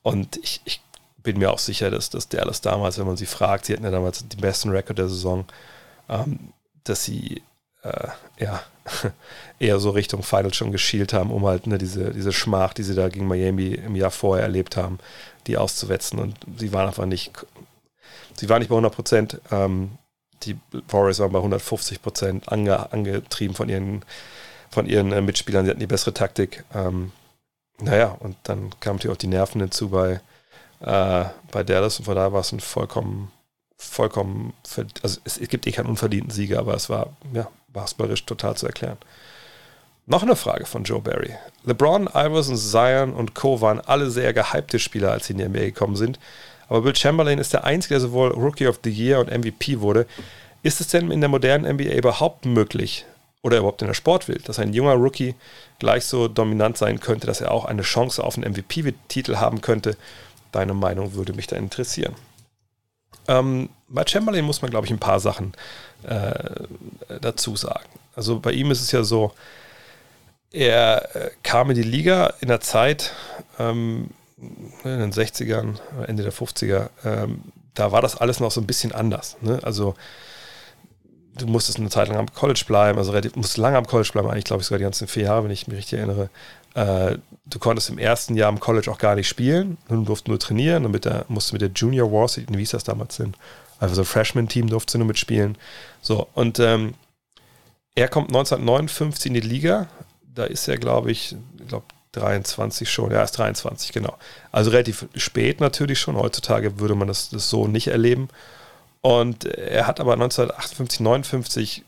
Und ich, ich bin mir auch sicher, dass, dass Dallas damals, wenn man sie fragt, sie hatten ja damals den besten Rekord der Saison, ähm, dass sie äh, ja, eher so Richtung Final schon geschielt haben, um halt ne, diese, diese Schmach, die sie da gegen Miami im Jahr vorher erlebt haben, die auszuwetzen. Und sie waren einfach nicht, sie waren nicht bei 100 Prozent. Ähm, die Warriors waren bei 150 Prozent ange, angetrieben von ihren, von ihren äh, Mitspielern. Sie hatten die bessere Taktik. Ähm, naja, und dann kamen natürlich auch die Nerven hinzu bei, äh, bei Dallas und von daher war es ein vollkommen, vollkommen, also es, es, gibt eh keinen unverdienten Sieger, aber es war, ja, basketballerisch total zu erklären. Noch eine Frage von Joe Barry. LeBron, Iverson, Zion und Co. waren alle sehr gehypte Spieler, als sie in die NBA gekommen sind. Aber Bill Chamberlain ist der Einzige, der sowohl Rookie of the Year und MVP wurde. Ist es denn in der modernen NBA überhaupt möglich oder überhaupt in der Sportwelt, dass ein junger Rookie gleich so dominant sein könnte, dass er auch eine Chance auf einen MVP-Titel haben könnte? Deine Meinung würde mich da interessieren. Ähm, bei Chamberlain muss man, glaube ich, ein paar Sachen äh, dazu sagen. Also bei ihm ist es ja so, er äh, kam in die Liga in der Zeit, ähm, in den 60ern, Ende der 50er, ähm, da war das alles noch so ein bisschen anders. Ne? Also du musstest eine Zeit lang am College bleiben, also relativ, musst lange am College bleiben, eigentlich glaube ich sogar die ganzen vier Jahre, wenn ich mich richtig erinnere. Äh, du konntest im ersten Jahr am College auch gar nicht spielen, du durfst nur trainieren und mit der, musst mit der Junior Wars, wie hieß das damals denn? Also so Freshman-Team durfte du nur mitspielen. So, und ähm, er kommt 1959 in die Liga, da ist er, glaube ich, ich glaube 23 schon, ja, ist 23, genau. Also relativ spät natürlich schon. Heutzutage würde man das, das so nicht erleben. Und er hat aber 1958, 59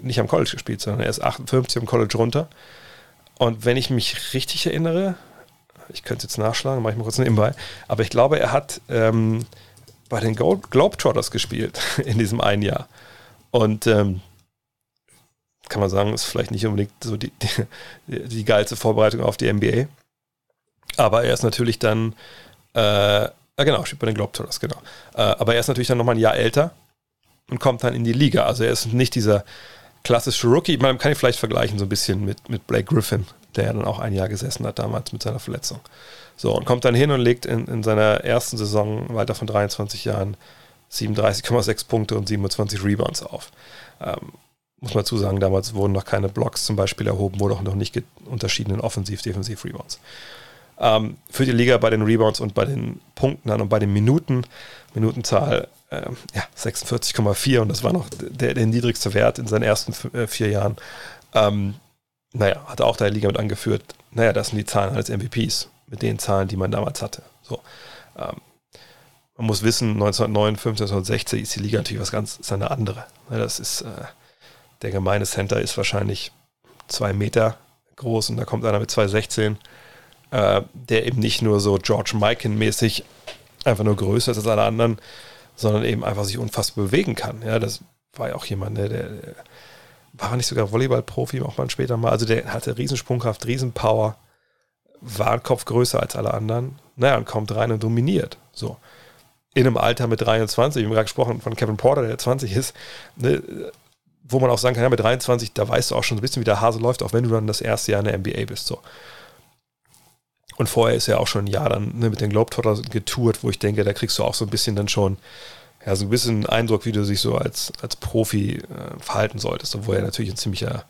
nicht am College gespielt, sondern er ist 58 am College runter. Und wenn ich mich richtig erinnere, ich könnte es jetzt nachschlagen, mache ich mal kurz nebenbei, aber ich glaube, er hat ähm, bei den Globetrotters gespielt in diesem einen Jahr. Und ähm, kann man sagen, ist vielleicht nicht unbedingt so die, die, die geilste Vorbereitung auf die NBA. Aber er ist natürlich dann, äh, genau, steht bei den Globetrotters, genau. Äh, aber er ist natürlich dann nochmal ein Jahr älter und kommt dann in die Liga. Also er ist nicht dieser klassische Rookie. Man kann ihn vielleicht vergleichen so ein bisschen mit, mit Blake Griffin, der dann auch ein Jahr gesessen hat damals mit seiner Verletzung. So, und kommt dann hin und legt in, in seiner ersten Saison weiter von 23 Jahren 37,6 Punkte und 27 Rebounds auf. Ähm, muss man zusagen, damals wurden noch keine Blocks zum Beispiel erhoben, wurde auch noch nicht unterschieden in Offensiv-, Defensiv-Rebounds. Ähm, für die Liga bei den Rebounds und bei den Punkten dann und bei den Minuten, Minutenzahl äh, ja, 46,4 und das war noch der, der, niedrigste Wert in seinen ersten äh, vier Jahren. Ähm, naja, hat auch der Liga mit angeführt, naja, das sind die Zahlen als MVPs, mit den Zahlen, die man damals hatte. So. Ähm, man muss wissen, 1959, 1960 ist die Liga natürlich was ganz, ist eine andere. Das ist äh, der gemeine Center ist wahrscheinlich zwei Meter groß und da kommt einer mit 2,16, äh, der eben nicht nur so George Mikan-mäßig einfach nur größer ist als alle anderen, sondern eben einfach sich unfassbar bewegen kann. Ja, das war ja auch jemand, der, der war nicht sogar Volleyball-Profi, auch mal später mal. Also der hatte Riesensprungkraft, Riesenpower, war Kopf größer als alle anderen. Naja, und kommt rein und dominiert. So. In einem Alter mit 23, ich habe gerade gesprochen von Kevin Porter, der 20 ist, ne, wo man auch sagen kann, ja, mit 23, da weißt du auch schon ein bisschen, wie der Hase läuft, auch wenn du dann das erste Jahr in der NBA bist. So. Und vorher ist er auch schon ein Jahr dann ne, mit den Globetrotters getourt, wo ich denke, da kriegst du auch so ein bisschen dann schon ja, so ein bisschen Eindruck, wie du dich so als, als Profi äh, verhalten solltest, obwohl er natürlich ein ziemlicher,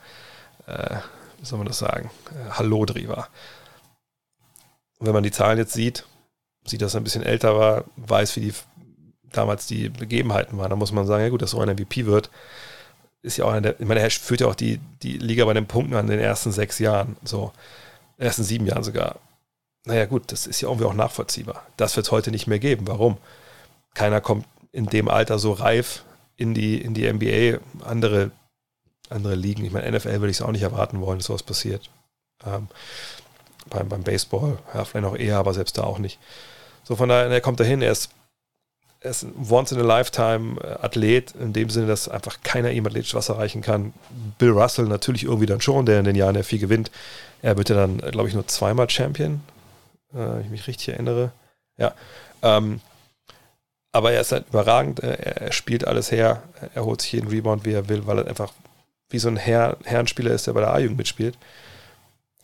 äh, wie soll man das sagen, äh, Hallodri war. Und wenn man die Zahlen jetzt sieht, sieht, dass er ein bisschen älter war, weiß, wie die damals die Begebenheiten waren, dann muss man sagen, ja gut, dass so ein MVP wird, ist ja auch der, ich meine, er führt ja auch die, die Liga bei den Punkten an den ersten sechs Jahren, so, ersten sieben Jahren sogar. Naja, gut, das ist ja irgendwie auch nachvollziehbar. Das wird es heute nicht mehr geben. Warum? Keiner kommt in dem Alter so reif in die, in die NBA. Andere, andere Ligen, ich meine, NFL würde ich es auch nicht erwarten wollen, dass sowas passiert. Ähm, beim, beim Baseball, ja, vielleicht noch eher, aber selbst da auch nicht. So, von daher, er kommt dahin, er ist er ist ein Once-in-a-Lifetime-Athlet, in dem Sinne, dass einfach keiner ihm athletisch was erreichen kann. Bill Russell natürlich irgendwie dann schon, der in den Jahren, der viel gewinnt. Er wird ja dann, glaube ich, nur zweimal Champion, äh, ich mich richtig erinnere. Ja. Ähm, aber er ist halt überragend, er, er, spielt alles her, er holt sich jeden Rebound, wie er will, weil er einfach wie so ein Herr, Herrenspieler ist, der bei der A-Jugend mitspielt.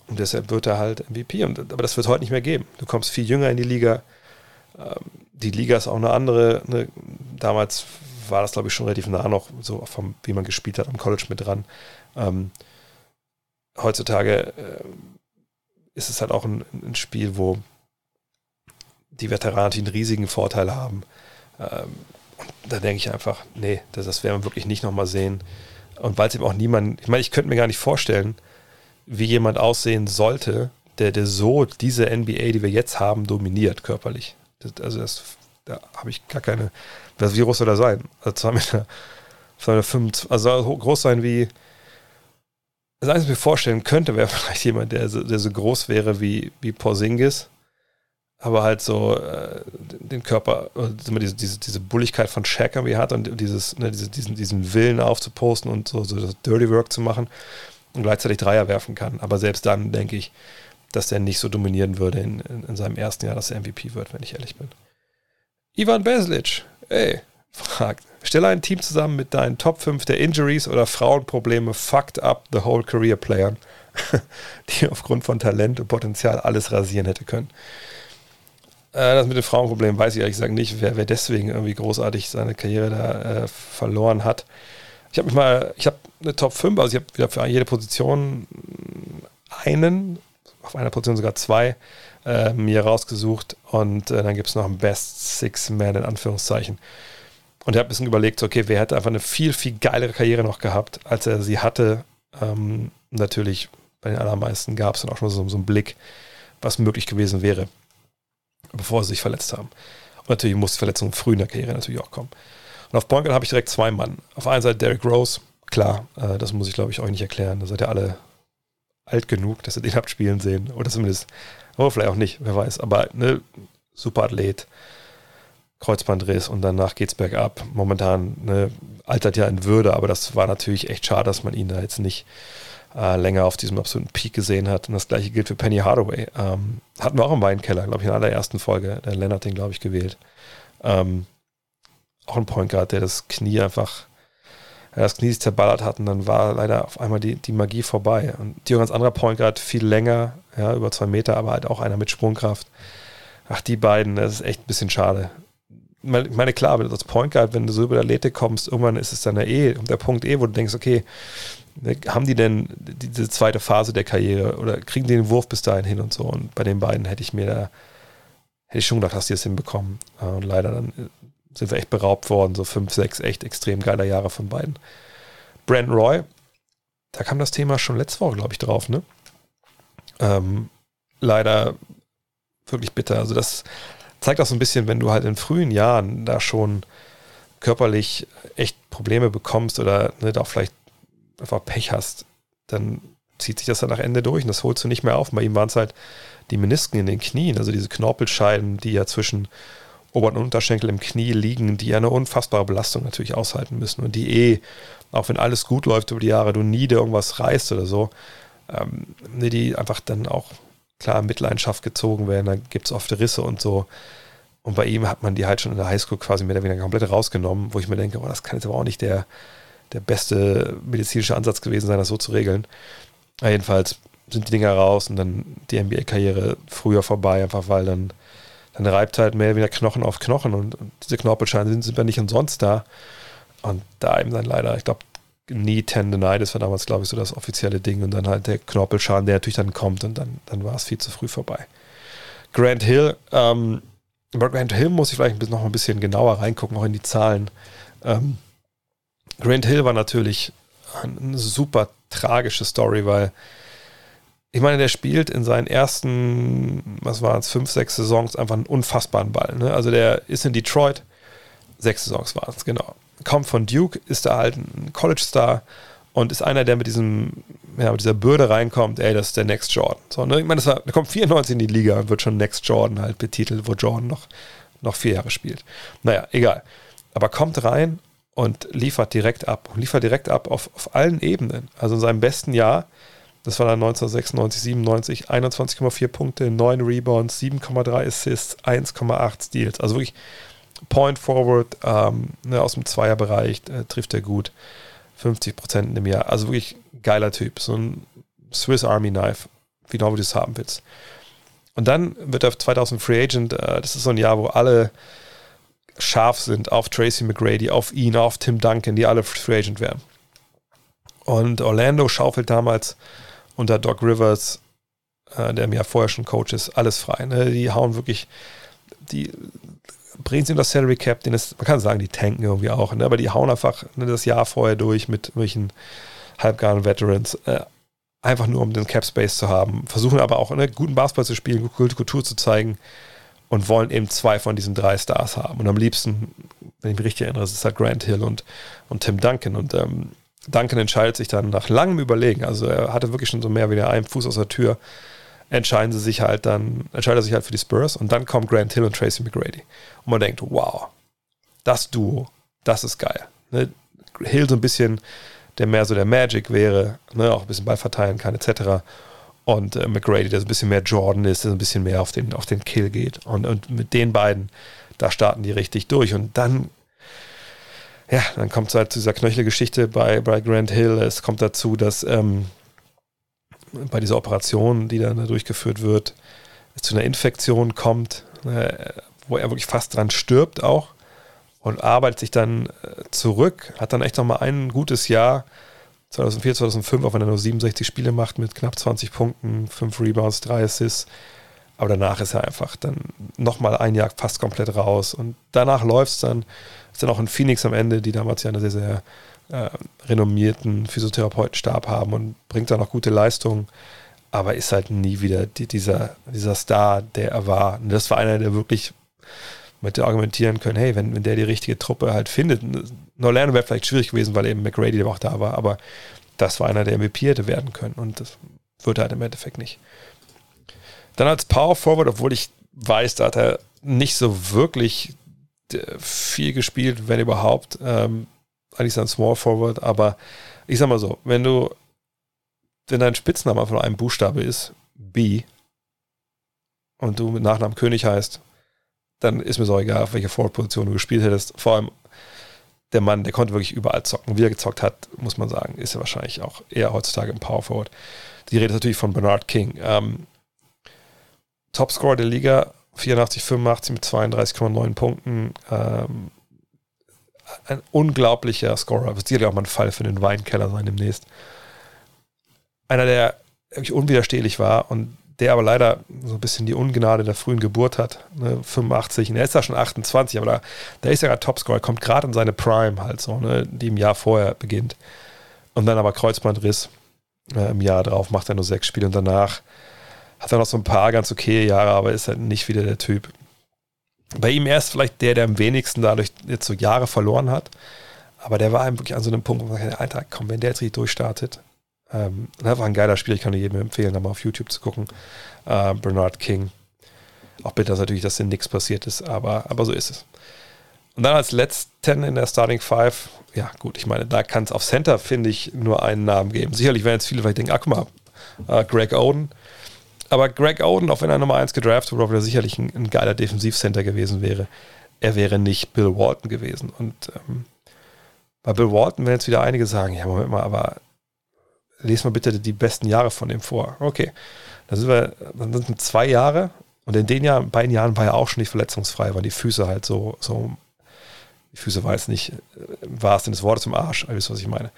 Und deshalb wird er halt MVP. Und, aber das wird heute nicht mehr geben. Du kommst viel jünger in die Liga. Die Liga ist auch eine andere. Ne? Damals war das, glaube ich, schon relativ nah noch, so vom, wie man gespielt hat, am College mit dran. Ähm, heutzutage äh, ist es halt auch ein, ein, Spiel, wo die Veteranen einen riesigen Vorteil haben. Ähm, da denke ich einfach, nee, das, das werden wir wirklich nicht nochmal sehen. Und weil es eben auch niemand, ich meine, ich könnte mir gar nicht vorstellen, wie jemand aussehen sollte, der, der so diese NBA, die wir jetzt haben, dominiert körperlich. Das, also das, da habe ich gar keine. Das Virus soll da sein. Also zwei Meter, zwei Meter fünf, also so groß sein wie. Das Einzige, was ich mir vorstellen könnte, wäre vielleicht jemand, der so, der so groß wäre wie, wie Porzingis, aber halt so äh, den Körper, also diese, diese, diese Bulligkeit von Shaq irgendwie hat und dieses, ne, diese, diesen, diesen Willen aufzuposten und so, so das Dirty Work zu machen und gleichzeitig Dreier werfen kann. Aber selbst dann denke ich, dass er nicht so dominieren würde in, in, in, seinem ersten Jahr, dass er MVP wird, wenn ich ehrlich bin. Ivan Beslic, ey, fragt, stelle ein Team zusammen mit deinen Top 5 der Injuries oder Frauenprobleme fucked up the whole career Playern, die aufgrund von Talent und Potenzial alles rasieren hätte können. Äh, das mit den Frauenproblemen weiß ich ehrlich gesagt nicht, wer, wer deswegen irgendwie großartig seine Karriere da äh, verloren hat. Ich habe mich mal, ich habe eine Top 5, also ich habe wieder für jede Position einen auf einer Position sogar zwei äh, mir rausgesucht und äh, dann gibt es noch einen Best Six Man in Anführungszeichen. Und ich habe ein bisschen überlegt, okay, wer hätte einfach eine viel, viel geilere Karriere noch gehabt, als er sie hatte. Ähm, natürlich bei den allermeisten gab es dann auch schon so, so einen Blick, was möglich gewesen wäre, bevor sie sich verletzt haben. Und natürlich muss Verletzung früh in der Karriere natürlich auch kommen. Und auf Point habe ich direkt zwei Mann. Auf einer Seite Derrick Rose, klar, äh, das muss ich glaube ich euch nicht erklären. Da seid ihr alle alt genug, dass ihr den habt spielen sehen. Oder zumindest, aber vielleicht auch nicht, wer weiß. Aber ne, super Athlet, Kreuzbandriss und danach geht's bergab. Momentan ne, altert ja in Würde, aber das war natürlich echt schade, dass man ihn da jetzt nicht äh, länger auf diesem absoluten Peak gesehen hat. Und das gleiche gilt für Penny Hardaway. Ähm, hatten wir auch im Weinkeller, glaube ich, in der allerersten Folge. Der Lennart den, glaube ich, gewählt. Ähm, auch ein Point Guard, der das Knie einfach, das Knie sich zerballert hat und dann war leider auf einmal die, die Magie vorbei. Und die ganz anderer Point Guard, viel länger, ja, über zwei Meter, aber halt auch einer mit Sprungkraft. Ach, die beiden, das ist echt ein bisschen schade. Ich meine, klar, du als Point Guard, wenn du so über der Athletik kommst, irgendwann ist es dann ja eh, der Punkt eh, wo du denkst, okay, ne, haben die denn diese zweite Phase der Karriere oder kriegen die den Wurf bis dahin hin und so? Und bei den beiden hätte ich mir da, hätte ich schon gedacht, dass die es hinbekommen. Und leider dann sind wir echt beraubt worden, so fünf, sechs echt extrem geiler Jahre von beiden. Brandon Roy, da kam das Thema schon letzte Woche, glaube ich, drauf, ne? Ähm, leider wirklich bitter. Also das zeigt auch so ein bisschen, wenn du halt in frühen Jahren da schon körperlich echt Probleme bekommst oder ne, da auch vielleicht einfach Pech hast, dann zieht sich das dann nach Ende durch und das holst du nicht mehr auf. Bei ihm waren es halt die Menisken in den Knien, also diese Knorpelscheiden, die ja zwischen Ober- und Unterschenkel im Knie liegen, die ja eine unfassbare Belastung natürlich aushalten müssen und die eh, auch wenn alles gut läuft über die Jahre, du nie irgendwas reißt oder so, ähm, die einfach dann auch klar in Mitleidenschaft gezogen werden, dann gibt es oft Risse und so. Und bei ihm hat man die halt schon in der Highschool quasi mehr oder weniger komplett rausgenommen, wo ich mir denke, oh, das kann jetzt aber auch nicht der, der beste medizinische Ansatz gewesen sein, das so zu regeln. Aber jedenfalls sind die Dinger raus und dann die NBA-Karriere früher vorbei, einfach weil dann, dann reibt halt mehr wieder Knochen auf Knochen und, diese Knorpelscheine sind, sind ja nicht umsonst da. Und da eben dann leider, ich glaube, Knee Tendonitis war damals, glaube ich, so das offizielle Ding und dann halt der Knorpelschaden, der natürlich dann kommt und dann, dann war es viel zu früh vorbei. Grant Hill, ähm, bei Grant Hill muss ich vielleicht noch ein bisschen genauer reingucken, auch in die Zahlen. Ähm, Grant Hill war natürlich eine super tragische Story, weil ich meine, der spielt in seinen ersten, was waren es, fünf, sechs Saisons einfach einen unfassbaren Ball. Ne? Also der ist in Detroit, sechs Saisons waren es, genau. Kommt von Duke, ist da halt ein College-Star und ist einer, der mit diesem, ja, mit dieser Bürde reinkommt, ey, das ist der Next Jordan. So, ne? Ich meine, das war, der kommt 94 in die Liga und wird schon Next Jordan halt betitelt, wo Jordan noch, noch vier Jahre spielt. Naja, egal. Aber kommt rein und liefert direkt ab. Und liefert direkt ab auf, auf allen Ebenen. Also in seinem besten Jahr, das war dann 1996, 97, 21,4 Punkte, 9 Rebounds, 7,3 Assists, 1,8 Steals. Also wirklich Point Forward ähm, ne, aus dem Zweierbereich äh, trifft er gut. 50 Prozent im Jahr. Also wirklich geiler Typ. So ein Swiss Army Knife, wie du es haben willst. Und dann wird er 2000 Free Agent. Äh, das ist so ein Jahr, wo alle scharf sind auf Tracy McGrady, auf ihn, auf Tim Duncan, die alle Free Agent werden. Und Orlando schaufelt damals unter Doc Rivers, äh, der mir ja vorher schon Coach ist, alles frei. Ne? Die hauen wirklich, die bringen sie in das Salary Cap, den ist, man kann sagen, die tanken irgendwie auch, ne? aber die hauen einfach ne, das Jahr vorher durch mit irgendwelchen halbgaren Veterans, äh, einfach nur um den Cap Space zu haben, versuchen aber auch ne, guten Basketball zu spielen, gute Kultur zu zeigen und wollen eben zwei von diesen drei Stars haben. Und am liebsten, wenn ich mich richtig erinnere, ist es halt Grant Hill und, und Tim Duncan. Und ähm, Duncan entscheidet sich dann nach langem Überlegen, also er hatte wirklich schon so mehr wie einen Fuß aus der Tür, entscheiden sie sich halt dann, entscheidet er sich halt für die Spurs und dann kommt Grant Hill und Tracy McGrady. Und man denkt, wow, das Duo, das ist geil. Ne? Hill so ein bisschen, der mehr so der Magic wäre, ne? auch ein bisschen Ball verteilen kann, etc. Und äh, McGrady, der so ein bisschen mehr Jordan ist, der so ein bisschen mehr auf den, auf den Kill geht. Und, und mit den beiden, da starten die richtig durch. Und dann, ja, dann kommt es halt zu dieser Knöchelgeschichte bei, bei Grant Hill. Es kommt dazu, dass ähm, bei dieser Operation, die dann da durchgeführt wird, es zu einer Infektion kommt, äh, wo er wirklich fast dran stirbt auch und arbeitet sich dann äh, zurück, hat dann echt nochmal ein gutes Jahr 2004, 2005, auch wenn er nur 67 Spiele macht mit knapp 20 Punkten, 5 Rebounds, 3 Assists. Aber danach ist er einfach dann nochmal ein Jahr fast komplett raus. Und danach läuft es dann, ist dann auch in Phoenix am Ende, die damals ja eine sehr, sehr äh, renommierten Physiotherapeutenstab haben und bringt dann auch gute Leistungen, aber ist halt nie wieder die, dieser, dieser Star, der er war. Und das war einer, der wirklich mit argumentieren können, hey, wenn, wenn der die richtige Truppe halt findet, Norlando wäre vielleicht schwierig gewesen, weil eben McRady der auch da war, aber das war einer, der MVP hätte werden können und das wird halt im Endeffekt nicht. Dann als Power Forward, obwohl ich weiß, da hat er nicht so wirklich viel gespielt, wenn überhaupt. Ähm, eigentlich ist er ein Small Forward, aber ich sag mal so, wenn du, wenn dein Spitzname von einem Buchstabe ist, B, und du mit Nachnamen König heißt, dann ist mir so egal, auf welche Forward-Position du gespielt hättest. Vor allem der Mann, der konnte wirklich überall zocken. Wie er gezockt hat, muss man sagen, ist er wahrscheinlich auch eher heutzutage im Power Forward. Die Rede ist natürlich von Bernard King. Ähm, Topscorer der Liga, 84, 85 mit 32,9 Punkten. Ähm, ein unglaublicher Scorer. Wird sicherlich auch mal ein Fall für den Weinkeller sein demnächst. Einer, der wirklich unwiderstehlich war und der aber leider so ein bisschen die Ungnade der frühen Geburt hat. Ne, 85, und er ist ja schon 28, aber da, da ist er gerade Topscorer, kommt gerade in seine Prime halt so, ne, die im Jahr vorher beginnt. Und dann aber Kreuzbandriss äh, im Jahr drauf, macht er nur sechs Spiele und danach hat er noch so ein paar ganz okay Jahre, aber ist halt nicht wieder der Typ. Bei ihm erst vielleicht der, der am wenigsten dadurch jetzt so Jahre verloren hat. Aber der war wirklich an so einem Punkt, wo man sagt, Alter, komm, wenn der jetzt richtig durchstartet. Ähm, war ein geiler Spiel, ich kann jedem empfehlen, da mal auf YouTube zu gucken. Äh, Bernard King. Auch bitter ist natürlich, dass in nichts passiert ist, aber, aber so ist es. Und dann als letzten in der Starting Five, ja gut, ich meine, da kann es auf Center, finde ich, nur einen Namen geben. Sicherlich werden jetzt viele vielleicht denken, ach guck mal, äh, Greg Oden aber Greg Oden, auch wenn er Nummer 1 gedraftet wurde, obwohl er sicherlich ein, ein geiler Defensivcenter gewesen wäre, er wäre nicht Bill Walton gewesen. Und ähm, bei Bill Walton werden jetzt wieder einige sagen, ja, Moment mal, aber lest mal bitte die besten Jahre von ihm vor. Okay, dann sind wir, dann sind zwei Jahre und in den Jahren, beiden Jahren war er auch schon nicht verletzungsfrei, weil die Füße halt so, so, die Füße jetzt nicht, war es denn das Wort zum Arsch, ihr wisst, was ich meine.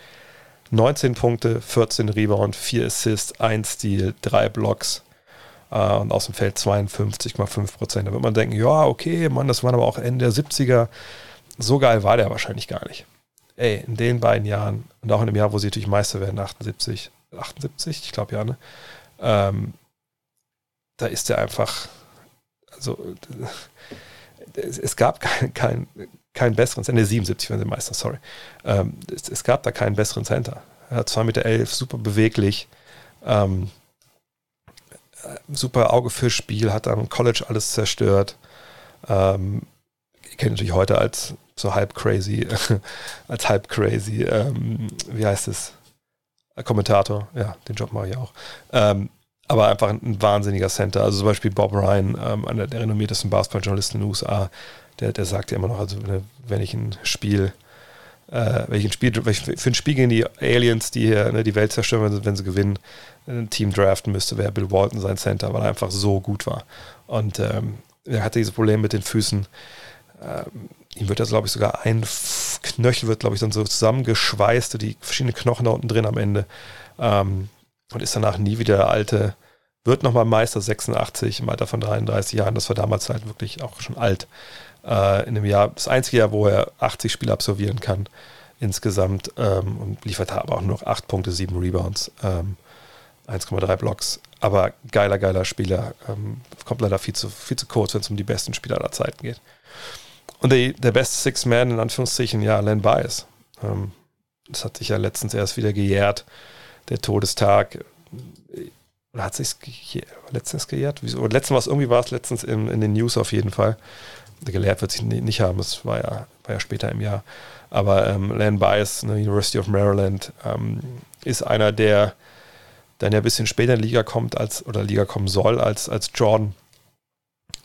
19 Punkte, 14 Rebound, 4 Assists, 1 Steal, 3 Blocks, äh, und aus dem Feld 52,5 Prozent. Da wird man denken, ja, okay, Mann, das waren aber auch Ende der 70er. So geil war der wahrscheinlich gar nicht. Ey, in den beiden Jahren und auch in dem Jahr, wo sie natürlich Meister werden, 78, 78, ich glaube ja, ne? Ähm, da ist er einfach, also es, gab kein, kein, keinen besseren Center, 77 wenn sie Meister, sorry. Ähm, es, es, gab da keinen besseren Center. Er hat 2,11 Meter, elf, super beweglich. Ähm, super Auge für Spiel, hat am College alles zerstört. Ähm, ich kenne natürlich heute als so halb crazy, als halb crazy, ähm, wie heißt es? Kommentator, ja, den Job mache ich auch. Ähm, aber einfach ein, wahnsinniger Center. Also zum Beispiel Bob Ryan, ähm, einer der renommiertesten Basketballjournalisten in den USA, der, der sagt ja immer noch, also wenn ich ein Spiel, äh, wenn ich ein Spiel, für ein Spiel gegen die Aliens, die hier ne, die Welt zerstören, wenn sie, wenn sie gewinnen, ein Team draften müsste, wäre Bill Walton sein Center, weil er einfach so gut war. Und ähm, er hatte dieses Problem mit den Füßen. Ähm, ihm wird das, glaube ich, sogar ein Knöchel wird, glaube ich, dann so zusammengeschweißt, die verschiedenen Knochen da unten drin am Ende. Ähm, und ist danach nie wieder der alte, wird nochmal Meister 86 im Alter von 33 Jahren. Das war damals halt wirklich auch schon alt. Äh, in dem Jahr, das einzige Jahr, wo er 80 Spiele absolvieren kann insgesamt ähm, und liefert aber auch nur noch 8 Punkte, 7 Rebounds. Ähm, 1,3 Blocks. Aber geiler, geiler Spieler. Ähm, kommt leider viel zu, viel zu kurz, wenn es um die besten Spieler aller Zeiten geht. Und der, der beste Six-Man, in Anführungszeichen, ja, Len Bias. Ähm, das hat sich ja letztens erst wieder gejährt. Der Todestag. Oder hat sich letztens gejährt? Wieso? Letztens war es irgendwie war es letztens in, in den News auf jeden Fall. Gelehrt wird sich nicht haben, es war ja, war ja später im Jahr. Aber ähm, Len Bias, ne, University of Maryland, ähm, ist einer der dann ja ein bisschen später in die Liga kommt als oder Liga kommen soll als, als Jordan.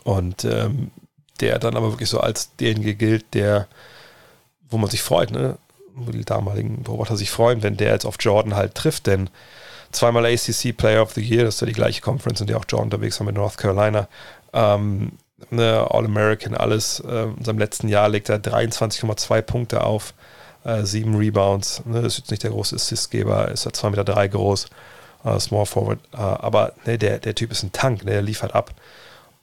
Und ähm, der dann aber wirklich so als derjenige gilt, der, wo man sich freut, ne? Wo die damaligen Beobachter sich freuen, wenn der jetzt auf Jordan halt trifft, denn zweimal ACC Player of the Year, das ist ja die gleiche Conference, in der auch Jordan unterwegs war mit North Carolina. Ähm, ne, All-American, alles. Äh, in seinem letzten Jahr legt er 23,2 Punkte auf, äh, sieben Rebounds. Ne, ist jetzt nicht der große Assistgeber, ist ja 2,3 Meter groß uh, Small Forward. Uh, aber ne, der, der Typ ist ein Tank, ne, der liefert ab.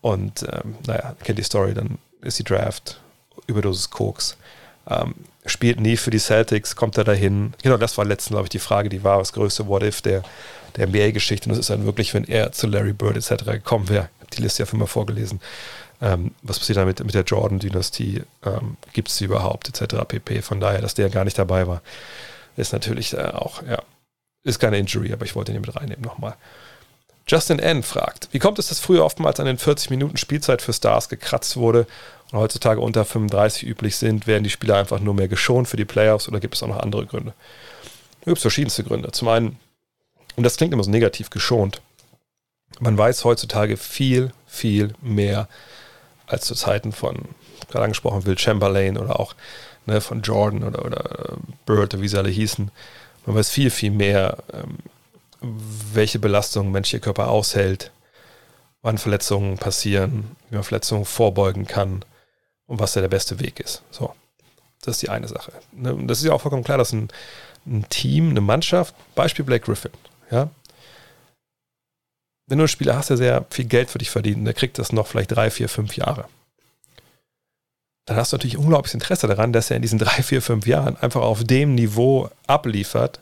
Und ähm, naja, kennt die Story, dann ist die Draft, Überdosis Koks. Ähm, spielt nie für die Celtics, kommt er dahin? Genau, das war letztens, glaube ich, die Frage, die war das größte What-If der, der NBA-Geschichte. Und das ist dann wirklich, wenn er zu Larry Bird etc. gekommen wäre. Ich habe die Liste ja fünfmal vorgelesen. Ähm, was passiert dann mit, mit der Jordan-Dynastie? Ähm, Gibt es sie überhaupt etc. pp. Von daher, dass der gar nicht dabei war, ist natürlich äh, auch, ja, ist keine Injury, aber ich wollte ihn mit reinnehmen nochmal. Justin N. fragt, wie kommt es, dass früher oftmals an den 40 Minuten Spielzeit für Stars gekratzt wurde und heutzutage unter 35 üblich sind? Werden die Spieler einfach nur mehr geschont für die Playoffs oder gibt es auch noch andere Gründe? Da gibt es verschiedenste Gründe. Zum einen, und das klingt immer so negativ, geschont. Man weiß heutzutage viel, viel mehr als zu Zeiten von, gerade angesprochen, Will Chamberlain oder auch ne, von Jordan oder, oder Bird, wie sie alle hießen. Man weiß viel, viel mehr, ähm, welche Belastung menschlicher Körper aushält, wann Verletzungen passieren, wie man Verletzungen vorbeugen kann und was da der beste Weg ist. So, das ist die eine Sache. Ne? Und das ist ja auch vollkommen klar, dass ein, ein Team, eine Mannschaft, Beispiel Blake Griffin, ja, wenn du einen Spieler hast, der sehr viel Geld für dich verdient der kriegt das noch vielleicht drei, vier, fünf Jahre, dann hast du natürlich unglaubliches Interesse daran, dass er in diesen drei, vier, fünf Jahren einfach auf dem Niveau abliefert,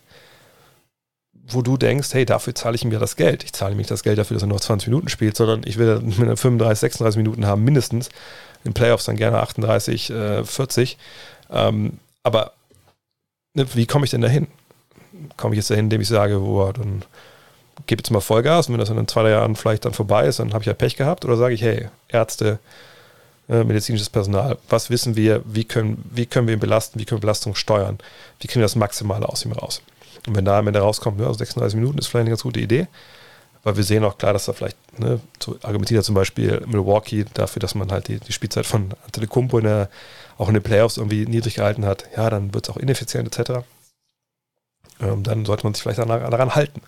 wo du denkst, hey, dafür zahle ich ihm ja das Geld. Ich zahle ihm nicht das Geld dafür, dass er noch 20 Minuten spielt, sondern ich will 35, 36 Minuten haben, mindestens. In Playoffs dann gerne 38, äh, 40. Ähm, aber ne, wie komme ich denn dahin? Komme ich jetzt dahin, indem ich sage, boah, dann gebe jetzt mal Vollgas und wenn das in zwei, drei Jahren vielleicht dann vorbei ist, dann habe ich ja Pech gehabt? Oder sage ich, hey, Ärzte, äh, medizinisches Personal, was wissen wir, wie können, wie können wir ihn belasten, wie können wir Belastung steuern, wie kriegen wir das Maximale aus ihm raus? Und wenn da am Ende rauskommt, ja, 36 Minuten ist vielleicht eine ganz gute Idee, weil wir sehen auch klar, dass da vielleicht, ne, argumentiert er zum Beispiel Milwaukee dafür, dass man halt die, die Spielzeit von Antetokounmpo in der, auch in den Playoffs irgendwie niedrig gehalten hat, ja, dann wird es auch ineffizient etc. Ähm, dann sollte man sich vielleicht daran, daran halten.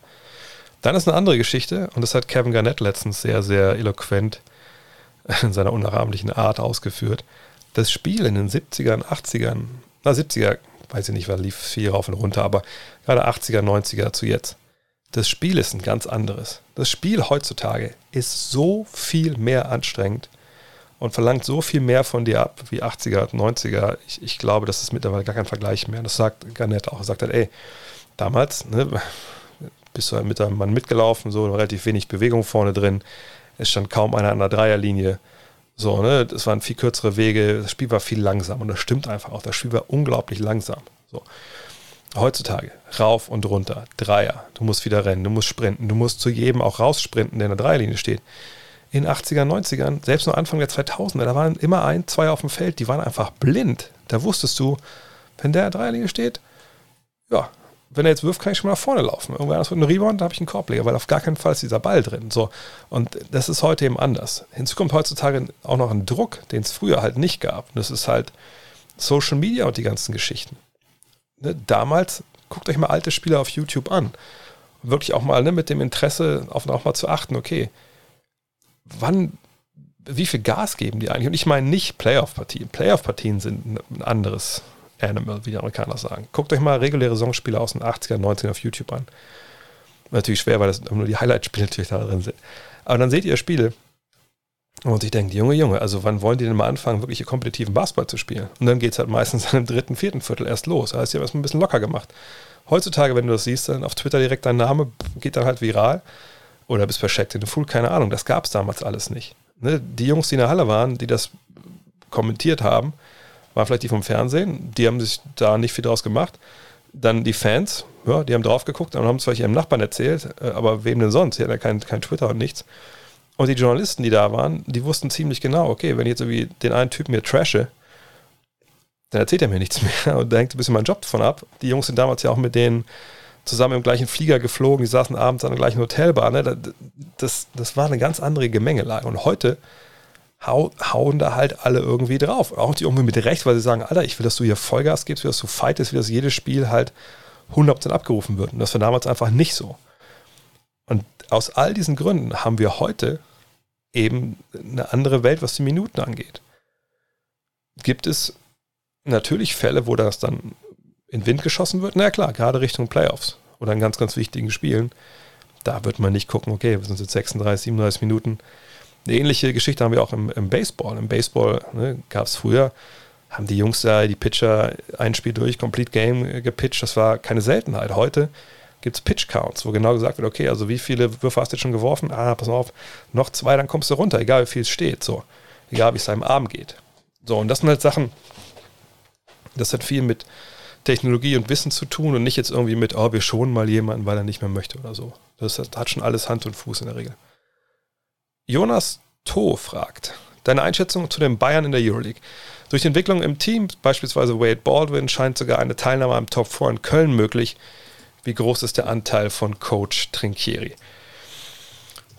Dann ist eine andere Geschichte, und das hat Kevin Garnett letztens sehr, sehr eloquent in seiner unnachahmlichen Art ausgeführt. Das Spiel in den 70ern, 80ern, na 70er weiß ich nicht, weil lief viel rauf und runter, aber gerade 80er, 90er zu jetzt. Das Spiel ist ein ganz anderes. Das Spiel heutzutage ist so viel mehr anstrengend und verlangt so viel mehr von dir ab wie 80er, 90er. Ich, ich glaube, das ist mittlerweile gar kein Vergleich mehr. Das sagt Garnett auch. Er sagt halt, ey, damals ne, bist du halt mit deinem Mann mitgelaufen, so relativ wenig Bewegung vorne drin. Es stand kaum einer an der Dreierlinie. So, ne, das waren viel kürzere Wege, das Spiel war viel langsam und das stimmt einfach auch. Das Spiel war unglaublich langsam. So. Heutzutage, rauf und runter, Dreier, du musst wieder rennen, du musst sprinten, du musst zu jedem auch raussprinten, der in der Dreierlinie steht. In den 80er, 90ern, selbst nur Anfang der 2000er, da waren immer ein, zwei auf dem Feld, die waren einfach blind. Da wusstest du, wenn der in der Dreierlinie steht, ja, wenn er jetzt wirft, kann ich schon mal nach vorne laufen. Irgendwann anders mit einem Rebound, da habe ich einen Korbleger, weil auf gar keinen Fall ist dieser Ball drin. So. Und das ist heute eben anders. Hinzu kommt heutzutage auch noch ein Druck, den es früher halt nicht gab. Und das ist halt Social Media und die ganzen Geschichten. Ne? Damals, guckt euch mal alte Spieler auf YouTube an. Wirklich auch mal ne, mit dem Interesse, auf auch mal zu achten, okay, wann, wie viel Gas geben die eigentlich? Und ich meine nicht Playoff-Partien. Playoff-Partien sind ein anderes Animal, wie die Amerikaner sagen. Guckt euch mal reguläre Songspiele aus den 80er, 90er auf YouTube an. Natürlich schwer, weil das nur die Highlight-Spiele natürlich da drin sind. Aber dann seht ihr Spiele und sich denkt, Junge, Junge, also wann wollen die denn mal anfangen, wirklich kompetitiven Basketball zu spielen? Und dann geht es halt meistens im dritten, vierten Viertel erst los. Da heißt, die haben erstmal ein bisschen locker gemacht. Heutzutage, wenn du das siehst, dann auf Twitter direkt dein Name geht dann halt viral. Oder bist verscheckt in den Fool, keine Ahnung. Das gab es damals alles nicht. Ne? Die Jungs, die in der Halle waren, die das kommentiert haben, waren vielleicht die vom Fernsehen, die haben sich da nicht viel draus gemacht. Dann die Fans, ja, die haben drauf geguckt und haben es vielleicht ihrem Nachbarn erzählt, äh, aber wem denn sonst? Die hatten ja kein, kein Twitter und nichts. Und die Journalisten, die da waren, die wussten ziemlich genau, okay, wenn ich jetzt irgendwie den einen Typen mir trashe, dann erzählt er mir nichts mehr und da hängt ein bisschen mein Job davon ab. Die Jungs sind damals ja auch mit denen zusammen im gleichen Flieger geflogen, die saßen abends an der gleichen Hotelbar. Ne? Das, das war eine ganz andere Gemengelage. Und heute hauen da halt alle irgendwie drauf. Auch die irgendwie mit Recht, weil sie sagen, Alter, ich will, dass du hier Vollgas gibst, will, dass du fightest, will, dass jedes Spiel halt 100% abgerufen wird. Und das war damals einfach nicht so. Und aus all diesen Gründen haben wir heute eben eine andere Welt, was die Minuten angeht. Gibt es natürlich Fälle, wo das dann in Wind geschossen wird? Na ja, klar, gerade Richtung Playoffs oder in ganz, ganz wichtigen Spielen. Da wird man nicht gucken, okay, wir sind jetzt 36, 37 Minuten eine ähnliche Geschichte haben wir auch im, im Baseball. Im Baseball ne, gab es früher, haben die Jungs da, die Pitcher, ein Spiel durch, Complete Game gepitcht. Das war keine Seltenheit. Heute gibt es Pitch-Counts, wo genau gesagt wird, okay, also wie viele Würfe hast du jetzt schon geworfen? Ah, pass mal auf, noch zwei, dann kommst du runter, egal wie viel es steht. So, egal wie es deinem Arm geht. So, und das sind halt Sachen, das hat viel mit Technologie und Wissen zu tun und nicht jetzt irgendwie mit, oh, wir schonen mal jemanden, weil er nicht mehr möchte oder so. Das hat schon alles Hand und Fuß in der Regel. Jonas To fragt, deine Einschätzung zu den Bayern in der Euroleague. Durch die Entwicklung im Team, beispielsweise Wade Baldwin, scheint sogar eine Teilnahme am Top 4 in Köln möglich. Wie groß ist der Anteil von Coach Trinkieri?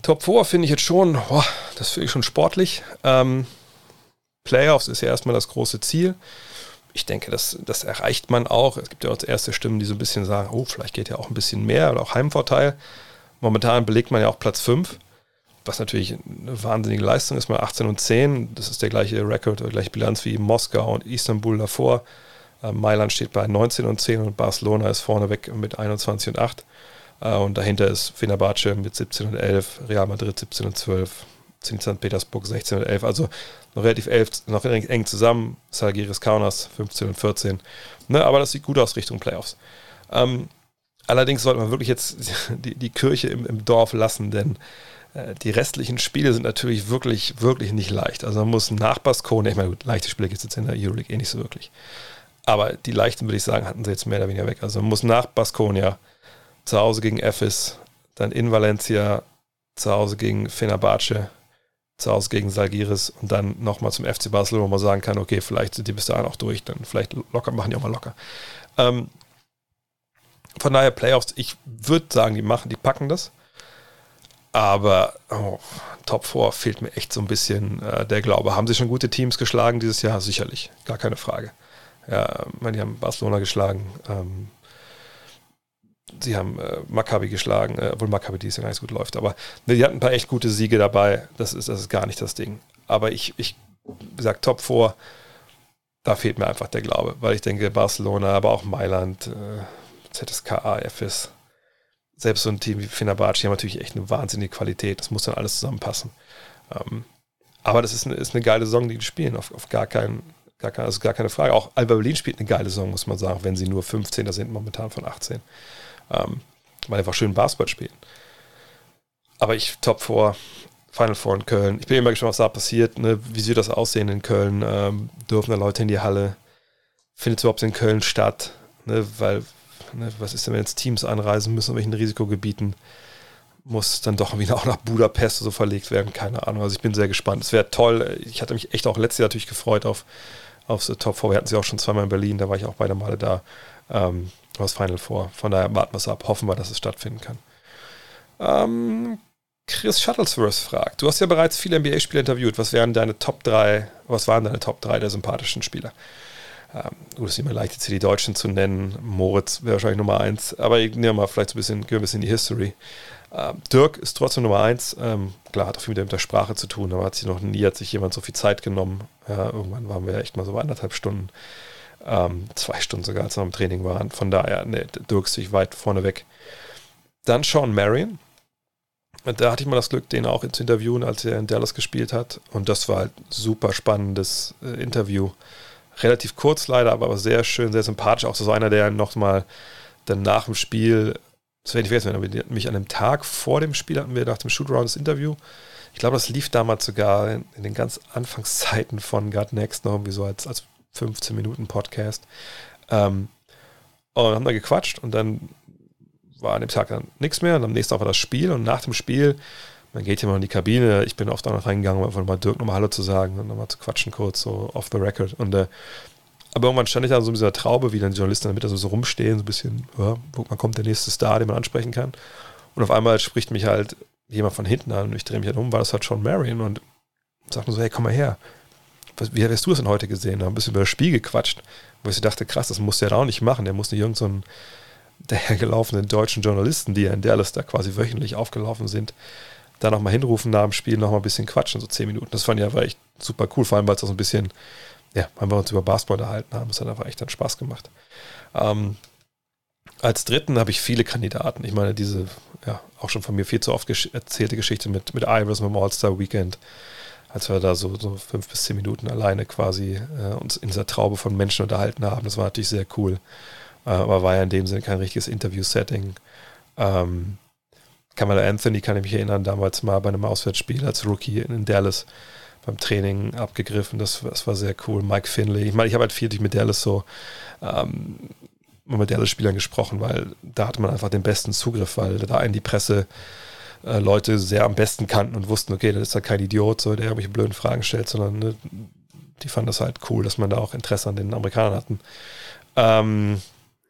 Top 4 finde ich jetzt schon, boah, das finde ich schon sportlich. Ähm, Playoffs ist ja erstmal das große Ziel. Ich denke, das, das erreicht man auch. Es gibt ja auch erste Stimmen, die so ein bisschen sagen, oh, vielleicht geht ja auch ein bisschen mehr oder auch Heimvorteil. Momentan belegt man ja auch Platz 5 was natürlich eine wahnsinnige Leistung ist, mal 18 und 10. Das ist der gleiche Rekord, die gleiche Bilanz wie Moskau und Istanbul davor. Äh, Mailand steht bei 19 und 10 und Barcelona ist vorneweg mit 21 und 8. Äh, und dahinter ist Fenerbahce mit 17 und 11, Real Madrid 17 und 12, Zenit St. Petersburg 16 und 11. Also noch relativ elf, noch eng zusammen. Salgiris Kaunas 15 und 14. Ne, aber das sieht gut aus Richtung Playoffs. Ähm, allerdings sollte man wirklich jetzt die, die Kirche im, im Dorf lassen, denn die restlichen Spiele sind natürlich wirklich, wirklich nicht leicht. Also man muss nach Baskone, ich meine, gut, leichte Spiele gibt es jetzt in der Euroleague eh nicht so wirklich. Aber die leichten, würde ich sagen, hatten sie jetzt mehr oder weniger weg. Also man muss nach Baskonia, zu Hause gegen Ephes, dann in Valencia, zu Hause gegen Fenerbahce, zu Hause gegen Salgiris und dann nochmal zum FC Barcelona, wo man sagen kann, okay, vielleicht sind die bis dahin auch durch, dann vielleicht locker, machen die auch mal locker. Ähm, von daher Playoffs, ich würde sagen, die machen, die packen das. Aber oh, Top 4 fehlt mir echt so ein bisschen äh, der Glaube. Haben sie schon gute Teams geschlagen dieses Jahr? Sicherlich, gar keine Frage. Ja, meine, die haben Barcelona geschlagen. Ähm, sie haben äh, Maccabi geschlagen, äh, obwohl Maccabi dies ja gar nicht so gut läuft. Aber ne, die hatten ein paar echt gute Siege dabei. Das ist, das ist gar nicht das Ding. Aber ich, ich sag Top 4, da fehlt mir einfach der Glaube, weil ich denke, Barcelona, aber auch Mailand, äh, ZSKA, FS, selbst so ein Team wie Fenerbahce haben natürlich echt eine wahnsinnige Qualität. Das muss dann alles zusammenpassen. Ähm, aber das ist eine, ist eine geile Saison, die die spielen, auf, auf gar, keinen, gar, kein, also gar keine Frage. Auch Alba Berlin spielt eine geile Saison, muss man sagen, wenn sie nur 15er sind, momentan von 18. Ähm, weil einfach schön Basketball spielen. Aber ich top vor Final Four in Köln. Ich bin immer gespannt, was da passiert. Ne? Wie wird das aussehen in Köln? Ähm, dürfen da Leute in die Halle? Findet es überhaupt in Köln statt? Ne? Weil Ne, was ist denn, wenn jetzt Teams anreisen müssen, in welchen Risikogebieten? Muss dann doch wieder auch nach Budapest so verlegt werden? Keine Ahnung. Also ich bin sehr gespannt. Es wäre toll. Ich hatte mich echt auch letztes Jahr natürlich gefreut auf, auf The Top 4. Wir hatten sie auch schon zweimal in Berlin, da war ich auch beide Male da. Ähm, was Final vor. Von daher warten wir es ab. Hoffen wir, dass es stattfinden kann. Ähm, Chris Shuttlesworth fragt: Du hast ja bereits viele NBA-Spieler interviewt. Was wären deine Top 3, was waren deine Top 3 der sympathischen Spieler? Ähm, gut, es ist immer leicht, jetzt hier die Deutschen zu nennen. Moritz wäre wahrscheinlich Nummer eins, aber ich nehme mal vielleicht so ein bisschen, gehen ein bisschen in die History. Ähm, Dirk ist trotzdem Nummer eins. Ähm, klar, hat auch viel mit der Sprache zu tun, aber hat sich noch nie, hat sich jemand so viel Zeit genommen. Ja, irgendwann waren wir echt mal so anderthalb Stunden, zwei Stunden sogar, als wir im Training waren. Von daher, ne, Dirk ist sich weit vorne weg. Dann Sean Marion. Da hatte ich mal das Glück, den auch zu interviewen, als er in Dallas gespielt hat. Und das war halt ein super spannendes äh, Interview relativ kurz leider, aber sehr schön, sehr sympathisch. Auch so einer, der nochmal dann nach dem Spiel, das werde ich vergessen, wir mich an dem Tag vor dem Spiel hatten wir nach dem Shootaround das Interview. Ich glaube, das lief damals sogar in, in den ganz Anfangszeiten von God Next noch irgendwie so als, als 15 Minuten Podcast. Ähm, und haben da gequatscht und dann war an dem Tag dann nichts mehr und am nächsten Tag war das Spiel und nach dem Spiel man geht mal in die Kabine. Ich bin oft auch noch reingegangen, um einfach mal Dirk nochmal Hallo zu sagen und nochmal zu quatschen kurz, so off the record. Und äh, aber irgendwann stand ich da so in dieser Traube, wie dann die Journalisten damit so, so rumstehen, so ein bisschen, ja, wo man kommt der nächste Star, den man ansprechen kann. Und auf einmal spricht mich halt jemand von hinten an und ich drehe mich halt um, war das halt Sean Marion und sagt mir so, hey, komm mal her. Was, wie hast du es denn heute gesehen? Da haben ein bisschen über das Spiel gequatscht, wo ich dachte, krass, das muss der da auch nicht machen. Der muss nicht irgendeinen so dahergelaufenen deutschen Journalisten, die ja in Dallas da quasi wöchentlich aufgelaufen sind, da nochmal hinrufen nach dem Spiel, nochmal ein bisschen quatschen, so zehn Minuten. Das fand ich einfach echt super cool, vor allem, weil es auch so ein bisschen, ja, weil wir uns über Basketball unterhalten haben. Das hat einfach echt dann Spaß gemacht. Ähm, als dritten habe ich viele Kandidaten. Ich meine, diese, ja, auch schon von mir viel zu oft gesch erzählte Geschichte mit, mit Iris, mit dem All-Star Weekend. als wir da so, so fünf bis zehn Minuten alleine quasi äh, uns in dieser Traube von Menschen unterhalten haben. Das war natürlich sehr cool. Äh, aber war ja in dem Sinne kein richtiges Interview-Setting. Ähm, Kamala Anthony kann ich mich erinnern, damals mal bei einem Auswärtsspiel als Rookie in Dallas beim Training abgegriffen. Das, das war sehr cool. Mike Finley. Ich meine, ich habe halt viel mit Dallas so ähm, mit Dallas-Spielern gesprochen, weil da hatte man einfach den besten Zugriff, weil da einen die Presse äh, Leute sehr am besten kannten und wussten, okay, das ist halt kein Idiot, so, der irgendwelche blöden Fragen stellt, sondern ne, die fanden das halt cool, dass man da auch Interesse an den Amerikanern hatten. Ähm,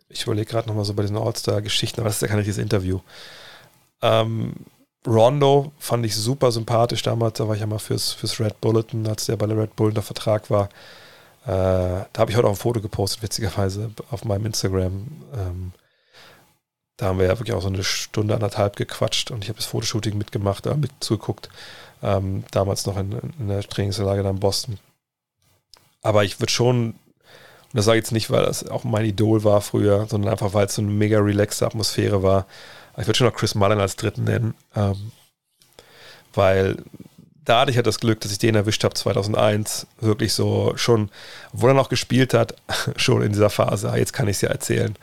ich überlege gerade nochmal so bei diesen All-Star-Geschichten, aber das ist ja kein richtiges Interview. Ähm, Rondo fand ich super sympathisch damals, da war ich ja mal fürs, fürs Red Bulletin, als der bei der Red Bull unter Vertrag war. Äh, da habe ich heute auch ein Foto gepostet, witzigerweise, auf meinem Instagram. Ähm, da haben wir ja wirklich auch so eine Stunde, anderthalb gequatscht und ich habe das Fotoshooting mitgemacht, äh, mit zugeguckt. Ähm, damals noch in, in der Trainingslage da in Boston. Aber ich würde schon, und das sage ich jetzt nicht, weil das auch mein Idol war früher, sondern einfach, weil es so eine mega relaxte Atmosphäre war. Ich würde schon noch Chris Mullen als dritten nennen, ähm, weil da hatte ich halt das Glück, dass ich den erwischt habe 2001, wirklich so schon, obwohl er noch gespielt hat, schon in dieser Phase, ah, jetzt kann ich es ja erzählen.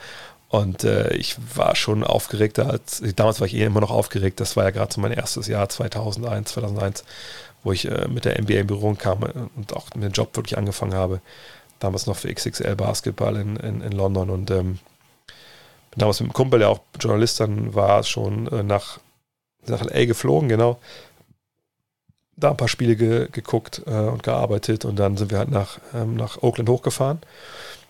Und äh, ich war schon aufgeregter als, damals war ich eh immer noch aufgeregt, das war ja gerade so mein erstes Jahr 2001, 2001, wo ich äh, mit der NBA in Berührung kam und auch mit dem Job wirklich angefangen habe. Damals noch für XXL Basketball in, in, in London und ähm, damals mit einem Kumpel, der auch Journalist dann war, schon äh, nach, nach LA geflogen, genau. Da ein paar Spiele ge, geguckt äh, und gearbeitet und dann sind wir halt nach, ähm, nach Oakland hochgefahren.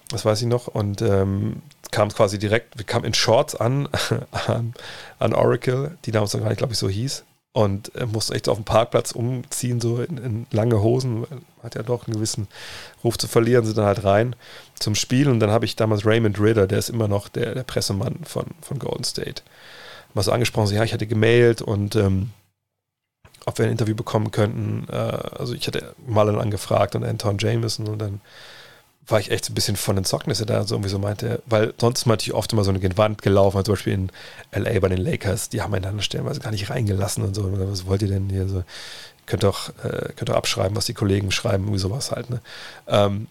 Das weiß ich noch. Und ähm, kam quasi direkt, wir kamen in Shorts an, an, an Oracle, die damals noch gar nicht, glaube ich, so hieß. Und äh, musste echt auf dem Parkplatz umziehen, so in, in, lange Hosen. Hat ja doch einen gewissen Ruf zu verlieren, sind dann halt rein zum Spiel. Und dann habe ich damals Raymond Ritter, der ist immer noch der, der Pressemann von, von Golden State, mal so angesprochen, so, ja, ich hatte gemailt und ähm, ob wir ein Interview bekommen könnten. Äh, also ich hatte mal angefragt und Anton Jameson und dann war ich echt so ein bisschen von den er da so irgendwie so meinte, weil sonst ist man natürlich oft immer so eine Wand gelaufen, also zum Beispiel in LA bei den Lakers, die haben einen dann stellenweise gar nicht reingelassen und so. Was wollt ihr denn hier so? Könnt doch, äh, könnt doch abschreiben, was die Kollegen schreiben, irgendwie sowas halt. Ne? Ähm,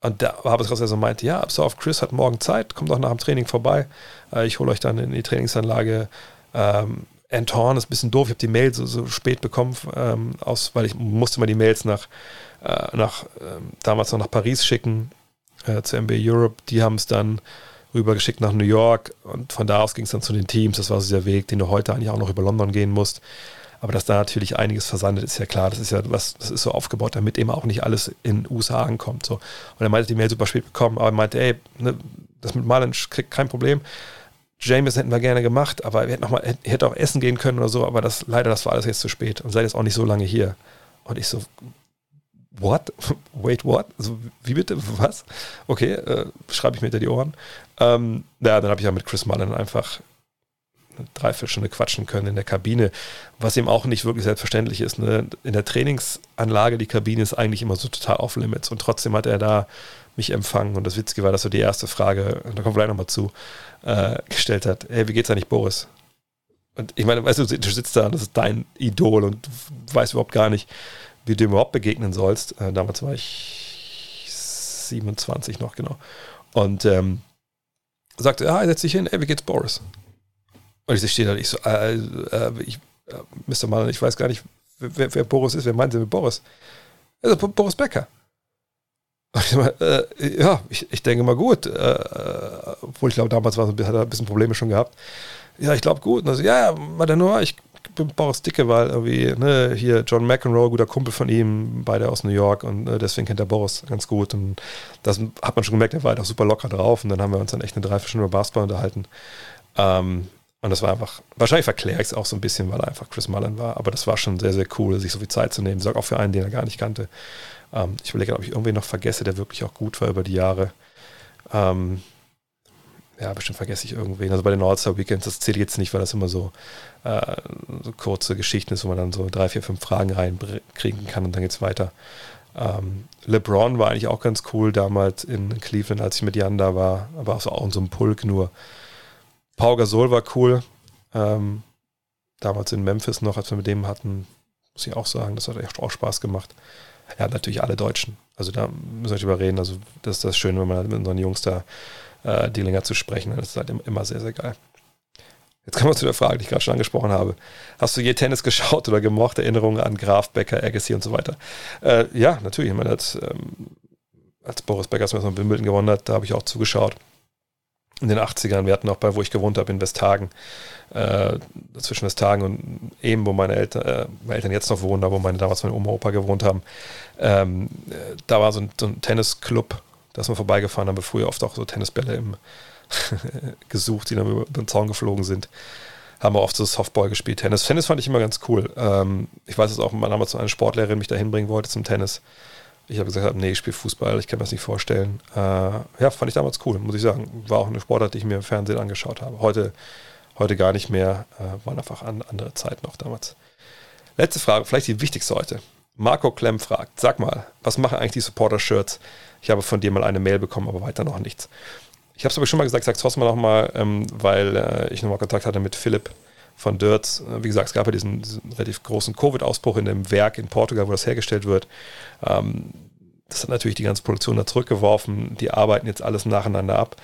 und da habe ich so meinte, ja, auf Chris hat morgen Zeit, kommt doch nach dem Training vorbei. Äh, ich hole euch dann in die Trainingsanlage. Ähm, Anton ist ein bisschen doof, ich habe die Mail so, so spät bekommen, ähm, aus, weil ich musste mal die Mails nach äh, nach, ähm, damals noch nach Paris schicken, äh, zu MB Europe. Die haben es dann rübergeschickt nach New York und von da aus ging es dann zu den Teams. Das war so der Weg, den du heute eigentlich auch noch über London gehen musst. Aber dass da natürlich einiges versandet, ist ja klar. Das ist ja was, das ist so aufgebaut, damit eben auch nicht alles in USA ankommt. So. Und er meinte, die Mail super spät bekommen, aber er meinte, ey, ne, das mit Malen kriegt kein Problem. James hätten wir gerne gemacht, aber wir hätten noch mal, hätte auch essen gehen können oder so, aber das leider, das war alles jetzt zu spät und seid jetzt auch nicht so lange hier. Und ich so, what? Wait, what? Also, wie bitte? Was? Okay, äh, schreibe ich mir hinter die Ohren. Ähm, ja, dann habe ich ja mit Chris Mullen einfach eine Dreiviertelstunde quatschen können in der Kabine, was ihm auch nicht wirklich selbstverständlich ist. Ne? In der Trainingsanlage, die Kabine ist eigentlich immer so total off-limits und trotzdem hat er da mich empfangen und das Witzige war, dass er die erste Frage, da wir gleich nochmal zu, äh, gestellt hat, hey, wie geht's eigentlich Boris? Und ich meine, weißt du, du sitzt da und das ist dein Idol und weißt überhaupt gar nicht, wie du dem überhaupt begegnen sollst. Äh, damals war ich 27 noch, genau. Und ähm, sagte, ja, setz dich hin, ey, wie geht's Boris? Und ich stehe da, ich so, äh, äh, ich, äh, Mr. Mann, ich weiß gar nicht, wer, wer, Boris ist, wer meint Sie mit Boris? Also Boris Becker. Ich mal, äh, ja, ich, ich, denke mal gut. Äh, obwohl ich glaube, damals war, hat er ein bisschen Probleme schon gehabt. Ja, ich glaube gut. Und also, ja, ja, nur, ich Boris Dicke, weil irgendwie, ne, hier John McEnroe, guter Kumpel von ihm, beide aus New York und äh, deswegen kennt er Boris ganz gut. Und das hat man schon gemerkt, er war halt auch super locker drauf und dann haben wir uns dann echt eine Dreiviertelstunde über Basketball unterhalten. Ähm, und das war einfach, wahrscheinlich verkläre ich es auch so ein bisschen, weil er einfach Chris Mullen war, aber das war schon sehr, sehr cool, sich so viel Zeit zu nehmen. Sag auch für einen, den er gar nicht kannte. Ähm, ich überlege, ob ich irgendwen noch vergesse, der wirklich auch gut war über die Jahre. Ähm, ja, bestimmt vergesse ich irgendwen. Also bei den All-Star Weekends, das zählt jetzt nicht, weil das immer so, äh, so kurze Geschichten ist, wo man dann so drei, vier, fünf Fragen reinkriegen kann und dann geht's weiter. Ähm, LeBron war eigentlich auch ganz cool damals in Cleveland, als ich mit Jan da war, aber auch so auch in so einem Pulk nur. Pau Gasol war cool. Ähm, damals in Memphis noch, als wir mit dem hatten, muss ich auch sagen. Das hat echt auch Spaß gemacht. Ja, natürlich alle Deutschen. Also da müssen wir nicht überreden. Also das ist das Schöne, wenn man mit unseren Jungs da äh, die länger zu sprechen. Das ist halt immer sehr, sehr geil. Jetzt kommen wir zu der Frage, die ich gerade schon angesprochen habe. Hast du je Tennis geschaut oder gemocht? Erinnerungen an Graf, Becker, Agassi und so weiter? Äh, ja, natürlich. Ich meine, als, ähm, als Boris Becker zum Wimbledon gewonnen hat, da habe ich auch zugeschaut. In den 80ern, wir hatten auch bei, wo ich gewohnt habe, in Westhagen, äh, zwischen Westhagen und eben, wo meine Eltern, äh, meine Eltern jetzt noch wohnen, da wo meine damals meine Oma und Opa gewohnt haben, ähm, da war so ein, so ein Tennisclub, da sind wir vorbeigefahren, haben wir früher oft auch so Tennisbälle im, gesucht, die dann über den Zaun geflogen sind. Haben wir oft so Softball gespielt, Tennis. Tennis fand ich immer ganz cool. Ähm, ich weiß es auch, man damals eine Sportlehrerin mich da hinbringen wollte zum Tennis. Ich habe gesagt, nee, ich spiele Fußball, ich kann mir das nicht vorstellen. Äh, ja, fand ich damals cool, muss ich sagen. War auch eine Sportart, die ich mir im Fernsehen angeschaut habe. Heute, heute gar nicht mehr, äh, waren einfach an, andere Zeiten noch damals. Letzte Frage, vielleicht die wichtigste heute. Marco Klemm fragt, sag mal, was machen eigentlich die Supporter-Shirts? Ich habe von dir mal eine Mail bekommen, aber weiter noch nichts. Ich habe es aber schon mal gesagt, sag's trotzdem mal nochmal, ähm, weil äh, ich nochmal Kontakt hatte mit Philipp von Dürz. Äh, wie gesagt, es gab ja diesen, diesen relativ großen Covid-Ausbruch in dem Werk in Portugal, wo das hergestellt wird. Ähm, das hat natürlich die ganze Produktion da zurückgeworfen. Die arbeiten jetzt alles nacheinander ab.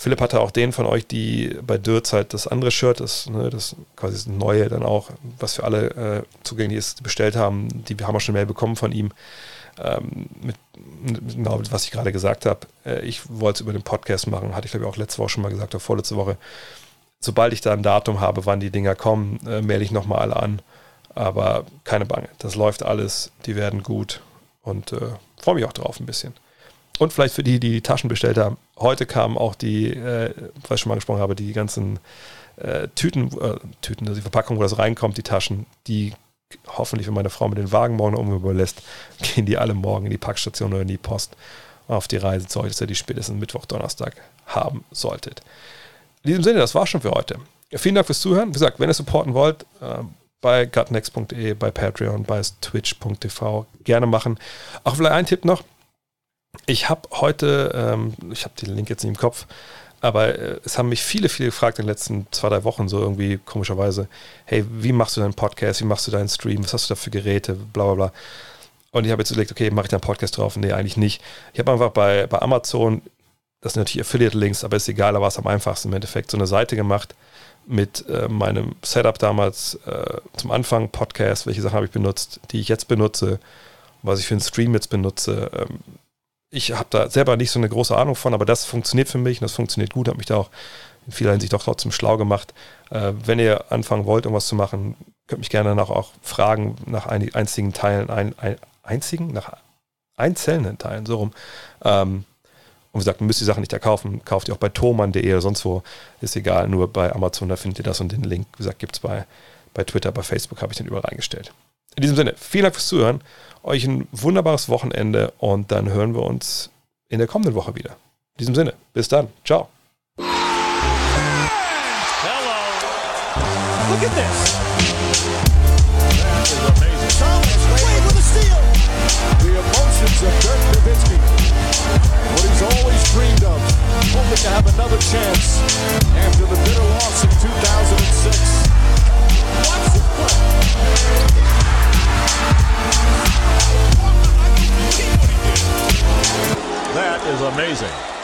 Philipp hatte auch den von euch, die bei Dürz halt das andere Shirt, das, ne, das quasi das neue dann auch, was für alle äh, zugänglich ist, bestellt haben. Die haben auch schon Mail bekommen von ihm ähm, mit, genau, was ich gerade gesagt habe. Äh, ich wollte es über den Podcast machen, hatte ich glaube ich auch letzte Woche schon mal gesagt, oder vorletzte Woche. Sobald ich da ein Datum habe, wann die Dinger kommen, äh, melde ich nochmal alle an. Aber keine Bange, das läuft alles, die werden gut und äh, freue mich auch drauf ein bisschen. Und vielleicht für die, die die Taschen bestellt haben, heute kamen auch die, äh, was ich schon mal gesprochen habe, die ganzen äh, Tüten, äh, Tüten, also die Verpackung, wo das reinkommt, die Taschen, die hoffentlich, wenn meine Frau mit den Wagen morgen umüberlässt, gehen die alle morgen in die Packstation oder in die Post auf die Reise zu euch, dass ihr die spätestens Mittwoch, Donnerstag haben solltet. In diesem Sinne, das war schon für heute. Vielen Dank fürs Zuhören. Wie gesagt, wenn ihr supporten wollt, äh, bei gutnext.de, bei Patreon, bei twitch.tv gerne machen. Auch vielleicht ein Tipp noch. Ich habe heute, ähm, ich habe den Link jetzt nicht im Kopf, aber äh, es haben mich viele, viele gefragt in den letzten zwei, drei Wochen, so irgendwie komischerweise, hey, wie machst du deinen Podcast, wie machst du deinen Stream, was hast du da für Geräte, bla bla bla. Und ich habe jetzt überlegt, okay, mache ich da einen Podcast drauf? Nee, eigentlich nicht. Ich habe einfach bei, bei Amazon, das sind natürlich Affiliate-Links, aber ist egal, da war es am einfachsten im Endeffekt, so eine Seite gemacht mit äh, meinem Setup damals äh, zum Anfang, Podcast, welche Sachen habe ich benutzt, die ich jetzt benutze, was ich für einen Stream jetzt benutze, ähm, ich habe da selber nicht so eine große Ahnung von, aber das funktioniert für mich und das funktioniert gut, habe mich da auch in vieler Hinsicht auch trotzdem schlau gemacht. Äh, wenn ihr anfangen wollt, irgendwas zu machen, könnt mich gerne danach auch fragen nach ein, einzigen Teilen, ein, ein, einzigen, nach einzelnen Teilen, so rum. Ähm, und wie gesagt, müsst ihr die Sachen nicht da kaufen, kauft ihr auch bei thomann.de oder sonst wo, ist egal, nur bei Amazon, da findet ihr das und den Link, wie gesagt, gibt es bei, bei Twitter, bei Facebook, habe ich den überall reingestellt. In diesem Sinne, vielen Dank fürs Zuhören euch ein wunderbares Wochenende und dann hören wir uns in der kommenden Woche wieder. In diesem Sinne, bis dann. Ciao. Hello. Look at this. That is amazing. Thomas Wade with a steal. The emotions of Dirk Nowitzki. What he's always dreamed of. Hoping to have another chance after the bitter loss in 2006. Watch this play. That is amazing.